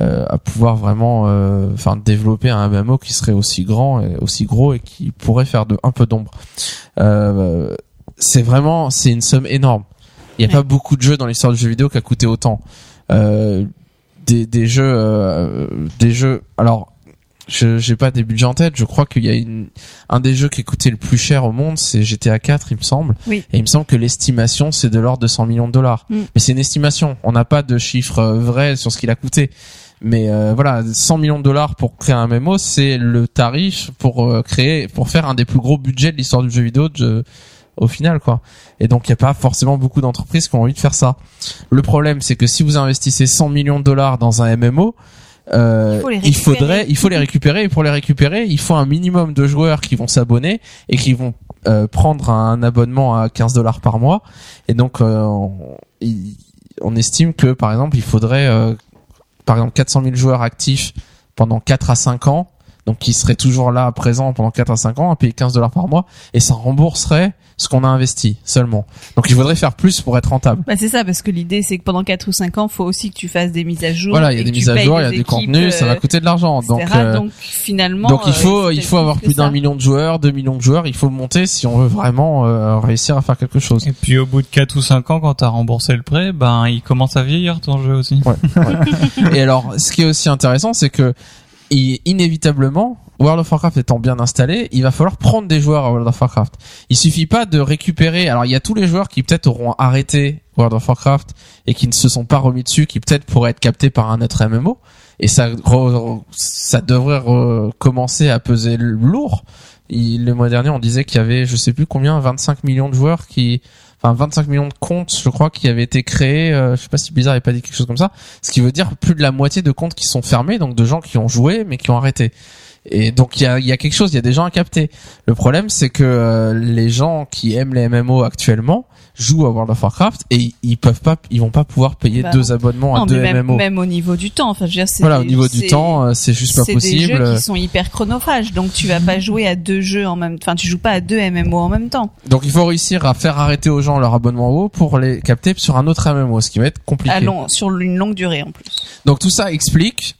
euh, à pouvoir vraiment euh, enfin développer un MMO qui serait aussi grand et aussi gros et qui pourrait faire de un peu d'ombre. Euh, c'est vraiment c'est une somme énorme. Il n'y a Ouais. pas beaucoup de jeux dans l'histoire du jeu vidéo qui a coûté autant. Euh, des, des jeux euh, des jeux alors je j'ai pas des budgets en tête, je crois qu'il y a une un des jeux qui a coûté le plus cher au monde, c'est GTA 4 il me semble. Oui. Et il me semble que l'estimation c'est de l'ordre de 100 millions de dollars. Mm. Mais c'est une estimation, on n'a pas de chiffre vrai sur ce qu'il a coûté. Mais euh, voilà, 100 millions de dollars pour créer un MMO, c'est le tarif pour euh, créer, pour faire un des plus gros budgets de l'histoire du jeu vidéo de- au final, quoi. Et donc, il n'y a pas forcément beaucoup d'entreprises qui ont envie de faire ça. Le problème, c'est que si vous investissez 100 millions de dollars dans un MMO, euh, Il faudrait, il faut les récupérer. Et pour les récupérer, il faut un minimum de joueurs qui vont s'abonner et qui vont euh, prendre un abonnement à 15 dollars par mois. Et donc, euh, on, on estime que, par exemple, il faudrait, euh, par exemple, 400 000 joueurs actifs pendant 4 à 5 ans. Donc, qui seraient toujours là, présents pendant 4 à 5 ans, à payer 15 dollars par mois. Et ça rembourserait ce qu'on a investi seulement. Donc, il faudrait faire plus pour être rentable. Bah c'est ça parce que l'idée c'est que pendant 4 ou 5 ans, faut aussi que tu fasses des mises à jour. Voilà, il y a et des tu mises à jour, il y a des contenus, ça va euh, coûter de l'argent. Donc, euh, donc finalement Donc il euh, faut il faut avoir plus d'un million de joueurs, deux millions de joueurs, il faut monter si on veut vraiment euh, réussir à faire quelque chose. et puis au bout de 4 ou 5 ans quand t'as remboursé le prêt ben il commence à vieillir ton jeu aussi Et alors ce qui est aussi intéressant c'est que inévitablement World of Warcraft étant bien installé, il va falloir prendre des joueurs à World of Warcraft. Il suffit pas de récupérer. Alors il y a tous les joueurs qui peut-être auront arrêté World of Warcraft et qui ne se sont pas remis dessus, qui peut-être pourraient être captés par un autre MMO. Et ça, ça devrait recommencer à peser lourd. Il- le mois dernier, on disait qu'il y avait, je sais plus combien, 25 millions de joueurs qui, enfin 25 millions de comptes, je crois, qui avaient été créés. euh, je sais pas si Blizzard avait pas dit quelque chose comme ça. Ce qui veut dire plus de la moitié de comptes qui sont fermés, donc de gens qui ont joué mais qui ont arrêté. Et donc il y a, y a quelque chose, il y a des gens à capter. Le problème, c'est que euh, les gens qui aiment les MMO actuellement jouent à World of Warcraft et ils, peuvent pas, ils vont pas pouvoir payer Bah, deux abonnements Non, à deux même, MMO. même au niveau du temps, enfin je veux dire c'est Voilà, au niveau du c'est- temps, euh, c'est juste pas c'est possible. des jeux qui sont hyper chronophages, donc tu vas pas jouer à deux jeux en même, enfin tu joues pas à deux MMO en même temps. Donc il faut réussir à faire arrêter aux gens leur abonnement WoW pour les capter sur un autre MMO, ce qui va être compliqué. À long, sur une longue durée en plus. Donc tout ça explique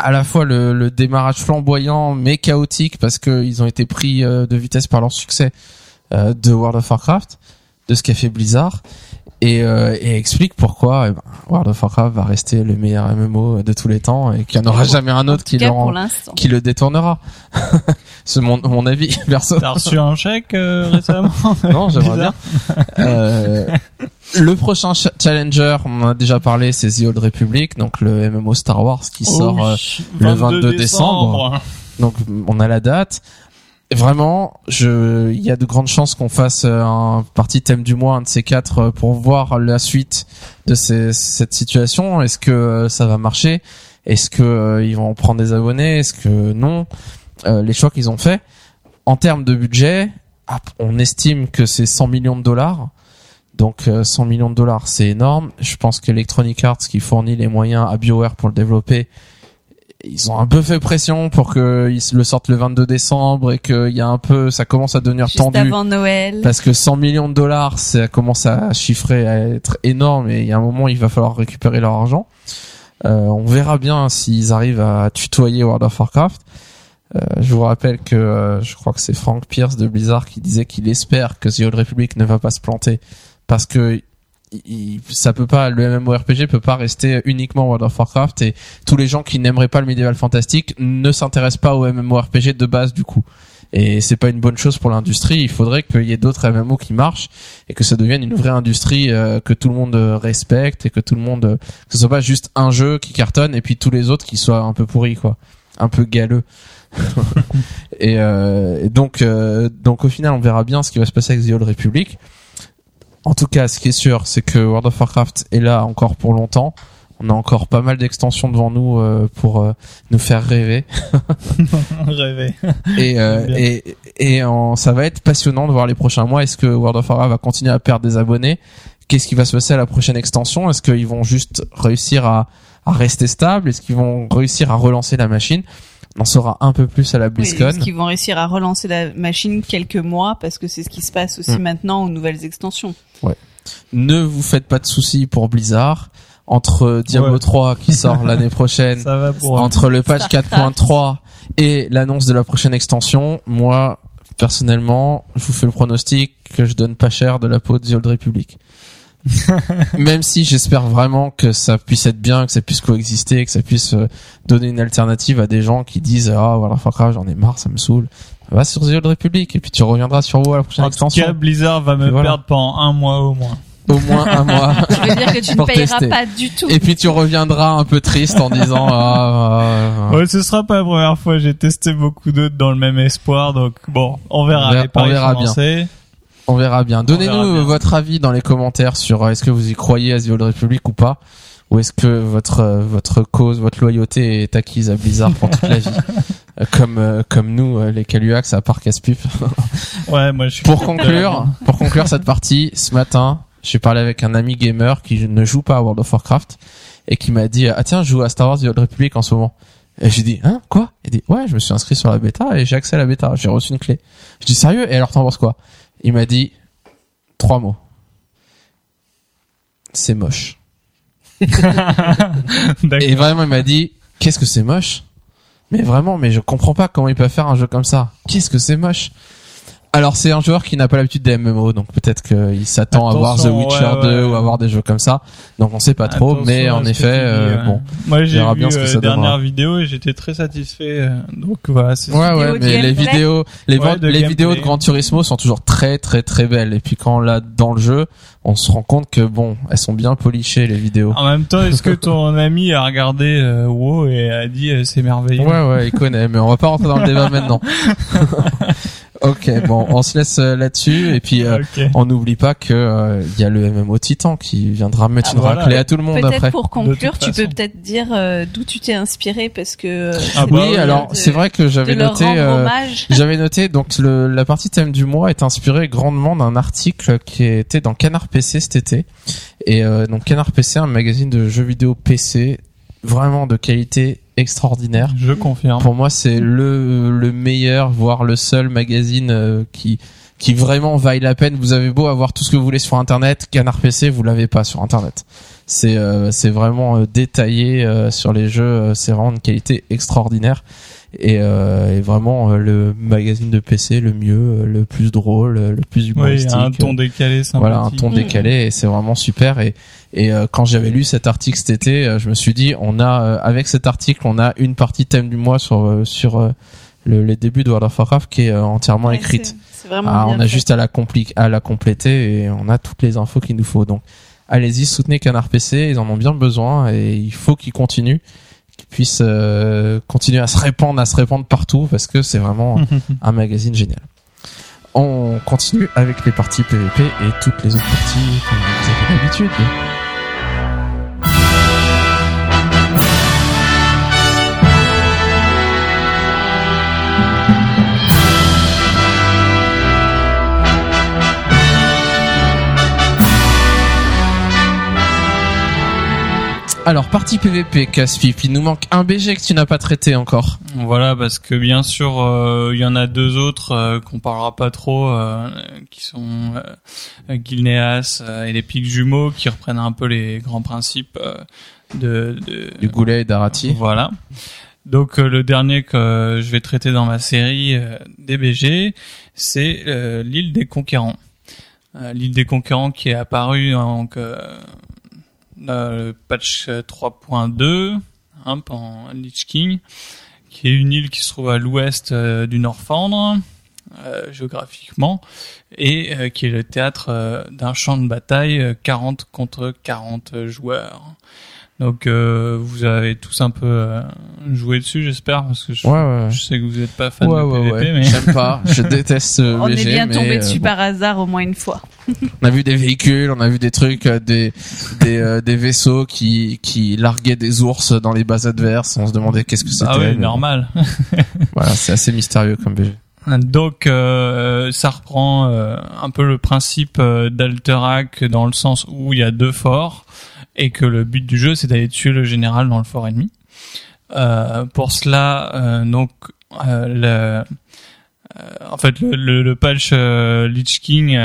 à la fois le, démarrage flamboyant mais chaotique parce que ils ont été pris euh, de vitesse par leur succès euh, de World of Warcraft, de ce qu'a fait Blizzard. Et, euh, et explique pourquoi eh ben, World of Warcraft va rester le meilleur MMO de tous les temps et qu'il n'y en aura jamais un autre qui le, pour rend- l'instant. qui le détournera. C'est mon, mon avis perso. t'as reçu un chèque euh, récemment Non, j'aimerais bien. Euh, le prochain ch- challenger, on en a déjà parlé, c'est The Old Republic, donc le MMO Star Wars qui sort. euh, le 22 décembre. donc on a la date. Vraiment, je, il y a de grandes chances qu'on fasse euh, un parti thème du mois, un de ces quatre, euh, pour voir la suite de ces- cette situation. Est-ce que euh, ça va marcher? Est-ce que ils vont prendre des abonnés? Est-ce que non? Les choix qu'ils ont fait en termes de budget, ah, on estime que c'est 100 millions de dollars. Donc euh, 100 millions de dollars, c'est énorme. Je pense qu'Electronic Arts, qui fournit les moyens à BioWare pour le développer, ils ont un peu fait pression pour qu'ils le sortent le 22 décembre et qu'il y a un peu, ça commence à devenir Juste tendu. avant Noël. Parce que 100 millions de dollars, ça commence à chiffrer, à être énorme et il y a un moment, il va falloir récupérer leur argent. Euh, on verra bien s'ils arrivent à tutoyer World of Warcraft. Euh, je vous rappelle que euh, je crois que c'est Frank Pierce de Blizzard qui disait qu'il espère que The Old Republic ne va pas se planter parce que il- ça peut pas le MMORPG peut pas rester uniquement World of Warcraft et tous les gens qui n'aimeraient pas le médiéval fantastique ne s'intéressent pas au MMORPG de base du coup Et c'est pas une bonne chose pour l'industrie. Il faudrait qu'il y ait d'autres MMO qui marchent et que ça devienne une vraie industrie euh, que tout le monde euh, respecte et que tout le monde euh, que ce soit pas juste un jeu qui cartonne et puis tous les autres qui soient un peu pourris quoi, un peu galeux. et, euh, et donc euh, donc au final on verra bien ce qui va se passer avec The Old Republic. En tout cas, ce qui est sûr, c'est que World of Warcraft est là encore pour longtemps. On a encore pas mal d'extensions devant nous euh, pour euh, nous faire rêver. Rêver. Et, euh, et, et en- ça va être passionnant de voir les prochains mois. Est-ce que World of Warcraft va continuer à perdre des abonnés? Qu'est-ce qui va se passer à la prochaine extension? Est-ce qu'ils vont juste réussir à, à rester stable Est-ce qu'ils vont réussir à relancer la machine? On en saura un peu plus à la Oui, BlizzCon. Est-ce qu'ils vont réussir à relancer la machine quelques mois parce que c'est ce qui se passe aussi Mm. maintenant aux nouvelles extensions. ne vous faites pas de soucis pour Blizzard. Entre Diablo Ouais. 3 qui sort l'année prochaine, Ça va pour. entre le patch Starcraft. 4.3 et l'annonce de la prochaine extension, moi, personnellement, je vous fais le pronostic que je donne pas cher de la peau de The Old Republic. Même si j'espère vraiment que ça puisse être bien, que ça puisse coexister, que ça puisse euh, donner une alternative à des gens qui disent ah voilà Warcraft j'en ai marre, ça me saoule. Va sur The Old Republic et puis tu reviendras sur WoW à la prochaine En tout extension. cas, Blizzard va me voilà. perdre pendant un mois au moins. Au moins un mois. Je veux dire que tu ne Pour payeras tester. pas du tout. Et puis tu reviendras un peu triste en disant ah, ah, ah. Ouais, ce sera pas la première fois. J'ai testé beaucoup d'autres dans le même espoir, donc bon, on verra. On verra- Les paris on verra sont bien. On verra bien. Donnez-nous votre avis dans les commentaires sur euh, est-ce que vous y croyez à The Old Republic ou pas? Ou est-ce que votre euh, votre cause, votre loyauté est acquise à Blizzard pour toute la vie? Euh, comme comme nous les Caluax à part casse-pipe. Ouais, moi je suis. Pour conclure, pour conclure cette partie, ce matin, j'ai parlé avec un ami gamer qui ne joue pas à World of Warcraft et qui m'a dit ah tiens je joue à Star Wars The Old Republic en ce moment. Et j'ai dit hein quoi? Il dit ouais je me suis inscrit sur la bêta et j'ai accès à la bêta. J'ai reçu une clé. Je dis sérieux? Et alors t'en penses quoi? Il m'a dit trois mots. C'est moche. Et vraiment il m'a dit qu'est-ce que c'est moche? Mais vraiment mais je comprends pas comment il peut faire un jeu comme ça. Qu'est-ce que c'est moche? Alors c'est un joueur qui n'a pas l'habitude des MMO, donc peut-être qu'il s'attend à voir The Witcher ouais, 2 ouais. ou à voir des jeux comme ça. Donc on sait pas trop, Attention mais en effet, euh, ouais. bon. Moi j'ai vu bien ce que euh, ça les donnera. dernières vidéos et j'étais très satisfait. euh, Donc voilà, c'est Ouais ouais, mais les vidéos, les, Ouais, ventes- de les vidéos de Gran Turismo sont toujours très très très belles. Et puis quand là dans le jeu, on se rend compte que bon, elles sont bien polichées les vidéos. En même temps, est-ce que ton ami a regardé euh, WoW et a dit euh, c'est merveilleux? Ouais ouais, il connaît, mais on va pas rentrer dans le débat maintenant. Ok, bon, on se laisse euh, là-dessus et puis euh, on n'oublie pas que euh, il y a le MMO Titan qui viendra mettre Ah, une voilà. raclée à tout le monde Peut-être après. pour conclure, tu peux peut-être dire euh, d'où tu t'es inspiré parce que euh, Ah bah oui, oui, alors c'est vrai que j'avais noté. euh. J'avais noté donc le, la partie thème du mois est inspirée grandement d'un article qui était dans Canard PC cet été et euh, donc Canard PC un magazine de jeux vidéo PC vraiment de qualité extraordinaire. Je confirme. Pour moi c'est le le meilleur voire le seul magazine euh, qui qui vraiment vaille la peine. Vous avez beau avoir tout ce que vous voulez sur internet, Canard PC vous l'avez pas sur internet. C'est euh, c'est vraiment euh, détaillé euh, sur les jeux, c'est vraiment une qualité extraordinaire et, euh, et vraiment euh, le magazine de PC le mieux, euh, le plus drôle, euh, le plus Oui, humoristique. un ton décalé voilà, un ton décalé et c'est vraiment super et et euh, quand j'avais lu cet article cet été, euh, je me suis dit on a euh, avec cet article, on a une partie thème du mois sur euh, sur euh, le, les débuts de World of Warcraft qui est euh, entièrement Ouais, écrite. c'est- C'est vraiment Ah, bien on a fait. juste à la, à la compléter et on a toutes les infos qu'il nous faut. Donc, allez-y, soutenez Canard PC, ils en ont bien besoin et il faut qu'ils continuent, qu'ils puissent euh, continuer à se répandre, à se répandre partout parce que c'est vraiment un magazine génial. On continue avec les parties PVP et toutes les autres parties comme vous avez l'habitude. Alors, partie PVP, Caspip, il nous manque un BG que tu n'as pas traité encore. Voilà, parce que bien sûr, euh, il y en a deux autres euh, qu'on parlera pas trop, euh, qui sont Gilneas euh, et les pics jumeaux, qui reprennent un peu les grands principes de, de Du Goulet et d'Arati. Voilà. Donc le dernier que je vais traiter dans ma série euh, DBG, c'est l'île des conquérants. L'île des conquérants qui est apparue dans le patch 3.2 hein, Lich King, qui est une île qui se trouve à l'ouest euh, du Nord-Fandre euh, géographiquement, et euh, qui est le théâtre euh, d'un champ de bataille euh, 40 contre 40 joueurs. Donc euh, vous avez tous un peu euh, joué dessus, j'espère, parce que je, Ouais, ouais, ouais. je sais que vous n'êtes pas fan Ouais, de ouais, PvP, ouais. mais J'aime pas. Je déteste ce On VG, est bien tombé euh, dessus bon. par hasard au moins une fois. On a vu des véhicules, on a vu des trucs, euh, des des, euh, des vaisseaux qui qui larguaient des ours dans les bases adverses. On se demandait qu'est-ce que c'était. ah oui, mais normal. Voilà, c'est assez mystérieux comme VG. Donc euh, ça reprend euh, un peu le principe euh, d'Alterac dans le sens où il y a deux forts et que le but du jeu c'est d'aller tuer le général dans le fort ennemi. Euh, pour cela, euh, donc euh, le, euh, en fait le, le, le patch Lich King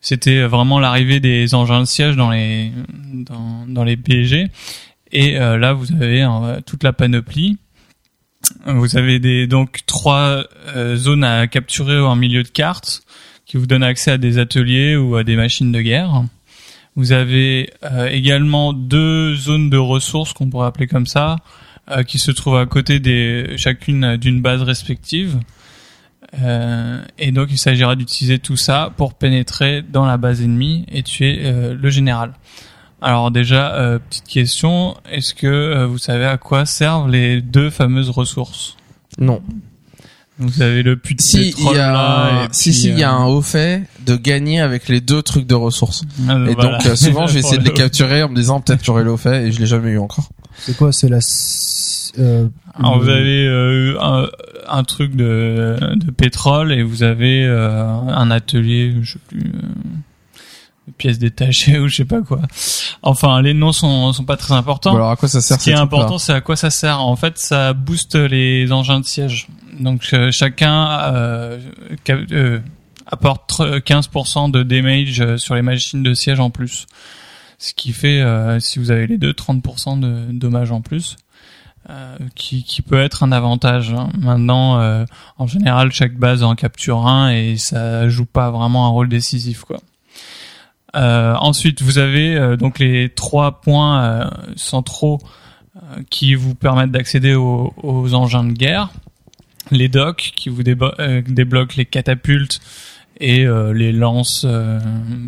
c'était vraiment l'arrivée des engins de siège dans les dans, dans les PG et euh, là vous avez euh, toute la panoplie. Vous avez des donc trois euh, zones à capturer en milieu de carte qui vous donnent accès à des ateliers ou à des machines de guerre. Vous avez euh, également deux zones de ressources qu'on pourrait appeler comme ça, euh, qui se trouvent à côté des chacune d'une base respective. Euh, et donc il s'agira d'utiliser tout ça pour pénétrer dans la base ennemie et tuer euh, le général. Alors déjà, euh, petite question, est-ce que euh, vous savez à quoi servent les deux fameuses ressources? Non. Vous avez le puits de Si pétrole y a, là, si puis, si il y a un haut fait de gagner avec les deux trucs de ressources. euh, Et voilà. donc euh, souvent j'ai essayé de les capturer en me disant peut-être j'aurai le fait et je l'ai jamais eu encore. C'est quoi C'est la. Euh, Alors vous avez euh, un, un truc de, de pétrole et vous avez euh, un atelier, je sais plus, euh, pièces détachées ou je sais pas quoi. Enfin, les noms sont sont pas très importants. Bon, alors à quoi ça sert Ce qui est important, c'est à quoi ça sert. En fait, ça booste les engins de siège. Donc euh, chacun euh, cap- euh, apporte tr- 15% de damage euh, sur les machines de siège en plus. Ce qui fait, euh, si vous avez les deux, 30% de dommages en plus. euh, qui, qui peut être un avantage. hein. Maintenant, euh, en général, chaque base en capture un et ça joue pas vraiment un rôle décisif, quoi. Euh, ensuite, vous avez euh, donc les trois points centraux euh, qui vous permettent d'accéder aux, aux engins de guerre, les docks qui vous débloquent les catapultes et euh, les lances, euh,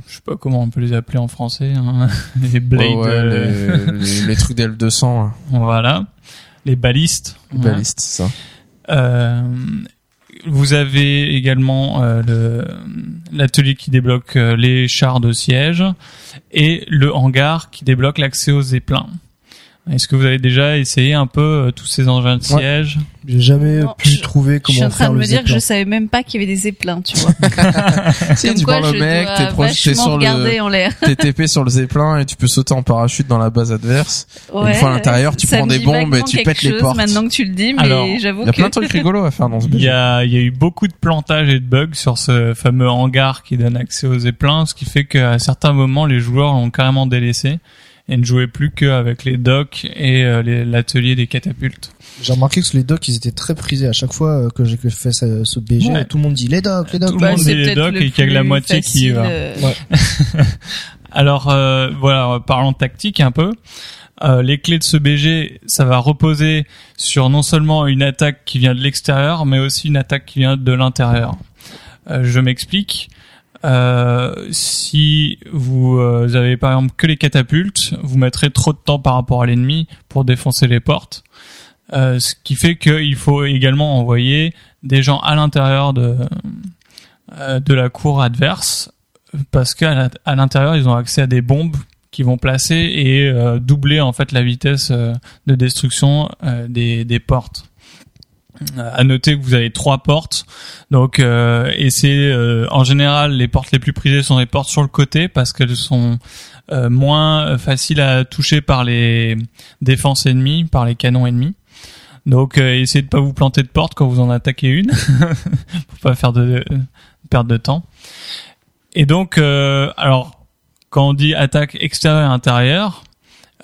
je sais pas comment on peut les appeler en français, hein, les blades, Ouais, ouais, euh, les, les, les trucs d'L200, hein, voilà, les balistes. les Voilà. balistes, ça. Euh, vous avez également euh, le- l'atelier qui débloque euh, les chars de siège et le hangar qui débloque l'accès aux zeppelins. Est-ce que vous avez déjà essayé un peu tous ces engins de Ouais. J'ai jamais Non, pu je- trouver Je comment suis en train faire de me dire que je savais même pas qu'il y avait des zeppelins, tu vois. Si, tu quoi, prends le je mec, t'es projeté sur le, regarder en l'air. t'es TP sur le zeppelin et tu peux sauter en parachute dans la base adverse. Ouais, fois à l'intérieur, tu prends des bombes et tu pètes les portes. Maintenant que tu le dis, mais j'avoue Il y a que plein de trucs rigolos à faire dans ce Il y BG. a, il y a eu beaucoup de plantages et de bugs sur ce fameux hangar qui donne accès aux zeppelins, ce qui fait qu'à certains moments, les joueurs l'ont carrément délaissé et ne jouaient plus qu'avec les docks et euh, l'atelier des catapultes. J'ai remarqué que les docks, ils étaient très prisés à chaque fois euh, que j'ai fais ce, ce BG. Ouais. Tout le monde dit les docks, les docks. Tout le bah, monde dit les docks le et qu'il y a que la moitié qui y va. euh, Alors euh, voilà, parlons tactique un peu. Euh, les clés de ce BG, ça va reposer sur non seulement une attaque qui vient de l'extérieur, mais aussi une attaque qui vient de l'intérieur. Euh, je m'explique. Euh, si vous euh, avez par exemple que les catapultes, vous mettrez trop de temps par rapport à l'ennemi pour défoncer les portes. Euh, ce qui fait qu'il faut également envoyer des gens à l'intérieur de euh, de la cour adverse parce qu'à l'intérieur ils ont accès à des bombes qui vont placer et euh, doubler en fait la vitesse de destruction des, des portes. Euh, À noter que vous avez trois portes, donc euh, et c'est euh, en général les portes les plus prisées sont les portes sur le côté parce qu'elles sont euh, moins faciles à toucher par les défenses ennemies, par les canons ennemis. Donc euh, essayez de pas vous planter de porte quand vous en attaquez une, pour pas faire de, de perte de temps. Et donc, euh, alors, quand on dit attaque extérieure et intérieure,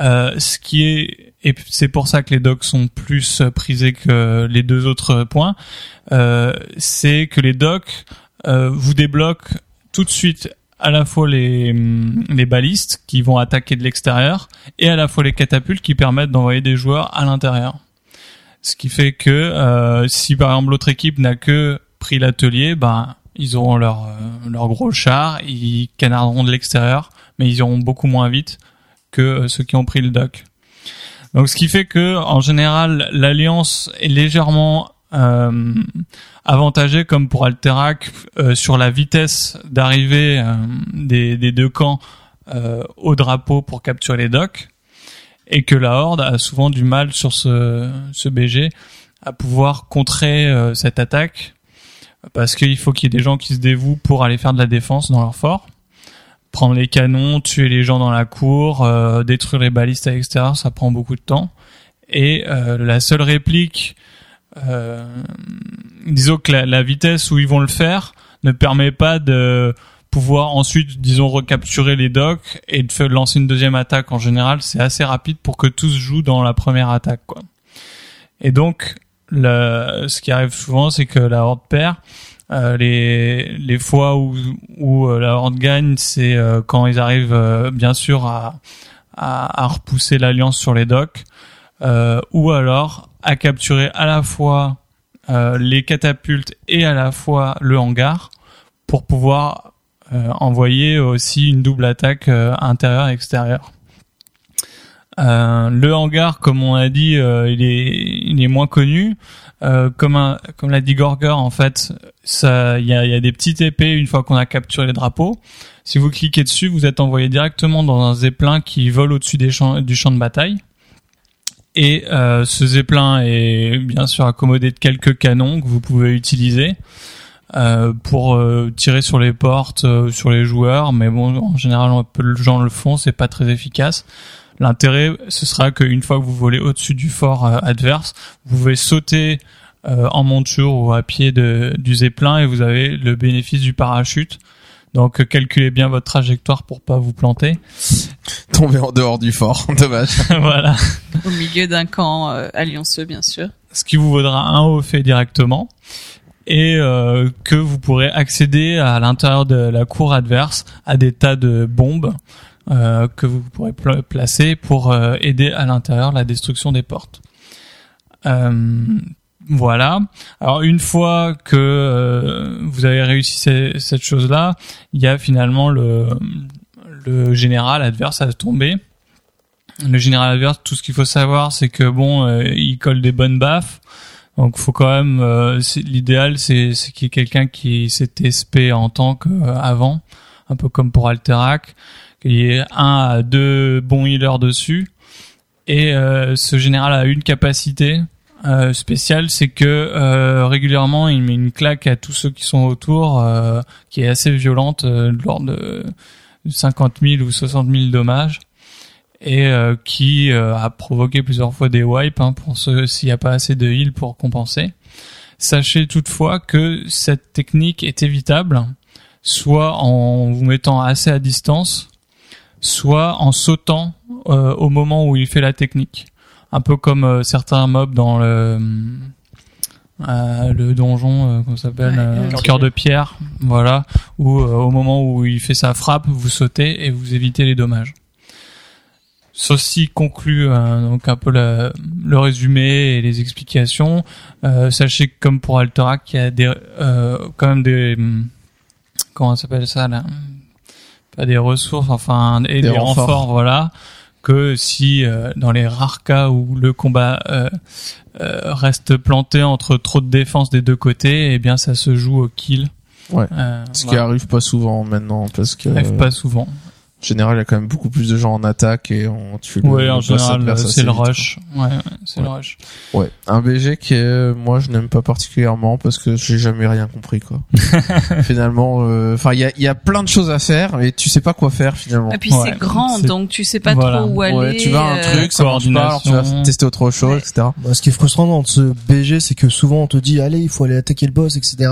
euh, ce qui est, et c'est pour ça que les docks sont plus euh, prisés que les deux autres points, euh, c'est que les docks euh, vous débloquent tout de suite à la fois les, hum, les balistes qui vont attaquer de l'extérieur et à la fois les catapultes qui permettent d'envoyer des joueurs à l'intérieur. Ce qui fait que euh, si par exemple l'autre équipe n'a que pris l'atelier, ben ils auront leur euh, leur gros char, ils canarderont de l'extérieur, mais ils iront beaucoup moins vite que euh, ceux qui ont pris le dock. Donc ce qui fait que en général l'alliance est légèrement euh, avantagée comme pour Alterac euh, sur la vitesse d'arrivée euh, des, deux camps euh, au drapeau pour capturer les docks et que la horde a souvent du mal sur ce, ce BG à pouvoir contrer cette attaque parce qu'il faut qu'il y ait des gens qui se dévouent pour aller faire de la défense dans leur fort prendre les canons, tuer les gens dans la cour, euh, détruire les balistes à l'extérieur, ça prend beaucoup de temps. Et euh, la seule réplique, euh, disons que la, vitesse où ils vont le faire ne permet pas de pouvoir ensuite, disons, recapturer les docks et de lancer une deuxième attaque. En général, c'est assez rapide pour que tout se joue dans la première attaque, quoi. Et donc, ce qui arrive souvent, c'est que la horde perd. Euh, les, les fois où, où euh, la horde gagne, c'est euh, quand ils arrivent, bien sûr, à, à, à repousser l'alliance sur les docks, ou alors à capturer à la fois les catapultes et à la fois le hangar pour pouvoir envoyer aussi une double attaque intérieure et extérieure. Euh, le hangar, comme on a dit, euh, il est il est moins connu. Euh, comme un, comme l'a dit Gorger, en fait, ça il y a, y a des petites épées une fois qu'on a capturé les drapeaux. Si vous cliquez dessus, vous êtes envoyé directement dans un zeppelin qui vole au-dessus des champs, du champ de bataille. Et euh, ce zeppelin est bien sûr accommodé de quelques canons que vous pouvez utiliser euh, pour euh, tirer sur les portes, euh, sur les joueurs. Mais bon, en général, peu de gens le font, c'est pas très efficace. L'intérêt, ce sera qu'une fois que vous volez au-dessus du fort euh, adverse, vous pouvez sauter euh, en monture ou à pied de, du zeppelin et vous avez le bénéfice du parachute. Donc euh, calculez bien votre trajectoire pour pas vous planter. Tomber en dehors du fort, dommage. voilà. Au milieu d'un camp euh, allianceux, bien sûr. Ce qui vous vaudra un haut fait directement et euh, que vous pourrez accéder à l'intérieur de la cour adverse à des tas de bombes euh, que vous pourrez pla- placer pour euh, aider à l'intérieur la destruction des portes. Euh, voilà. Alors une fois que euh, vous avez réussi ce- cette chose-là, il y a finalement le, le général adverse à tomber. Le général adverse, tout ce qu'il faut savoir, c'est que bon, il colle des bonnes baffes. Donc faut quand même euh, l'idéal c'est qu'il y ait quelqu'un qui s'est SP en tant qu'avant, un peu comme pour Alterac, qu'il y ait un à deux bons healers dessus. Et euh, ce général a une capacité euh, spéciale, c'est que euh, régulièrement il met une claque à tous ceux qui sont autour, euh, qui est assez violente, euh, de l'ordre de 50 000 ou 60 000 dommages et euh, qui a provoqué plusieurs fois des wipes hein, pour ceux s'il n'y a pas assez de heal pour compenser. Sachez toutefois que cette technique est évitable, soit en vous mettant assez à distance, soit en sautant euh, au moment où il fait la technique. Un peu comme euh, certains mobs dans le euh, le donjon, euh, comment ça s'appelle, Ouais, euh, le cœur de pierre, voilà, où euh, au moment où il fait sa frappe, vous sautez et vous évitez les dommages. Ceci conclut euh, donc un peu le résumé et les explications. Euh, sachez que comme pour Alterac, il y a des, euh, quand même des hum, comment s'appelle ça là Pas des ressources, enfin et Des des, renforts. renforts. voilà. Que si euh, dans les rares cas où le combat euh, euh, reste planté entre trop de défense des deux côtés, eh bien ça se joue au kill. Ouais. Euh, Ce qui arrive pas souvent maintenant parce que arrive pas souvent. En général il y a quand même beaucoup plus de gens en attaque et on tue le, Oui, le en général, c'est le vite, rush. Ouais, ouais, c'est le Ouais. rush. Ouais. Un BG qui est moi je n'aime pas particulièrement parce que j'ai jamais rien compris quoi. finalement euh, enfin il y a y a plein de choses à faire et tu sais pas quoi faire finalement. Et puis Ouais, c'est grand, donc tu sais pas Voilà. trop où aller. Ouais, tu vas à un euh, truc, ça marche pas, alors tu vas tester autre chose, Ouais. etc. Bah, ce qui est frustrant dans ce BG, c'est que souvent on te dit allez, il faut aller attaquer le boss, etc.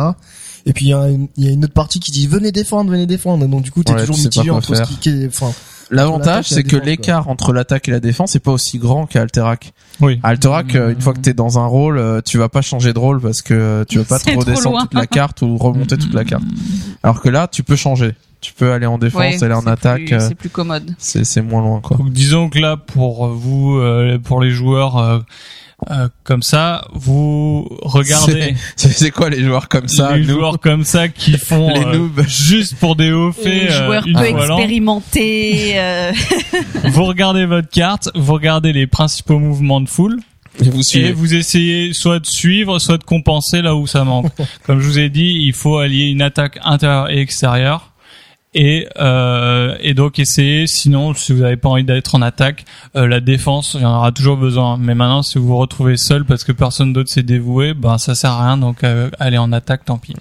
Et puis il y, a une- il y a une autre partie qui dit venez défendre, venez défendre. Et donc du coup t'es Ouais, toujours tu mitigé entre ce faire. qui, qui est, enfin, L'avantage, c'est que l'écart entre l'attaque et la défense est pas aussi grand qu'à Alterac. Oui. Alterac, euh, une fois que t'es dans un rôle, euh, tu vas pas changer de rôle parce que tu vas pas C'est trop trop descendre loin. toute la carte ou remonter toute la carte. Mm. Alors que là, tu peux changer. Tu peux aller en défense, Ouais, aller en c'est attaque. plus- euh, C'est plus commode. C'est c'est moins loin quoi. Donc disons que là pour vous, euh, pour les joueurs euh, comme ça, vous regardez C'est quoi les joueurs comme ça les joueurs comme ça qui font Les euh, juste pour des hauts faits Les euh, joueurs peu expérimentés. euh, Vous regardez votre carte, vous regardez les principaux mouvements de foule Et vous et vous essayez soit de suivre, soit de compenser là où ça manque. Comme je vous ai dit, il faut allier une attaque intérieure et extérieure. Et, euh, et donc essayer, sinon si vous n'avez pas envie d'être en attaque, euh, la défense, il y en aura toujours besoin. Mais maintenant, si vous vous retrouvez seul parce que personne d'autre s'est dévoué, ben ça sert à rien. Donc euh, aller en attaque, tant pis.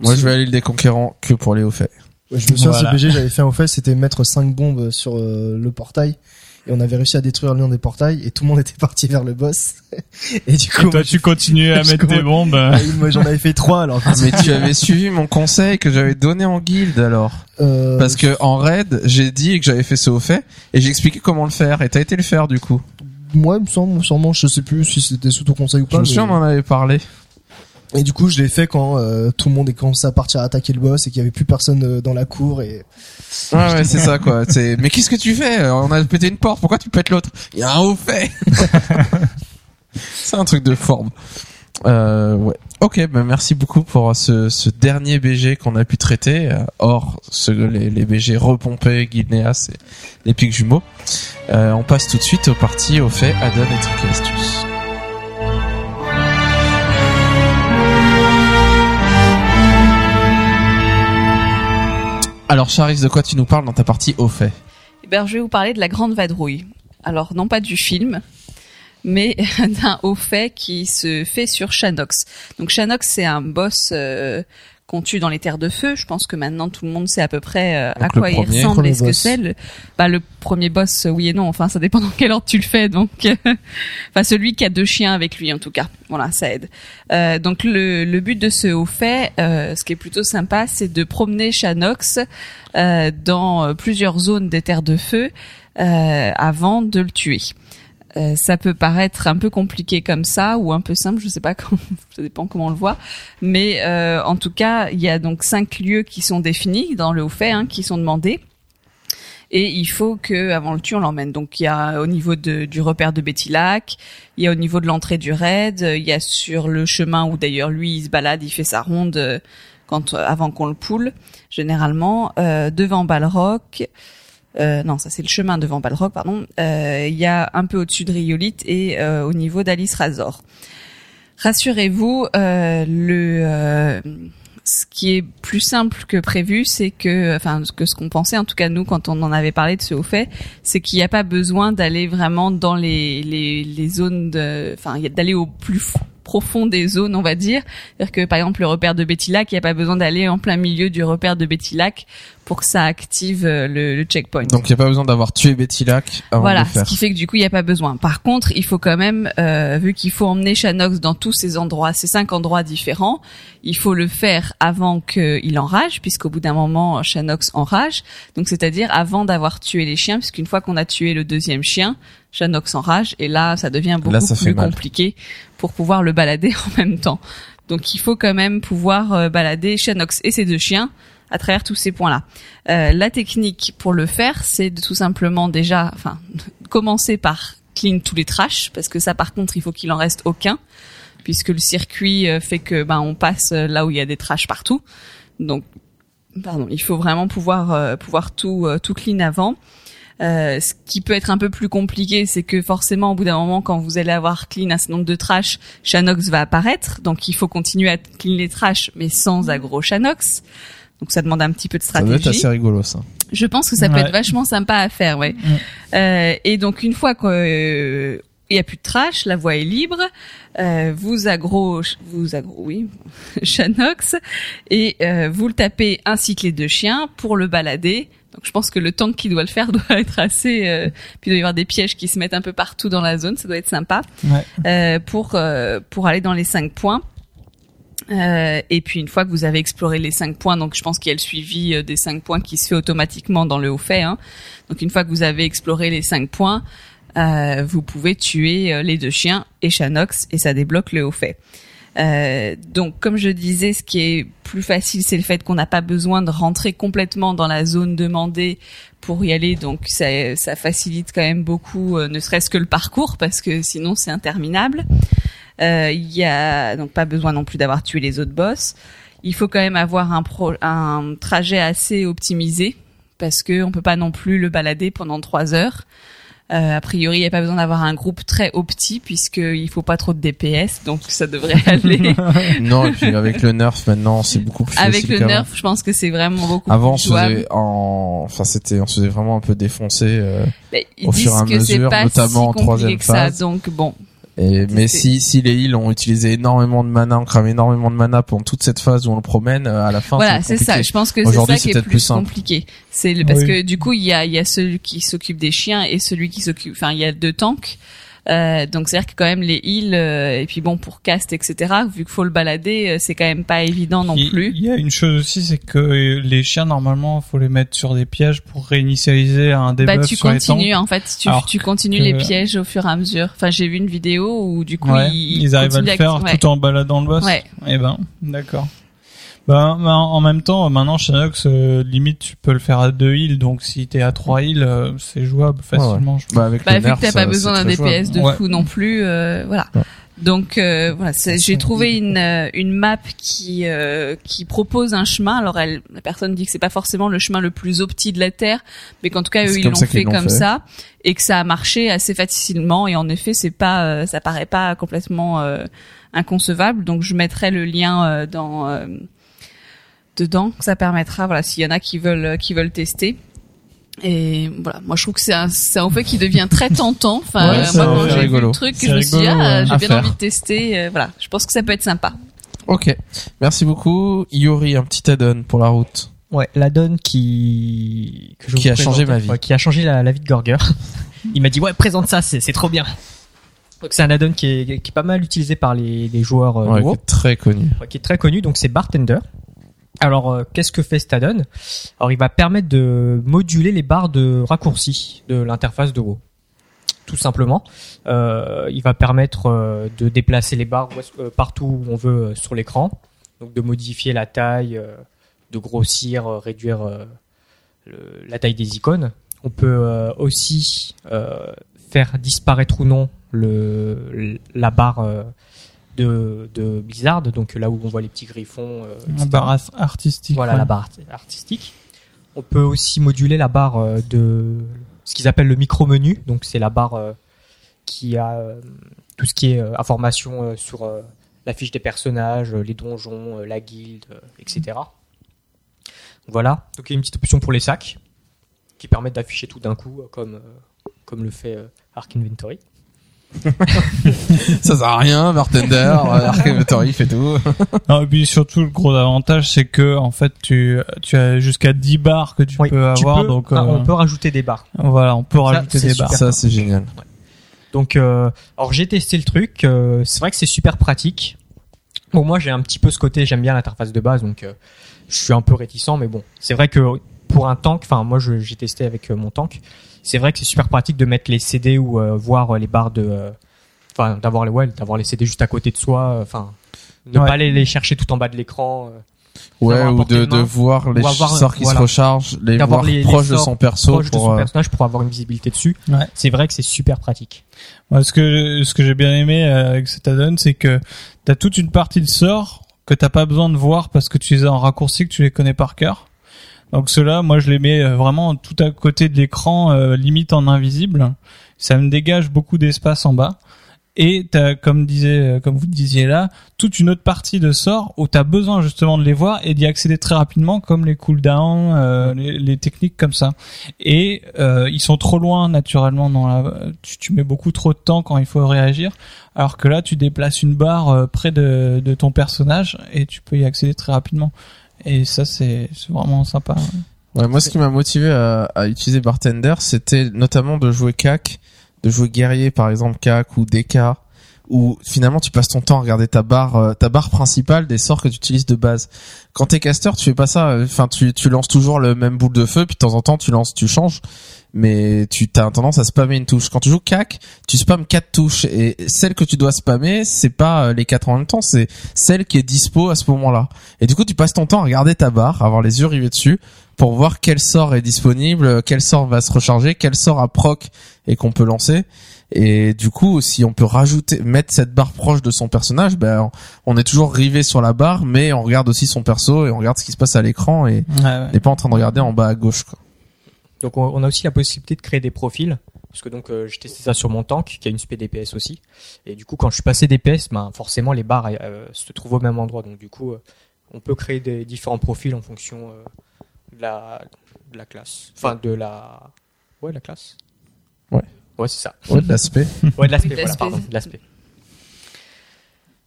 Moi je vais aller le déconquérant que pour les hauts faits. Ouais, Je me souviens, Voilà. ce BG, j'avais fait au fait, c'était mettre cinq bombes sur euh, le portail. Et on avait réussi à détruire l'un des portails et tout le monde était parti vers le boss. et du coup, Et toi, tu continues à je mettre tes comprends- bombes. euh, moi, j'en avais fait trois alors. Mais tu avais suivi mon conseil que j'avais donné en guilde alors. Euh, Parce que en raid, j'ai dit que j'avais fait ce au fait et j'ai expliqué comment le faire et t'as été le faire du coup. moi, il me semble, sûrement, je sais plus si c'était sous ton conseil ou Je pas. me souviens, mais- on en avait parlé. Et du coup, je l'ai fait quand euh, tout le monde est commencé à partir attaquer le boss et qu'il y avait plus personne euh, dans la cour et Ouais, ouais, c'est ça quoi. C'est mais qu'est-ce que tu fais? On a pété une porte, pourquoi tu pètes l'autre? Il y a un au fait. c'est un truc de forme. Euh, ouais. Ok, ben merci beaucoup pour ce, ce dernier BG qu'on a pu traiter. euh, hors ce, les, les BG repompés, Guilneas et les pics jumeaux. Euh, on passe tout de suite aux parties au fait, add-on et trucs et astuces. Alors Charis, de quoi tu nous parles dans ta partie au fait? Eh ben, je vais vous parler de la Grande Vadrouille. Alors, non pas du film, mais d'un haut fait qui se fait sur Shanox. Donc, Shanox, c'est un boss euh, qu'on tue dans les terres de feu. Je pense que maintenant, tout le monde sait à peu près euh, à quoi il ressemble et ce que c'est. Le, bah, le premier boss, euh, oui et non. Enfin, ça dépend dans quel ordre tu le fais. Donc, enfin, celui qui a deux chiens avec lui, en tout cas. Voilà, ça aide. Euh, donc, le, le but de ce haut fait, euh, ce qui est plutôt sympa, c'est de promener Shanox euh, dans euh, plusieurs zones des terres de feu euh, avant de le tuer. Euh, ça peut paraître un peu compliqué comme ça ou un peu simple, je sais pas, comment, ça dépend comment on le voit. Mais euh, en tout cas, il y a donc cinq lieux qui sont définis dans le haut fait, hein, qui sont demandés. Et il faut que avant le tue, on l'emmène. Donc il y a au niveau de, du repère de Bettilac, il y a au niveau de l'entrée du raid, il y a sur le chemin où d'ailleurs lui il se balade, il fait sa ronde euh, quand avant qu'on le poule, généralement euh, devant Balrock. Euh, non, ça c'est le chemin devant Balrog, pardon. Euh, Il y a un peu au-dessus de Riolite et euh, au niveau d'Alice Razor. Rassurez-vous, euh, le ce qui est plus simple que prévu, c'est que, enfin, que ce qu'on pensait, en tout cas nous, quand on en avait parlé de ce haut fait, c'est qu'il n'y a pas besoin d'aller vraiment dans les les, les zones de, enfin, d'aller au plus f- profond des zones, on va dire. C'est-à-dire que par exemple le repère de Bettilac, il n'y a pas besoin d'aller en plein milieu du repère de Bettilac pour que ça active euh, le, le checkpoint. Donc il n'y a pas besoin d'avoir tué Betty Lac avant Voilà, de le ce faire. qui fait que du coup il n'y a pas besoin. Par contre, il faut quand même, euh, vu qu'il faut emmener Shanox dans tous ces endroits, ces cinq endroits différents, il faut le faire avant qu'il enrage, puisqu'au bout d'un moment Shanox enrage. Donc c'est-à-dire avant d'avoir tué les chiens, puisqu'une fois qu'on a tué le deuxième chien, Shanox enrage et là ça devient beaucoup Là, ça fait plus mal. compliqué pour pouvoir le balader en même temps. Donc il faut quand même pouvoir euh, balader Shanox et ses deux chiens à travers tous ces points-là. Euh, la technique pour le faire, c'est de tout simplement déjà, enfin, commencer par clean tous les trash, parce que ça, par contre, il faut qu'il en reste aucun, puisque le circuit euh, fait que ben on passe euh, là où il y a des trash partout. Donc, pardon, il faut vraiment pouvoir euh, pouvoir tout euh, tout clean avant. Euh, ce qui peut être un peu plus compliqué, c'est que forcément, au bout d'un moment, quand vous allez avoir clean un certain nombre de trash, Shanox va apparaître. Donc, il faut continuer à clean les trash, mais sans aggro Shanox. Donc, ça demande un petit peu de Ça doit être stratégie. assez rigolo ça. Je pense que ça peut être vachement sympa à faire, ouais. Euh, et donc une fois qu'il y a plus de trash, la voie est libre, euh, vous aggro, vous aggro, oui, Shanox, et euh, vous le tapez ainsi que les deux chiens pour le balader. Donc je pense que le temps qu'il doit le faire doit être assez. euh, puis il doit y avoir des pièges qui se mettent un peu partout dans la zone, ça doit être sympa Ouais. euh, pour euh, pour aller dans les cinq points. Euh, et puis une fois que vous avez exploré les cinq points, donc je pense qu'il y a le suivi euh, des cinq points qui se fait automatiquement dans le haut fait. Hein. Donc une fois que vous avez exploré les cinq points, euh, vous pouvez tuer les deux chiens et Shanox et ça débloque le haut fait. Euh, donc, comme je disais, ce qui est plus facile, c'est le fait qu'on n'a pas besoin de rentrer complètement dans la zone demandée pour y aller. Donc, ça, ça facilite quand même beaucoup, euh, ne serait-ce que le parcours, parce que sinon, c'est interminable. Euh, Il y a donc pas besoin non plus d'avoir tué les autres boss. Il faut quand même avoir un, pro, un trajet assez optimisé, parce que on peut pas non plus le balader pendant trois heures. Euh, a priori, il n'y a pas besoin d'avoir un groupe très opti puisqu'il faut pas trop de DPS, donc ça devrait aller. non, et puis avec le nerf maintenant, c'est beaucoup plus Avec facile le qu'avant. nerf, je pense que c'est vraiment beaucoup Avant, on plus se jouable. faisait en, enfin, c'était, on se faisait vraiment un peu défoncer. euh, au fur et à mesure, notamment en si troisième que ça, phase. donc bon. Et, mais si, si les heals ont utilisé énormément de mana, on crame énormément de mana pendant toute cette phase où on le promène, euh, à la fin, voilà, c'est c'est ça. Je pense que c'est Aujourd'hui, ça qui c'est est peut-être plus, plus simple. compliqué. C'est le- parce Oui. que du coup, il y a, il y a celui qui s'occupe des chiens et celui qui s'occupe. Enfin, il y a deux tanks. Euh, donc c'est à dire que quand même les heals euh, et puis bon pour cast etc. Vu qu'il faut le balader, euh, c'est quand même pas évident non Il- plus. Il y a une chose aussi, c'est que les chiens, normalement, faut les mettre sur des pièges pour réinitialiser un Bah debuff tu sur continues en fait, tu, tu continues que- les pièges au fur et à mesure. Enfin j'ai vu une vidéo où du coup Ouais, ils, ils arrivent à le faire ouais. tout en baladant le boss. Ouais. Eh ben, d'accord. Ben, ben, en même temps, maintenant, Shinox, euh, limite, tu peux le faire à deux heals, donc si t'es à trois heals, euh, c'est jouable facilement. je Bah, avec Bah, le vu nerf, que t'as pas besoin d'un. DPS de Ouais. fou non plus, euh, voilà. Ouais. Donc euh, voilà, c'est- j'ai trouvé une euh, une map qui euh, qui propose un chemin. Alors elle, la personne dit que c'est pas forcément le chemin le plus opti de la terre, mais qu'en tout cas eux ils l'ont fait comme fait. ça et que ça a marché assez facilement. Et en effet, c'est pas euh, ça paraît pas complètement euh, inconcevable. Donc je mettrai le lien euh, dans euh, dedans. Ça permettra voilà s'il y en a qui veulent qui veulent tester. Et voilà, moi je trouve que c'est un, c'est un fait qui devient très tentant. Enfin, Ouais, euh, c'est moi quand j'ai vu le truc, je me suis dit ah, j'ai bien faire. envie de tester. euh, voilà, je pense que ça peut être sympa. Ok. Merci beaucoup. Yori, un petit add-on pour la route. Ouais, la donne qui que je Qui a changé ma vie. ouais, qui a changé la, la vie de Gorger. Il m'a dit ouais, présente ça, c'est c'est trop bien. Donc c'est un add-on qui est, qui est pas mal utilisé par les, les joueurs euh, Ouais, WoW. qui est très connu. Ouais, qui est très connu, donc c'est Bartender. Alors, euh, qu'est-ce que fait cet add-on Alors, il va permettre de moduler les barres de raccourci de l'interface de WoW. Tout simplement, euh, il va permettre euh, de déplacer les barres partout où on veut sur l'écran, donc de modifier la taille, de grossir, réduire la taille des icônes. On peut aussi faire disparaître ou non la barre de, de Blizzard, donc là où on voit les petits griffons. euh, Un etc. bar as- artistique. Voilà ouais. la barre art- artistique. On peut aussi moduler la barre euh, de ce qu'ils appellent le micro-menu, donc c'est la barre euh, qui a tout ce qui est information sur la fiche des personnages, les donjons, la guilde, etc. Voilà, donc il y a une petite option pour les sacs qui permettent d'afficher tout d'un coup, comme comme le fait Arc Inventory. Ça sert à rien, Bartender, euh, Arc Inventory fait tout. Non, et puis surtout, le gros avantage, c'est que, en fait, tu, tu as jusqu'à 10 barres que tu Oui, peux tu avoir, peux- donc, ah, euh, on peut rajouter des barres. voilà, on peut Ça, rajouter des barres. super. Ça, c'est génial. Donc, euh, alors j'ai testé le truc. euh, c'est vrai que c'est super pratique. Bon, moi j'ai un petit peu ce côté, j'aime bien l'interface de base, donc euh, je suis un peu réticent, mais bon, c'est vrai que pour un tank, enfin moi je- j'ai testé avec euh, mon tank, c'est vrai que c'est super pratique de mettre les CD ou euh, voir euh, les barres de, euh, enfin d'avoir les ouais, d'avoir les CD juste à côté de soi, euh, enfin ne Ouais. pas les, les chercher tout en bas de l'écran. euh, Ouais, ou de, de de main. voir les avoir, sorts qui voilà. se rechargent, les D'avoir voir les- les proches de son perso proche de pour, son personnage pour avoir une visibilité dessus. Ouais. C'est vrai que c'est super pratique. Moi, ce que ce que j'ai bien aimé avec cet add-on, c'est que t'as toute une partie de sorts que t'as pas besoin de voir parce que tu les as en raccourci, que tu les connais par cœur. Donc ceux-là, moi, je les mets euh, vraiment tout à côté de l'écran, euh, limite en invisible. Ça me dégage beaucoup d'espace en bas. Et t'as, comme disait, euh, comme vous disiez là, toute une autre partie de sorts où t'as besoin justement de les voir et d'y accéder très rapidement, comme les cooldowns, euh, les, les techniques comme ça. Et euh, ils sont trop loin naturellement dans la. Tu, tu mets beaucoup trop de temps quand il faut réagir, alors que là tu déplaces une barre près de, de ton personnage et tu peux y accéder très rapidement. Et ça c'est vraiment sympa. Ouais, moi, ce qui m'a motivé à, à utiliser Bartender, c'était notamment de jouer CAC, de jouer guerrier, par exemple CAC ou DK, où finalement tu passes ton temps à regarder ta barre, euh, ta barre principale des sorts que tu utilises de base. Quand t'es caster, tu fais pas ça. euh, Enfin, tu, tu lances toujours le même boule de feu, puis de temps en temps tu lances, tu changes. Mais tu as tendance à spammer une touche. Quand tu joues CAC, tu spammes quatre touches et celle que tu dois spammer, c'est pas euh, les quatre en même temps, c'est celle qui est dispo à ce moment-là. Et du coup, tu passes ton temps à regarder ta barre, à avoir les yeux rivés dessus pour voir quel sort est disponible, quel sort va se recharger, quel sort a proc et qu'on peut lancer. Et du coup, si on peut rajouter, mettre cette barre proche de son personnage, ben, on est toujours rivé sur la barre, mais on regarde aussi son perso et on regarde ce qui se passe à l'écran et Ouais, ouais. on n'est pas en train de regarder en bas à gauche. Quoi. Donc on, on a aussi la possibilité de créer des profils. Parce que donc euh, j'ai testé ça sur mon tank qui a une spé DPS aussi. Et du coup quand je suis passé DPS, ben forcément les barres euh, se trouvent au même endroit. Donc du coup euh, on peut créer des différents profils en fonction euh, de la de la classe. Enfin de la ouais la classe. Ouais. Ouais c'est ça. Ouais, de l'aspect. Ouais de l'aspect voilà pardon de l'aspect.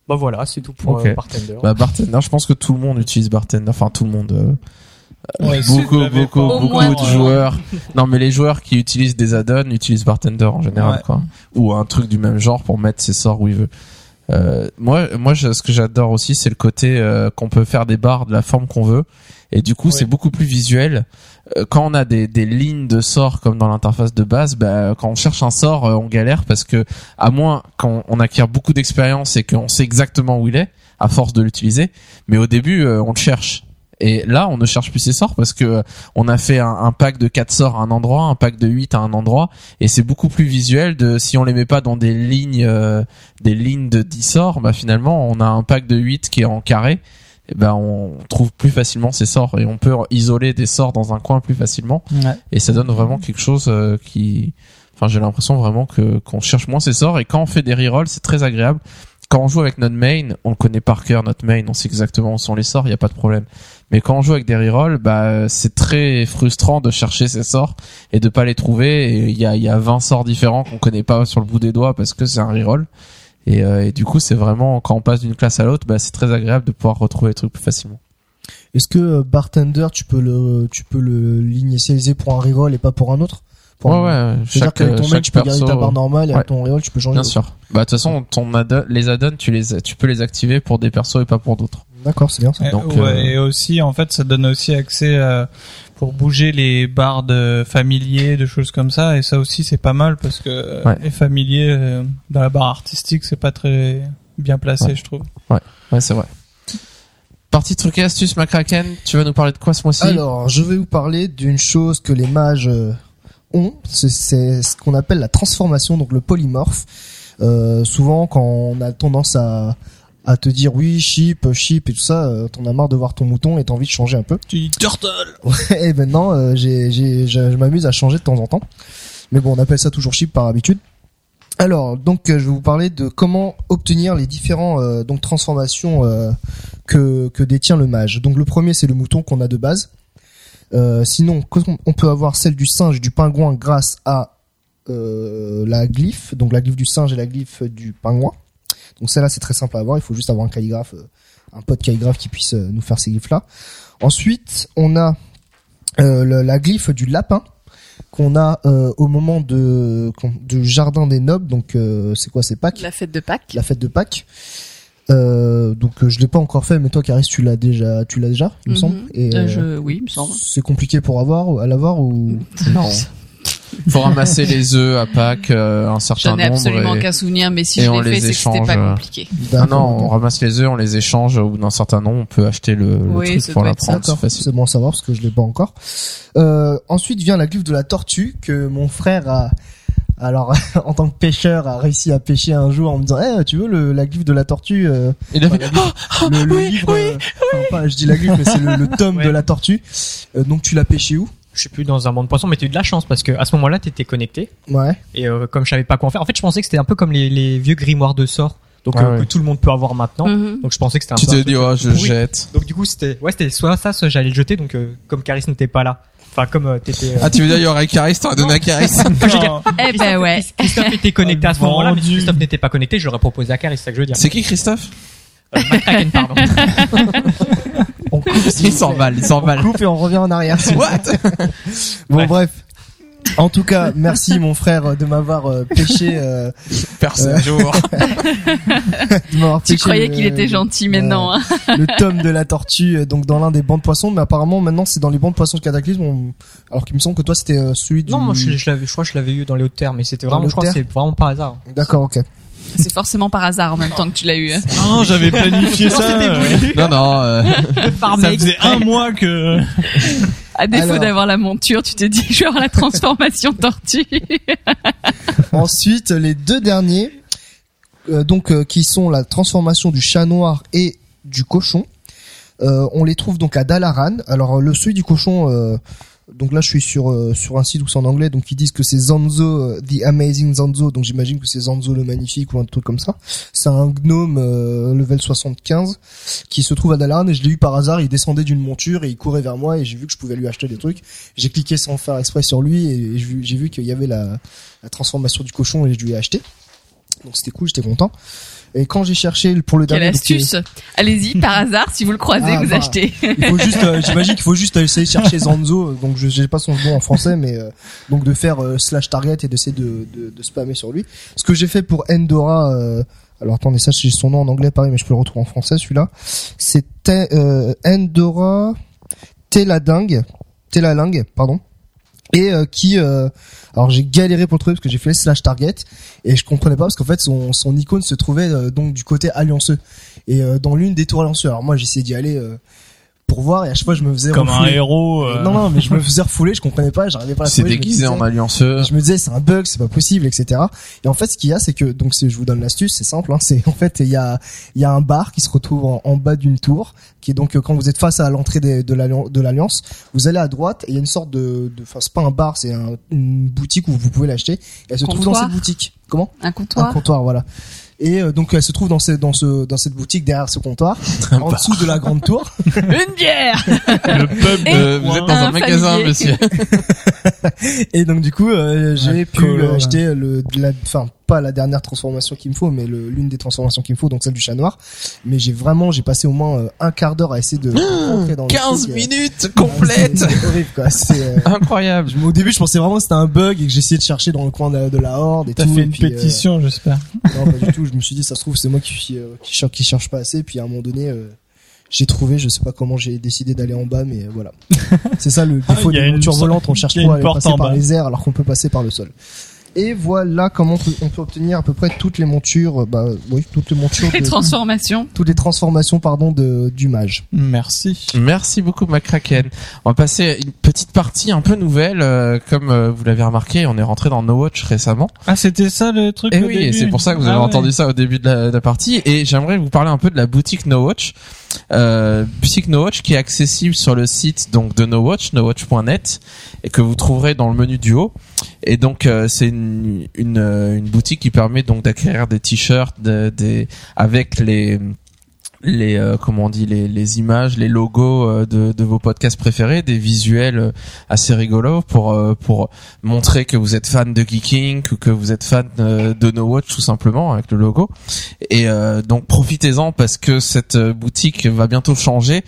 Bah voilà c'est tout pour Ok. euh, Bartender. Bah, bartender, je pense que tout le monde utilise bartender. Enfin, tout le monde. Ouais, beaucoup, beaucoup, beaucoup de joueurs. non, mais les joueurs qui utilisent des add-ons utilisent bartender en général, Ouais. quoi. Ou un truc du même genre pour mettre ses sorts où il veut. Euh, moi, moi, ce que j'adore aussi, c'est le côté euh, qu'on peut faire des barres de la forme qu'on veut, et du coup, c'est beaucoup plus visuel. Euh, quand on a des, des lignes de sorts comme dans l'interface de base, bah, quand on cherche un sort, euh, on galère parce que à moins quand on acquiert beaucoup d'expérience et qu'on sait exactement où il est, à force de l'utiliser, mais au début, euh, on le cherche. Et là, on ne cherche plus ces sorts parce que on a fait un, un pack de 4 sorts à un endroit, un pack de 8 à un endroit, et c'est beaucoup plus visuel de si on les met pas dans des lignes, euh, des lignes de 10 sorts, bah finalement, on a un pack de 8 qui est en carré, et ben on trouve plus facilement ces sorts et on peut isoler des sorts dans un coin plus facilement, Ouais. et ça donne vraiment quelque chose euh, qui, enfin, j'ai l'impression vraiment que qu'on cherche moins ces sorts et quand on fait des rerolls, c'est très agréable. Quand on joue avec notre main, on le connaît par cœur notre main, on sait exactement où sont les sorts, il y a pas de problème. Mais quand on joue avec des rerolls, bah c'est très frustrant de chercher ces sorts et de pas les trouver. Et il y a y a 20 sorts différents qu'on connaît pas sur le bout des doigts parce que c'est un reroll. Et, euh, et du coup, c'est vraiment quand on passe d'une classe à l'autre, bah c'est très agréable de pouvoir retrouver les trucs plus facilement. Est-ce que euh, bartender, tu peux le, tu peux le l'initialiser pour un reroll et pas pour un autre? Pour Ouais ouais, C'est-à-dire chaque qu'avec ton mec, chaque tu peux garder ta perso. barre normale et ouais. avec ton reroll, tu peux changer. Bien sûr. Bah de toute façon, ton add les add-ons, tu les tu peux les activer pour des persos et pas pour d'autres. D'accord, c'est bien ça. Et, Donc, ouais, euh, et aussi, en fait, ça donne aussi accès euh, pour bouger les barres de familiers, de choses comme ça. Et ça aussi, c'est pas mal parce que euh, Ouais. les familiers euh, dans la barre artistique, c'est pas très bien placé, Ouais. je trouve. Ouais, c'est vrai. Partie truc et astuce, Macraken, tu vas nous parler de quoi ce mois-ci? Alors, je vais vous parler d'une chose que les mages ont, c'est- ce qu'on appelle la transformation, donc le polymorphe. Euh, souvent, quand on a tendance à, à te dire oui, chip, chip et tout ça, euh, t'en as marre de voir ton mouton et t'as envie de changer un peu. Tu dis turtle et maintenant, euh, j'ai, j'ai, je, m'amuse à changer de temps en temps. Mais bon, on appelle ça toujours chip par habitude. Alors, donc, euh, je vais vous parler de comment obtenir les différents euh, donc transformations euh, que que détient le mage. Donc, le premier, c'est le mouton qu'on a de base. Euh, sinon, on peut avoir celle du singe et du pingouin grâce à euh, la glyphe, donc la glyphe du singe et la glyphe du pingouin. Donc celle-là, c'est très simple à avoir. Il faut juste avoir un calligraphe, euh, un pote calligraphe qui puisse nous faire ces glyphes-là. Ensuite, on a euh, le- la glyphe du lapin qu'on a euh, au moment de du jardin des nobles. Donc euh, c'est quoi C'est Pâques, La fête de Pâques. la fête de Pâques. Euh, donc euh, je l'ai pas encore fait, mais toi, Caris, tu l'as déjà, tu l'as déjà, il me Mhm. semble. Et Euh, je... Oui, il me semble. c'est compliqué pour avoir, à l'avoir ou? Non. Faut ramasser les œufs à Pâques, euh, un certain J'en ai nombre. absolument aucun souvenir, mais si je on l'ai les fait, c'est que c'était pas compliqué. Ah non, on ramasse les œufs, on les échange au bout d'un certain nombre, on peut acheter le, le Oui, truc pour la prendre, c'est bon à savoir parce que je l'ai pas encore. Euh, ensuite vient la glyphe de la tortue que mon frère a, alors en tant que pêcheur, a réussi à pêcher un jour en me disant, eh, tu veux le, la glyphe de la tortue euh, Il a enfin, fait, la glyphe- le, le oui, livre, oui, euh, enfin, pas, je dis la glyphe, mais c'est le, le tome Ouais. de la tortue. Euh, donc tu l'as pêché où? Je suis plus dans un monde poisson, mais tu as eu de la chance parce que à ce moment-là, t'étais connecté Ouais. et euh, comme je savais pas quoi en faire, en fait, je pensais que c'était un peu comme les, les vieux grimoires de sorts, donc Ah euh, ouais. que tout le monde peut avoir maintenant. Mhm. Donc je pensais que c'était un tu peu un t'es dit, oh, je jette. Donc du coup, c'était ouais, c'était soit ça, soit j'allais le jeter. Donc euh, comme Caris n'était pas là, enfin comme euh, t'étais. euh, Ah, tu veux dire, il y aurait Caris, t'aurais donné à Caris. Eh ben ouais. Christophe était connecté à ce moment-là, mais si. Christophe n'était pas connecté, je l'aurais proposé à Caris, c'est ça que je veux dire. C'est qui Christophe Euh, McCracken, pardon. On coupe, Il s'emballe, il s'emballe. On coupe et on revient en arrière. What Bon bref. En tout cas, merci mon frère de m'avoir euh, pêché. Euh, Personne Euh, jour. de Tu pêché croyais qu'il était gentil, mais euh, non. hein. le tome de la tortue, donc dans l'un des bancs de poissons, mais apparemment maintenant c'est dans les bancs de poissons de Cataclysme. on- Alors qu'il me semble que toi c'était euh, celui du. Non, moi je, je l'avais, je crois que je l'avais eu dans les hautes terres, mais c'était vraiment, je crois c'est vraiment par hasard. D'accord, ok. C'est forcément par hasard en même temps que tu l'as eu. hein. Non, j'avais planifié ça. euh, non, non. euh, ça faisait un mois que. À défaut Alors. d'avoir la monture, tu te dis je vais avoir la transformation tortue. Ensuite, les deux derniers, euh, donc euh, qui sont la transformation du chat noir et du cochon. Euh, on les trouve donc à Dalaran. Alors le celui du cochon, euh, donc là je suis sur euh, sur un site où c'est en anglais, donc ils disent que c'est Zanzo, euh, the Amazing Zanzo. Donc j'imagine que c'est Zanzo le magnifique ou un truc comme ça. C'est un gnome euh, level 75 qui se trouve à Dalaran et je l'ai eu par hasard. Il descendait d'une monture et il courait vers moi et j'ai vu que je pouvais lui acheter des trucs. J'ai cliqué sans faire exprès sur lui et j'ai vu- vu qu'il y avait la la transformation du cochon et je lui ai acheté. Donc c'était cool, j'étais content. Et quand j'ai cherché pour le Quelle dernier, donc, astuce Allez-y, par hasard, si vous le croisez, Ah, vous bah. achetez. euh, il faut juste, euh, j'imagine qu'il faut juste essayer de chercher Zanzo. Donc je j'ai pas son nom en français, mais euh, donc de faire euh, slash target et d'essayer de, de, de spammer sur lui. Ce que j'ai fait pour Endora. euh, alors attendez, ça j'ai son nom en anglais pareil, mais je peux le retrouver en français celui-là. C'était euh, Endora Teladingue, Telalingue, pardon. Et euh, qui, euh, alors j'ai galéré pour le trouver parce que j'ai fait slash target et je comprenais pas parce qu'en fait son, son icône se trouvait euh, donc du côté allianceux et euh, dans l'une des tours allianceux. Alors moi j'essayais d'y aller pour voir et à chaque fois je me faisais Comme un refouler. héros. euh, Non non mais je me faisais refouler, je comprenais pas, j'arrivais pas à C'est déguisé en allianceux. et je me disais c'est un bug, c'est pas possible, etc. Et en fait ce qu'il y a c'est que donc c'est- je vous donne l'astuce, c'est simple, hein, c'est en fait il y a il y a un bar qui se retrouve en, en bas d'une tour, qui est donc euh, quand vous êtes face à l'entrée de l'allian- de l'alliance, vous allez à droite et il y a une sorte de, de enfin c'est pas un bar, c'est un- une boutique où vous pouvez l'acheter. Et elle se trouve dans cette boutique. Comment? Un Un comptoir. comptoir, voilà. Et euh, donc elle se trouve dans ce, dans ce dans cette boutique derrière ce comptoir, en dessous de la grande tour. Une bière Le pub. Euh, vous êtes dans un, Un magasin, monsieur. Et donc du coup, euh, j'ai pu acheter le, la, enfin pas la dernière transformation qu'il me faut, mais l'une des transformations qu'il me faut, donc celle du chat noir. Mais j'ai vraiment, j'ai passé au moins euh, un quart d'heure à essayer de rentrer dans le 15 truc, euh, minutes ah, complètes. c'est- horrible quoi. C'est, euh, Incroyable. je- au début, je pensais vraiment que c'était un bug et que j'essayais de chercher dans le coin de, de la horde et T'as tout. fait et une puis, euh, pétition, j'espère. non, pas du tout. Je me suis dit, ça se trouve, c'est moi qui, euh, qui, cher- qui cherche pas assez. Puis à un moment donné, euh, j'ai trouvé, je sais pas comment j'ai décidé d'aller en bas, mais voilà. C'est ça le Ah, défaut il y a des une montures sorte- volantes. On cherche trop à passer par bas. les airs alors qu'on peut passer par le sol. Et voilà comment on peut, obtenir à peu près toutes les montures, euh, bah oui, toutes les montures, Les de- transformations. toutes les transformations, pardon, de du mage. Merci. Merci beaucoup McCracken. On va passer à une petite partie un peu nouvelle, euh, comme euh, vous l'avez remarqué, on est rentré dans No Watch récemment. Ah, c'était ça le truc Et au oui, c'est pour ça que vous avez Ah ouais. entendu ça au début de la, de la partie. Et j'aimerais vous parler un peu de la boutique No Watch. Euh, boutique No Watch qui est accessible sur le site donc de No Watch, nowatch.net, et que vous trouverez dans le menu du haut. Et donc euh, c'est une, une, euh, une boutique qui permet donc d'acquérir des t-shirts, de- des avec les les euh, comment on dit les, les images, les logos euh, de, de vos podcasts préférés, des visuels euh, assez rigolos pour pour montrer que vous êtes fan de geeking ou que vous êtes fan de No Watch tout simplement avec le logo. Et donc profitez-en parce que cette boutique va bientôt changer.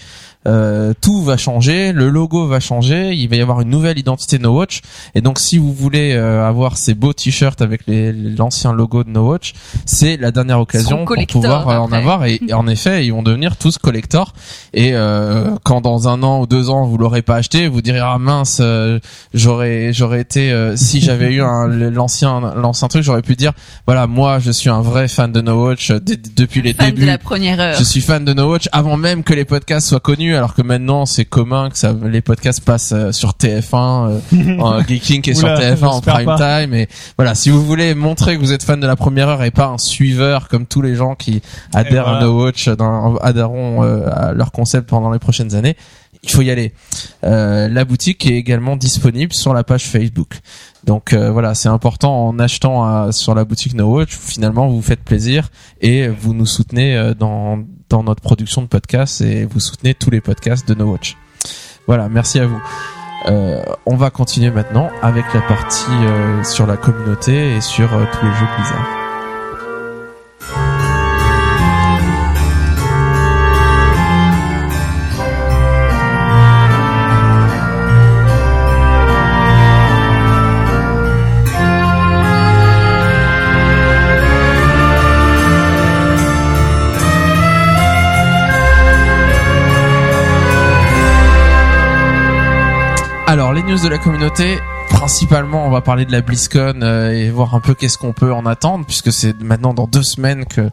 Euh, tout va changer, le logo va changer, il va y avoir une nouvelle identité No Watch. Et donc si vous voulez euh, avoir ces beaux t-shirts avec l'ancien logo de No Watch, c'est la dernière occasion pour pouvoir euh, en avoir. Et, et en effet, ils vont devenir tous collector. Et euh, quand dans un an ou deux ans vous l'aurez pas acheté, vous direz ah mince, euh, j'aurais j'aurais été euh, si j'avais eu un- l'ancien l'ancien truc, j'aurais pu dire voilà moi je suis un vrai fan de No Watch depuis les Fan débuts. de la première heure. Je suis fan de No Watch avant même que les podcasts soient connus, alors que maintenant c'est commun que ça, les podcasts passent euh, sur TF1, euh, en Geeking est sur Oula, TF1 en prime pas. time. Et voilà, si vous voulez montrer que vous êtes fan de la première heure et pas un suiveur comme tous les gens qui adhèrent voilà. à No Watch, dans, adhéreront euh, à leur concept pendant les prochaines années, il faut y aller. Euh, la boutique est également disponible sur la page Facebook. Donc euh, voilà, c'est important en achetant à- sur la boutique No Watch, finalement vous vous faites plaisir et vous nous soutenez euh, dans dans notre production de podcasts et vous soutenez tous les podcasts de No Watch. Voilà, merci à vous. Euh, on va continuer maintenant avec la partie euh, sur la communauté et sur euh, tous les jeux Blizzard. Alors les news de la communauté, principalement on va parler de la BlizzCon euh, et voir un peu qu'est-ce qu'on peut en attendre puisque c'est maintenant dans deux semaines que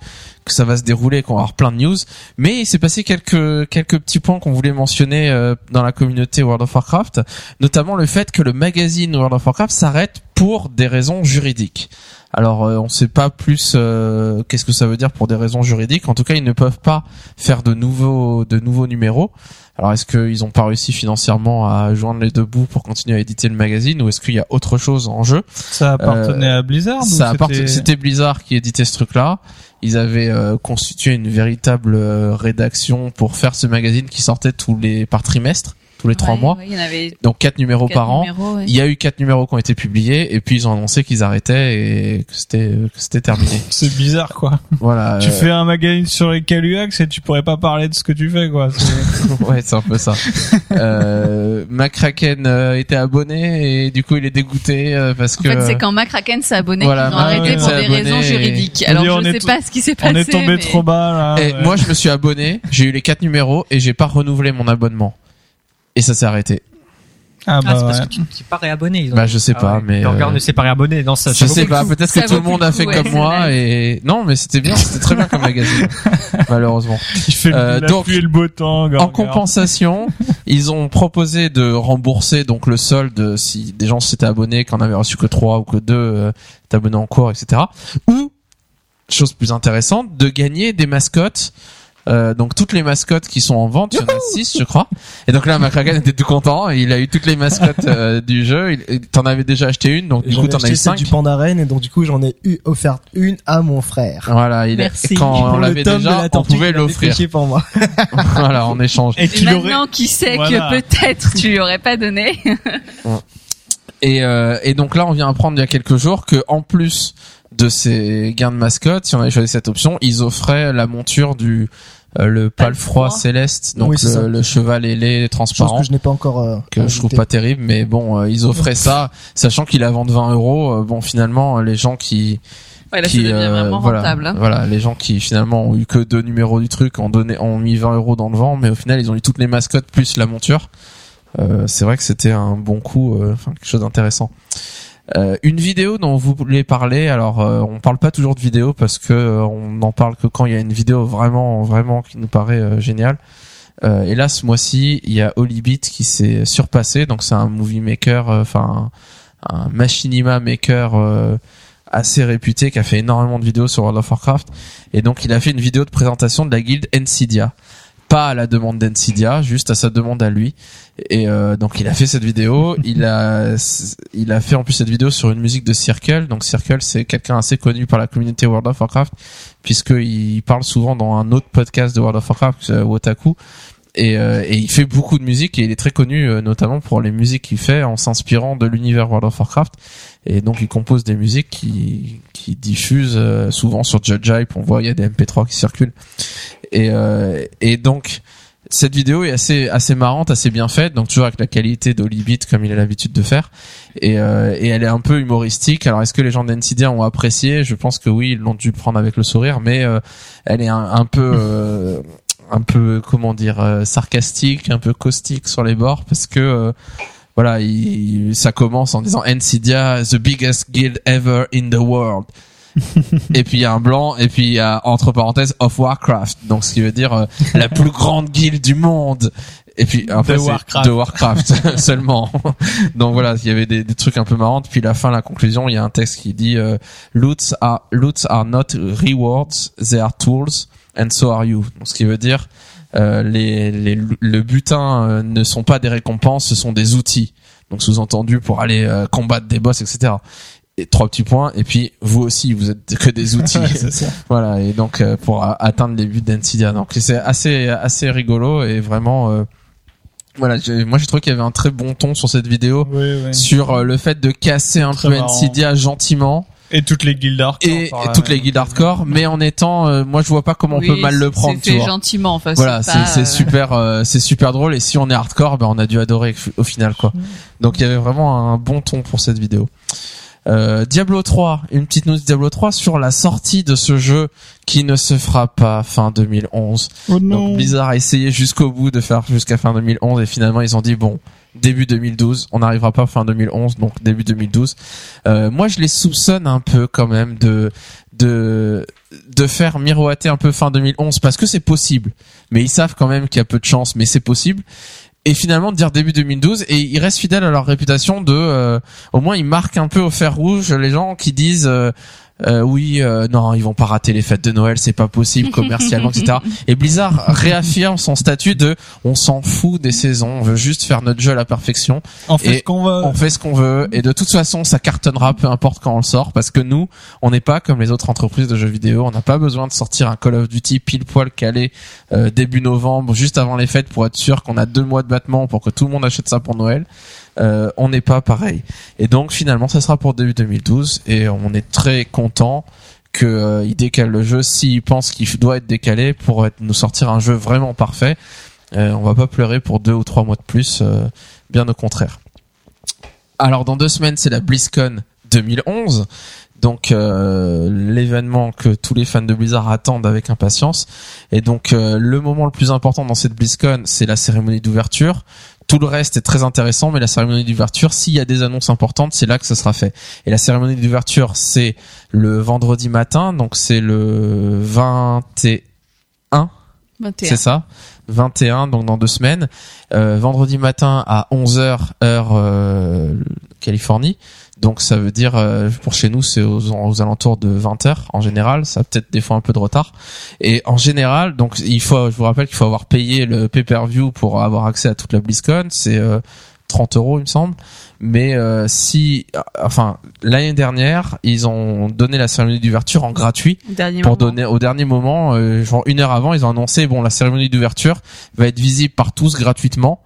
que ça va se dérouler, qu'on va avoir plein de news. Mais il s'est passé quelques quelques petits points qu'on voulait mentionner euh, dans la communauté World of Warcraft, notamment le fait que le magazine World of Warcraft s'arrête pour des raisons juridiques. Alors euh, on sait pas plus euh, qu'est-ce que ça veut dire pour des raisons juridiques. En tout cas, ils ne peuvent pas faire de nouveaux de nouveaux numéros. Alors est-ce qu'ils ont pas réussi financièrement à joindre les deux bouts pour continuer à éditer le magazine ou est-ce qu'il y a autre chose en jeu? Ça appartenait à Blizzard Ça appart- c'était- C'était Blizzard qui éditait ce truc-là. Ils avaient euh, constitué une véritable euh, rédaction pour faire ce magazine qui sortait tous les par trimestre, tous les trois mois. ouais, Il y en avait Donc quatre numéros quatre par an. numéros. Il y a eu quatre numéros qui ont été publiés et puis ils ont annoncé qu'ils arrêtaient et que c'était que c'était terminé. C'est bizarre quoi. voilà. Tu euh, fais un magazine sur les Caluax et tu pourrais pas parler de ce que tu fais quoi. Ouais, c'est un peu ça. euh, McCracken euh, était abonné et du coup il est dégoûté euh, parce En que fait, c'est quand McCracken s'est abonné Voilà, qu'ils ont arrêté pour des raisons et- juridiques. On Alors, je est sais pas ce qui s'est passé. On est tombé mais- trop bas là. Et ouais. moi je me suis abonné, j'ai eu les quatre numéros et j'ai pas renouvelé mon abonnement. Et ça s'est arrêté. Ah Ah, bah c'est parce ouais. que tu ne t'es pas réabonné. ils ont Bah je sais Ah pas, ouais. mais Le regard euh, ne s'est pas réabonné. Non, ça, je sais pas, peut-être que tout le monde a fait coup, comme ouais, moi et non mais c'était bien, c'était très bien comme magazine malheureusement. Il fait Euh, donc, et le beau temps. En compensation, ils ont proposé de rembourser donc le solde si des gens s'étaient abonnés, qu'en avaient reçu que trois ou que deux euh, abonnés en cours, etc. Ou chose plus intéressante, de gagner des mascottes. Euh, donc toutes les mascottes qui sont en vente, il y en a six je crois. Et donc là, McCracken était tout content. Il a eu toutes les mascottes euh, du jeu. Il- T'en avais déjà acheté une, donc du J'en coup ai t'en as acheté eu celle cinq. du Pandaren et donc du coup j'en ai eu offert une à mon frère. Voilà, il a- Merci. quand on Pour le l'avait tome de déjà, la on pouvait l'offrir. pour moi. voilà, en échange. Et Et tu l'aurais. maintenant, qui sait Voilà. que peut-être tu lui aurais pas donné. Et, euh, et donc là, on vient apprendre il y a quelques jours que en plus de ces gains de mascotte, si on avait choisi cette option, ils offraient la monture du euh, le palefroid Palefroid. céleste, donc Oui, le, le cheval ailé Chose transparent. que je n'ai pas encore euh, que je trouve pas terrible, mais bon, euh, ils offraient ça, sachant qu'il a vendu 20 euros. euh, bon, finalement, les gens qui, Ouais, là, ça qui euh, vraiment voilà, rentable. hein. voilà, les gens qui finalement ont eu que deux numéros du truc, ont donné, ont mis 20 euros dans le vent, mais au final, ils ont eu toutes les mascottes plus la monture. Euh, c'est vrai que c'était un bon coup, euh, enfin quelque chose d'intéressant. Euh, une vidéo dont vous voulez parler, alors euh, on parle pas toujours de vidéo parce que euh, on n'en parle que quand il y a une vidéo vraiment vraiment qui nous paraît euh, géniale. Et là ce mois-ci, il y a Hollybeat qui s'est surpassé, donc c'est un movie maker, enfin un, machinima maker assez réputé qui a fait énormément de vidéos sur World of Warcraft et donc il a fait une vidéo de présentation de la guilde Encydia pas à la demande d'Encydia, juste à sa demande à lui. Et euh, donc il a fait cette vidéo. Il a il a fait en plus cette vidéo sur une musique de Circle. Donc Circle c'est quelqu'un assez connu par la communauté World of Warcraft puisqu'il parle souvent dans un autre podcast de World of Warcraft, euh, Wotaku. Et, euh, et il fait beaucoup de musique et il est très connu euh, notamment pour les musiques qu'il fait en s'inspirant de l'univers World of Warcraft. Et donc il compose des musiques qui qui diffusent euh, souvent sur Judge. On voit il y a des MP3 qui circulent. Et et donc cette vidéo est assez assez marrante, assez bien faite, donc toujours avec la qualité d'Hollybeat comme il a l'habitude de faire. Et, euh, et elle est un peu humoristique. Alors est-ce que les gens d'Ncydia ont apprécié? Je pense que oui, ils l'ont dû prendre avec le sourire, mais euh, elle est un, un peu euh, un peu comment dire euh, sarcastique, un peu caustique sur les bords parce que euh, voilà, il, ça commence en disant Ncydia, the biggest guild ever in the world. et puis il y a un blanc et puis il y a entre parenthèses of Warcraft. Donc ce qui veut dire euh, la plus grande guilde du monde. Et puis après De Warcraft. de Warcraft seulement. Donc voilà il y avait des, des trucs un peu marrants. Puis la fin la conclusion il y a un texte qui dit euh, loots are loots are not rewards they are tools and so are you. Donc ce qui veut dire euh, les, les le butin euh, ne sont pas des récompenses ce sont des outils. Donc sous-entendu pour aller euh, combattre des boss etc et trois petits points. Et puis vous aussi vous êtes que des outils. Voilà. Et donc euh, pour atteindre les buts d'Ncydia donc c'est assez assez rigolo et vraiment voilà moi j'ai trouvé qu'il y avait un très bon ton sur cette vidéo Oui, oui. sur le fait de casser un Très peu marrant. Gentiment Et toutes les guildes hardcore. et, par et la- toutes les guildes hardcore mais en étant euh, moi je vois pas comment on peut mal le prendre C'est tu fait vois gentiment, enfin. voilà c'est euh, super euh, c'est super drôle et si on est hardcore ben on a dû adorer au final quoi donc il y avait vraiment un bon ton pour cette vidéo euh, Diablo 3 une petite news de Diablo 3 sur la sortie de ce jeu qui ne se fera pas fin 2011 Oh donc non. Blizzard a essayé jusqu'au bout de faire jusqu'à fin 2011 et finalement ils ont dit bon début 2012. On n'arrivera pas fin 2011, donc début 2012. Euh, moi, je les soupçonne un peu quand même de faire miroiter un peu fin 2011 parce que c'est possible. Mais ils savent quand même qu'il y a peu de chance, mais c'est possible. Et finalement de dire début 2012 et ils restent fidèles à leur réputation de euh, au moins ils marquent un peu au fer rouge les gens qui disent euh, oui, euh, non, ils vont pas rater les fêtes de Noël, c'est pas possible commercialement, etc. Et Blizzard réaffirme son statut de on s'en fout des saisons, on veut juste faire notre jeu à la perfection, On fait ce qu'on veut. on fait ce qu'on veut, et de toute façon, ça cartonnera peu importe quand on le sort, parce que nous, on n'est pas comme les autres entreprises de jeux vidéo, on n'a pas besoin de sortir un Call of Duty pile poil calé euh, début novembre, juste avant les fêtes, pour être sûr qu'on a deux mois de battement pour que tout le monde achète ça pour Noël. Euh, on n'est pas pareil. Et donc finalement, ça sera pour début 2012 et on est très content que euh, décale le jeu s'il pense qu'il doit être décalé pour être, nous sortir un jeu vraiment parfait. Euh, on va pas pleurer pour deux ou trois mois de plus, euh, bien au contraire. Alors dans deux semaines, c'est la BlizzCon 2011. Donc euh, l'événement que tous les fans de Blizzard attendent avec impatience. Et donc euh, le moment le plus important dans cette BlizzCon, c'est la cérémonie d'ouverture. Tout le reste est très intéressant, mais la cérémonie d'ouverture, s'il y a des annonces importantes, c'est là que ça sera fait. Et la cérémonie d'ouverture, c'est le vendredi matin, donc c'est le 21, 21. c'est ça 21, donc dans deux semaines. Euh, vendredi matin à 11h, heure euh, Californie. Donc ça veut dire, euh, pour chez nous, c'est aux, aux alentours de 20h en général. Ça a peut-être des fois un peu de retard. Et en général, donc il faut, je vous rappelle qu'il faut avoir payé le pay-per-view pour avoir accès à toute la BlizzCon. C'est euh, 30 euros, il me semble. Mais euh, si, enfin, l'année dernière, ils ont donné la cérémonie d'ouverture en gratuit Dernier pour moment. donner au dernier moment, euh, genre une heure avant, ils ont annoncé bon la cérémonie d'ouverture va être visible par tous gratuitement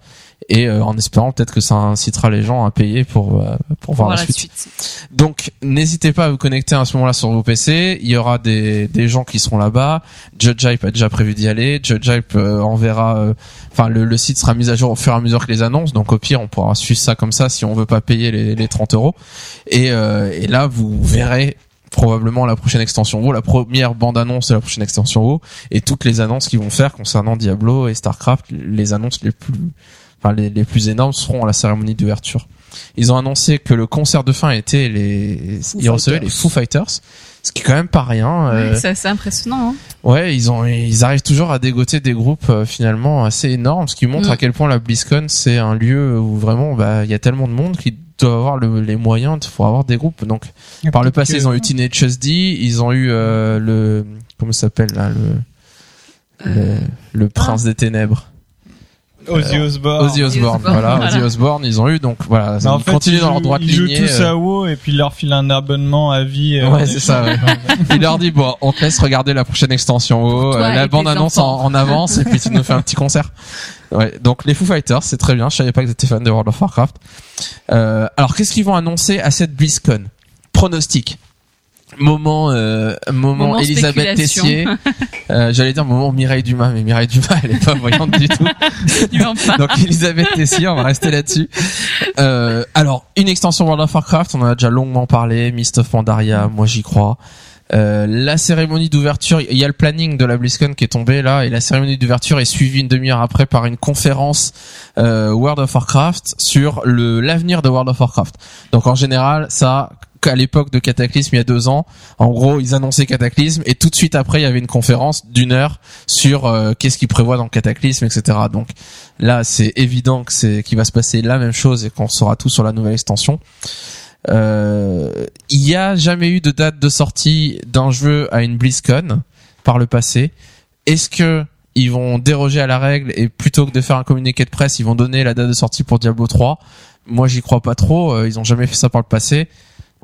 et euh, en espérant peut-être que ça incitera les gens à payer pour euh, pour voir Voir la suite. Donc n'hésitez pas à vous connecter à ce moment-là sur vos PC. Il y aura des des gens qui seront là-bas. Judge Hype a déjà prévu d'y aller. Judge Hype euh, enverra. euh, Enfin le, le site sera mis à jour au fur et à mesure que les annonces. Donc au pire on pourra suivre ça comme ça si on veut pas payer les, les 30 euros. Et euh, et là vous verrez probablement la prochaine extension WoW, la première bande-annonce de la prochaine extension WoW, et toutes les annonces qu'ils vont faire concernant Diablo et Starcraft, les annonces les plus, enfin les, les plus énormes seront à la cérémonie d'ouverture. Ils ont annoncé que le concert de fin était les, ils recevaient Fighters. les Foo Fighters, ce qui est quand même pas rien. euh, Ouais, c'est assez impressionnant. Hein. Ouais, ils ont, ils arrivent toujours à dégoter des groupes euh, finalement assez énormes, ce qui montre Mm. à quel point la BlizzCon c'est un lieu où vraiment bah il y a tellement de monde qui doit avoir le- les moyens de pour avoir des groupes. Donc par le passé, ils ont eu Teenage HD, ils ont eu euh, le comment ça s'appelle là le le, le prince des ténèbres. Ozzy Osbourne. Ozzy Osbourne, voilà, voilà. Ozzy Osbourne, ils ont eu donc voilà, Mais en ils fait, continuent ils dans leur jouent- droite ils jouent lignée. tous euh, à WoW et puis il leur file un abonnement à vie. euh, Ouais, c'est ça. Ouais. Il leur dit bon, on te laisse regarder la prochaine extension WoW, euh, la bande annonce en, en avance et puis tu nous fais un petit concert. Ouais, donc les Foo Fighters, c'est très bien. Je savais pas que t'étais fan de World of Warcraft. Euh, alors qu'est-ce qu'ils vont annoncer à cette BlizzCon? Pronostic. Moment, euh, moment, Moment Elisabeth. Tessier. Euh, J'allais dire moment Mireille Dumas, mais Mireille Dumas, elle est pas voyante du tout. Donc Elisabeth Tessier, on va rester là-dessus. Euh, alors, une extension World of Warcraft, on en a déjà longuement parlé, Mist of Pandaria, moi j'y crois. Euh, la cérémonie d'ouverture, il y a le planning de la BlizzCon qui est tombé là, et la cérémonie d'ouverture est suivie une demi-heure après par une conférence euh, World of Warcraft sur le l'avenir de World of Warcraft. Donc en général, ça, qu'à l'époque de Cataclysme il y a deux ans, en gros, ils annonçaient Cataclysme et tout de suite après, il y avait une conférence d'une heure sur euh, qu'est-ce qu'ils prévoient dans Cataclysme, etc. Donc là, c'est évident que c'est qu'il va se passer la même chose et qu'on saura tout sur la nouvelle extension. Euh, il y a jamais eu de date de sortie d'un jeu à une BlizzCon par le passé. Est-ce que ils vont déroger à la règle et plutôt que de faire un communiqué de presse, ils vont donner la date de sortie pour Diablo 3 Moi, j'y crois pas trop. Euh, Ils ont jamais fait ça par le passé.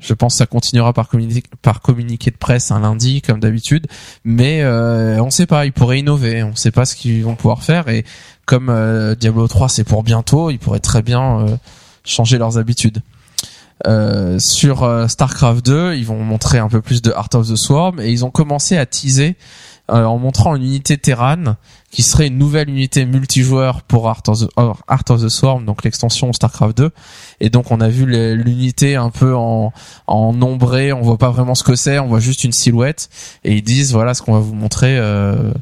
Je pense que ça continuera par, communi- par communiqué de presse un lundi comme d'habitude, mais euh, on sait pas. Ils pourraient innover. On sait pas ce qu'ils vont pouvoir faire. Et comme euh, Diablo 3 c'est pour bientôt, ils pourraient très bien euh, changer leurs habitudes. Euh, sur euh, Starcraft 2, ils vont montrer un peu plus de Heart of the Swarm et ils ont commencé à teaser euh, en montrant une unité Terran qui serait une nouvelle unité multijoueur pour Heart of the, of the Swarm, donc l'extension Starcraft 2. Et donc on a vu l'unité un peu en, en nombré, on voit pas vraiment ce que c'est, on voit juste une silhouette. Et ils disent voilà ce qu'on va vous montrer. euh,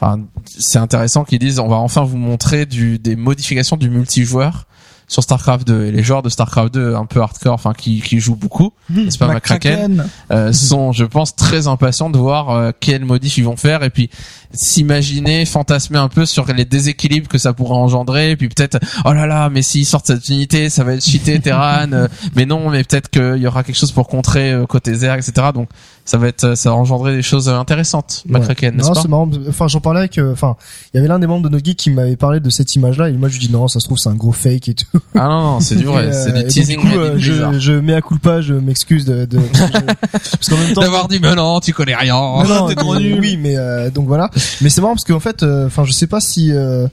Enfin, c'est intéressant qu'ils disent on va enfin vous montrer du, des modifications du multijoueur sur Starcraft 2 et les joueurs de Starcraft 2 un peu hardcore, enfin qui, qui jouent beaucoup, n'est-ce pas McCracken, euh, sont, je pense, très impatients de voir euh, quel modif ils vont faire et puis s'imaginer, fantasmer un peu sur les déséquilibres que ça pourrait engendrer, et puis peut-être oh là là, mais s'ils sortent cette unité, ça va être cheaté Terran, euh, mais non, mais peut-être qu'il y aura quelque chose pour contrer euh, côté Zer, etc. Donc ça va être, ça va engendrer des choses intéressantes, McCracken, n'est-ce non, pas c'est marrant. Enfin, j'en parlais avec, euh, enfin, il y avait l'un des membres de notre geek qui m'avait parlé de cette image-là, et moi je lui dis non, ça se trouve c'est un gros fake et tout. Ah non, non, c'est du vrai, c'est euh, du donc, teasing. Du coup, euh, je, je mets à culpa, je m'excuse de, de parce qu'en même temps. D'avoir dit mais non, tu connais rien. Non, non. Oui, mais euh, donc voilà. Mais c'est marrant parce qu'en fait, euh, enfin, je sais pas si, euh,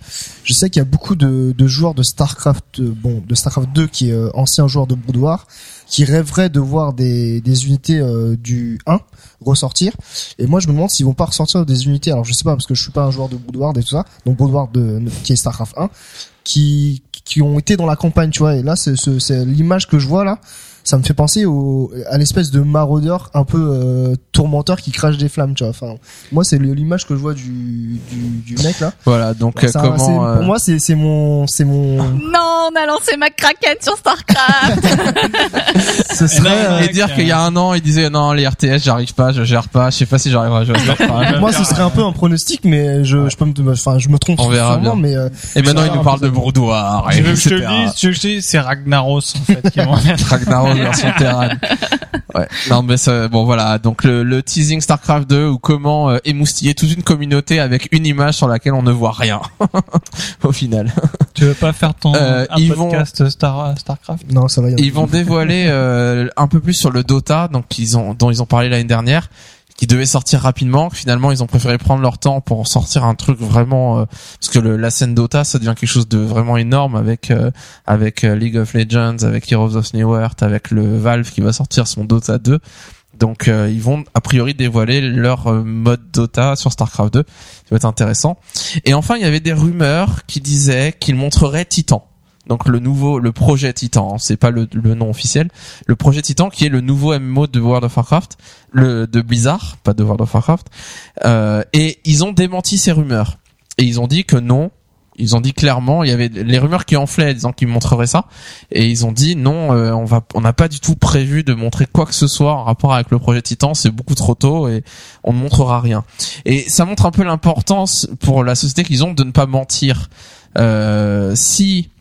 je sais qu'il y a beaucoup de, de joueurs de Starcraft, euh, bon, de Starcraft 2 qui est euh, ancien joueur de Boudoir, qui rêveraient de voir des, des unités euh, du 1 ressortir. Et moi, je me demande s'ils vont pas ressortir des unités. Alors, je sais pas parce que je suis pas un joueur de Boudoir et tout ça. Donc Boudoir de qui est Starcraft 1, qui qui ont été dans la campagne, tu vois. Et là, c'est l'image que je vois là. Ça me fait penser au, à l'espèce de maraudeur un peu euh, tourmenteur qui crache des flammes, tu vois. Enfin, moi, c'est l'image que je vois du, du, du mec là. Voilà, donc euh, Ça, comment euh, Pour moi, c'est c'est mon, c'est mon. Non, on a lancé McCracken sur Starcraft. Ce serait. euh, et dire qu'il y a un an, il disait non les RTS, j'arrive pas, je gère pas, je sais pas si j'arriverai moi, ce serait un peu un pronostic, mais je, je peux me, enfin, je me trompe On verra bien. mais euh, Et maintenant il nous parle de. Broudoir, Tu veux que je veux que je te dise, c'est Ragnaros en fait. Ragnaros version Terran. Ouais. Non mais ça- bon voilà, donc le, le teasing Starcraft 2 ou comment euh, émoustiller toute une communauté avec une image sur laquelle on ne voit rien au final. Tu veux pas faire ton Euh, un ils vont- podcast Star Starcraft? Non, ça va. y Ils vont dévoiler euh, un peu plus sur le Dota, donc ils ont dont ils ont parlé l'année dernière, qui devait sortir rapidement. Finalement, ils ont préféré prendre leur temps pour sortir un truc vraiment euh, parce que le, la scène Dota, ça devient quelque chose de vraiment énorme avec euh, avec euh, League of Legends, avec Heroes of New Earth, avec le Valve qui va sortir son Dota 2. Donc euh, ils vont a priori dévoiler leur euh, mode Dota sur StarCraft 2. Ça va être intéressant. Et enfin, il y avait des rumeurs qui disaient qu'ils montreraient Titan. Donc le nouveau, le projet Titan, c'est pas le, le nom officiel, le projet Titan qui est le nouveau MMO de World of Warcraft, le de Blizzard, pas de World of Warcraft. Euh, et ils ont démenti ces rumeurs et ils ont dit que non. Ils ont dit clairement, il y avait les rumeurs qui enflaient disant qu'ils montreraient ça, et ils ont dit non, euh, on va, on n'a pas du tout prévu de montrer quoi que ce soit en rapport avec le projet Titan, c'est beaucoup trop tôt et on ne montrera rien. Et ça montre un peu l'importance pour la société qu'ils ont de ne pas mentir. Euh, si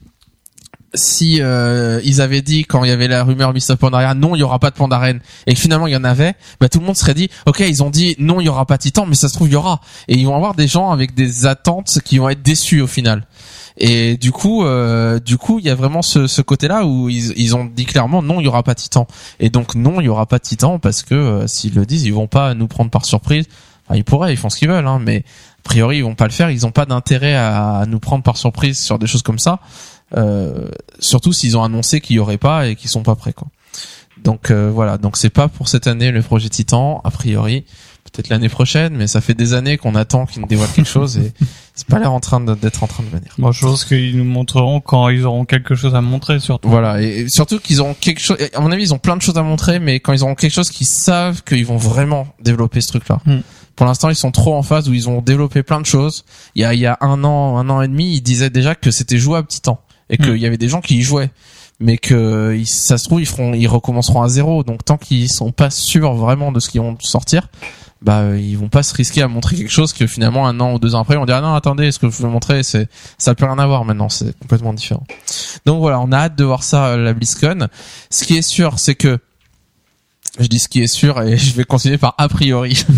si euh, ils avaient dit quand il y avait la rumeur Mist of Pandaria non il y aura pas de Pandaren et finalement il y en avait bah tout le monde serait dit ok ils ont dit non il y aura pas Titan mais ça se trouve il y aura. Et ils vont avoir des gens avec des attentes qui vont être déçus au final. Et du coup euh, du coup il y a vraiment ce, ce côté là où ils, ils ont dit clairement non il y aura pas Titan. Et donc non il y aura pas Titan parce que euh, s'ils le disent ils vont pas nous prendre par surprise. Enfin, ils pourraient ils font ce qu'ils veulent hein, mais a priori ils vont pas le faire. Ils ont pas d'intérêt à, nous prendre par surprise sur des choses comme ça surtout s'ils ont annoncé qu'il y aurait pas et qu'ils sont pas prêts quoi. Donc euh, voilà, donc c'est pas pour cette année le projet Titan a priori, peut-être l'année prochaine, mais ça fait des années qu'on attend qu'ils nous dévoilent quelque chose et c'est pas l'air en train d'être en train de venir. Bon, je pense qu'ils nous montreront quand ils auront quelque chose à montrer surtout. Voilà, et surtout qu'ils ont quelque chose. À mon avis, ils ont plein de choses à montrer, mais quand ils auront quelque chose qu'ils savent qu'ils vont vraiment développer ce truc-là. Hmm. Pour l'instant, ils sont trop en phase où ils ont développé plein de choses. Il y a, il y a un an, un an et demi, ils disaient déjà que c'était jouable Titan et qu'il Hmm. y avait des gens qui y jouaient, mais que ça se trouve ils feront, ils recommenceront à zéro. Donc tant qu'ils sont pas sûrs vraiment de ce qu'ils vont sortir, bah euh, ils vont pas se risquer à montrer quelque chose que finalement un an ou deux ans après on dira non attendez ce que je veux montrer c'est ça a plus rien à voir maintenant c'est complètement différent. Donc voilà, on a hâte de voir ça à la BlizzCon. Ce qui est sûr, c'est que je dis ce qui est sûr et je vais continuer par a priori.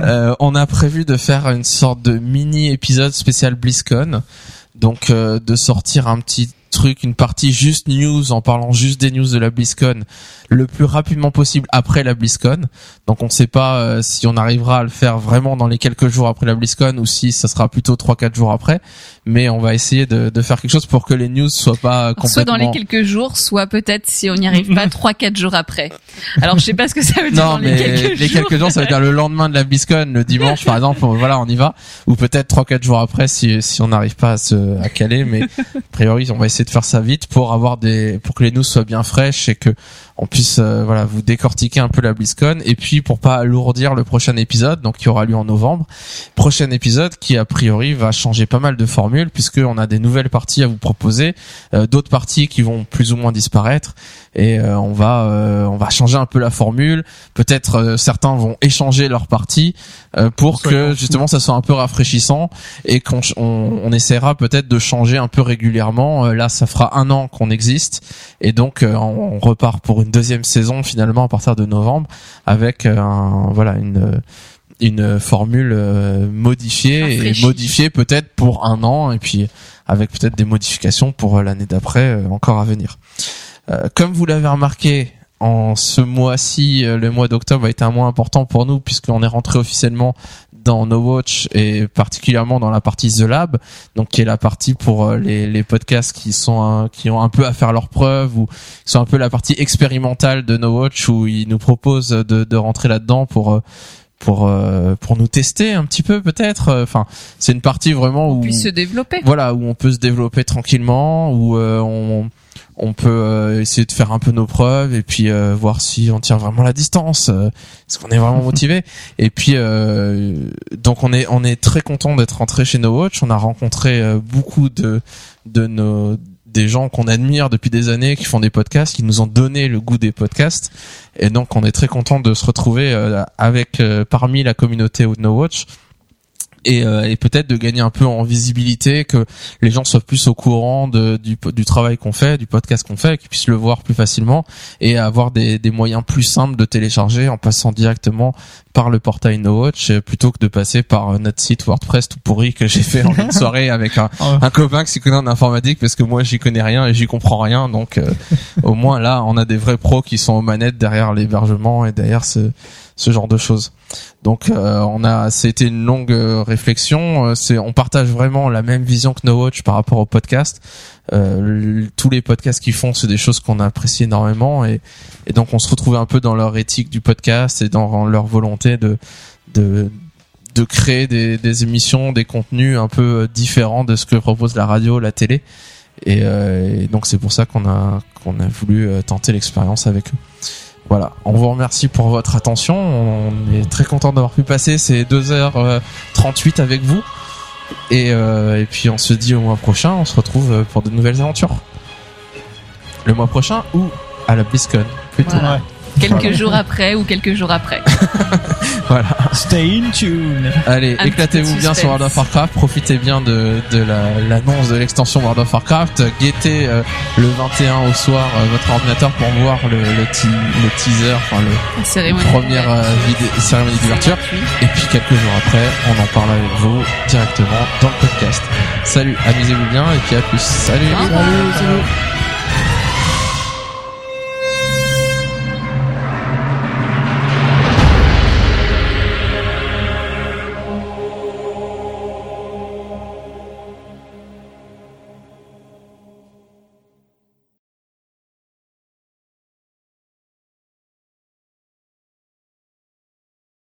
Euh, on a prévu de faire une sorte de mini épisode spécial BlizzCon, donc euh, de sortir un petit truc, une partie juste news en parlant juste des news de la BlizzCon le plus rapidement possible après la BlizzCon. Donc on ne sait pas euh, si on arrivera à le faire vraiment dans les quelques jours après la BlizzCon ou si ça sera plutôt 3-4 jours après. Mais on va essayer de, de faire quelque chose pour que les news soient pas complètement... Soit dans les quelques jours, soit peut-être si on n'y arrive pas trois quatre jours après. Alors je sais pas ce que ça veut dire Non, dans les mais quelques les jours. quelques jours, ça veut dire le lendemain de la BlizzCon, le dimanche, par exemple. Voilà, on y va. Ou peut-être trois, quatre jours après, si si on n'arrive pas à se à caler. Mais a priori, on va essayer de faire ça vite pour avoir des pour que les news soient bien fraîches et que on puisse euh, voilà vous décortiquer un peu la BlizzCon et puis pour pas alourdir le prochain épisode donc qui aura lieu en novembre prochain épisode qui a priori va changer pas mal de formules puisque on a des nouvelles parties à vous proposer euh, d'autres parties qui vont plus ou moins disparaître et euh, on va on va changer un peu la formule. Peut-être certains vont échanger leurs parties pour que justement ça soit un peu rafraîchissant et qu'on on, on essaiera peut-être de changer un peu régulièrement. Là ça fera un an qu'on existe et donc on repart pour une deuxième saison finalement à partir de novembre avec euh, un, voilà une une formule euh, modifiée et modifiée peut-être pour un an et puis avec peut-être des modifications pour l'année d'après euh, encore à venir. comme vous l'avez remarqué, en ce mois-ci, le mois d'octobre a été un mois important pour nous puisqu'on est rentré officiellement dans No Watch et particulièrement dans la partie The Lab, donc qui est la partie pour euh, les, les podcasts qui sont qui ont un peu à faire leurs preuves ou qui sont un peu la partie expérimentale de No Watch où ils nous proposent de, de rentrer là-dedans pour euh, pour euh, pour nous tester un petit peu peut-être. Enfin c'est une partie vraiment où on puisse se développer. voilà où on peut se développer tranquillement où on on peut euh, essayer de faire un peu nos preuves et puis euh, voir si on tient vraiment la distance euh, est-ce qu'on est vraiment motivé. Et puis donc on est on est très content d'être rentré chez No Watch. On a rencontré beaucoup de de nos des gens qu'on admire depuis des années qui font des podcasts qui nous ont donné le goût des podcasts. Et donc on est très content de se retrouver avec parmi la communauté de No Watch et, euh, et peut-être de gagner un peu en visibilité, que les gens soient plus au courant de, du, du travail qu'on fait, du podcast qu'on fait, qu'ils puissent le voir plus facilement et avoir des, des moyens plus simples de télécharger en passant directement par le portail No Watch euh, plutôt que de passer par euh, notre site WordPress tout pourri que j'ai fait en une soirée avec un, un copain qui s'y connaît en informatique parce que moi j'y connais rien et j'y comprends rien. Donc au moins là on a des vrais pros qui sont aux manettes derrière l'hébergement et derrière ce ce genre de choses. Donc euh, on a c'était une longue euh, réflexion, euh, c'est on partage vraiment la même vision que No Watch par rapport au podcast. tous les podcasts qu'ils font, c'est des choses qu'on apprécie énormément et, et donc on se retrouvait un peu dans leur éthique du podcast et dans leur volonté de de de créer des, des émissions, des contenus un peu différents de ce que propose la radio, la télé. Et, et donc c'est pour ça qu'on a qu'on a voulu tenter l'expérience avec eux. Voilà, on vous remercie pour votre attention. On est très content d'avoir pu passer ces 2h38 avec vous. Et, euh, et puis on se dit au mois prochain, on se retrouve pour de nouvelles aventures. Le mois prochain ou à la BlizzCon plutôt. Quelques jours après ou quelques jours après. voilà. Stay in tune. Allez, éclatez-vous bien sur World of Warcraft. Profitez bien de, de l'annonce de l'extension World of Warcraft. Guettez euh, le 21 au soir euh, votre ordinateur pour voir le, le, le teaser, enfin le première euh, cérémonie d'ouverture. Et puis quelques jours après, on en parle avec vous directement dans le podcast. Salut, amusez-vous bien et puis à plus. Salut. salut. salut.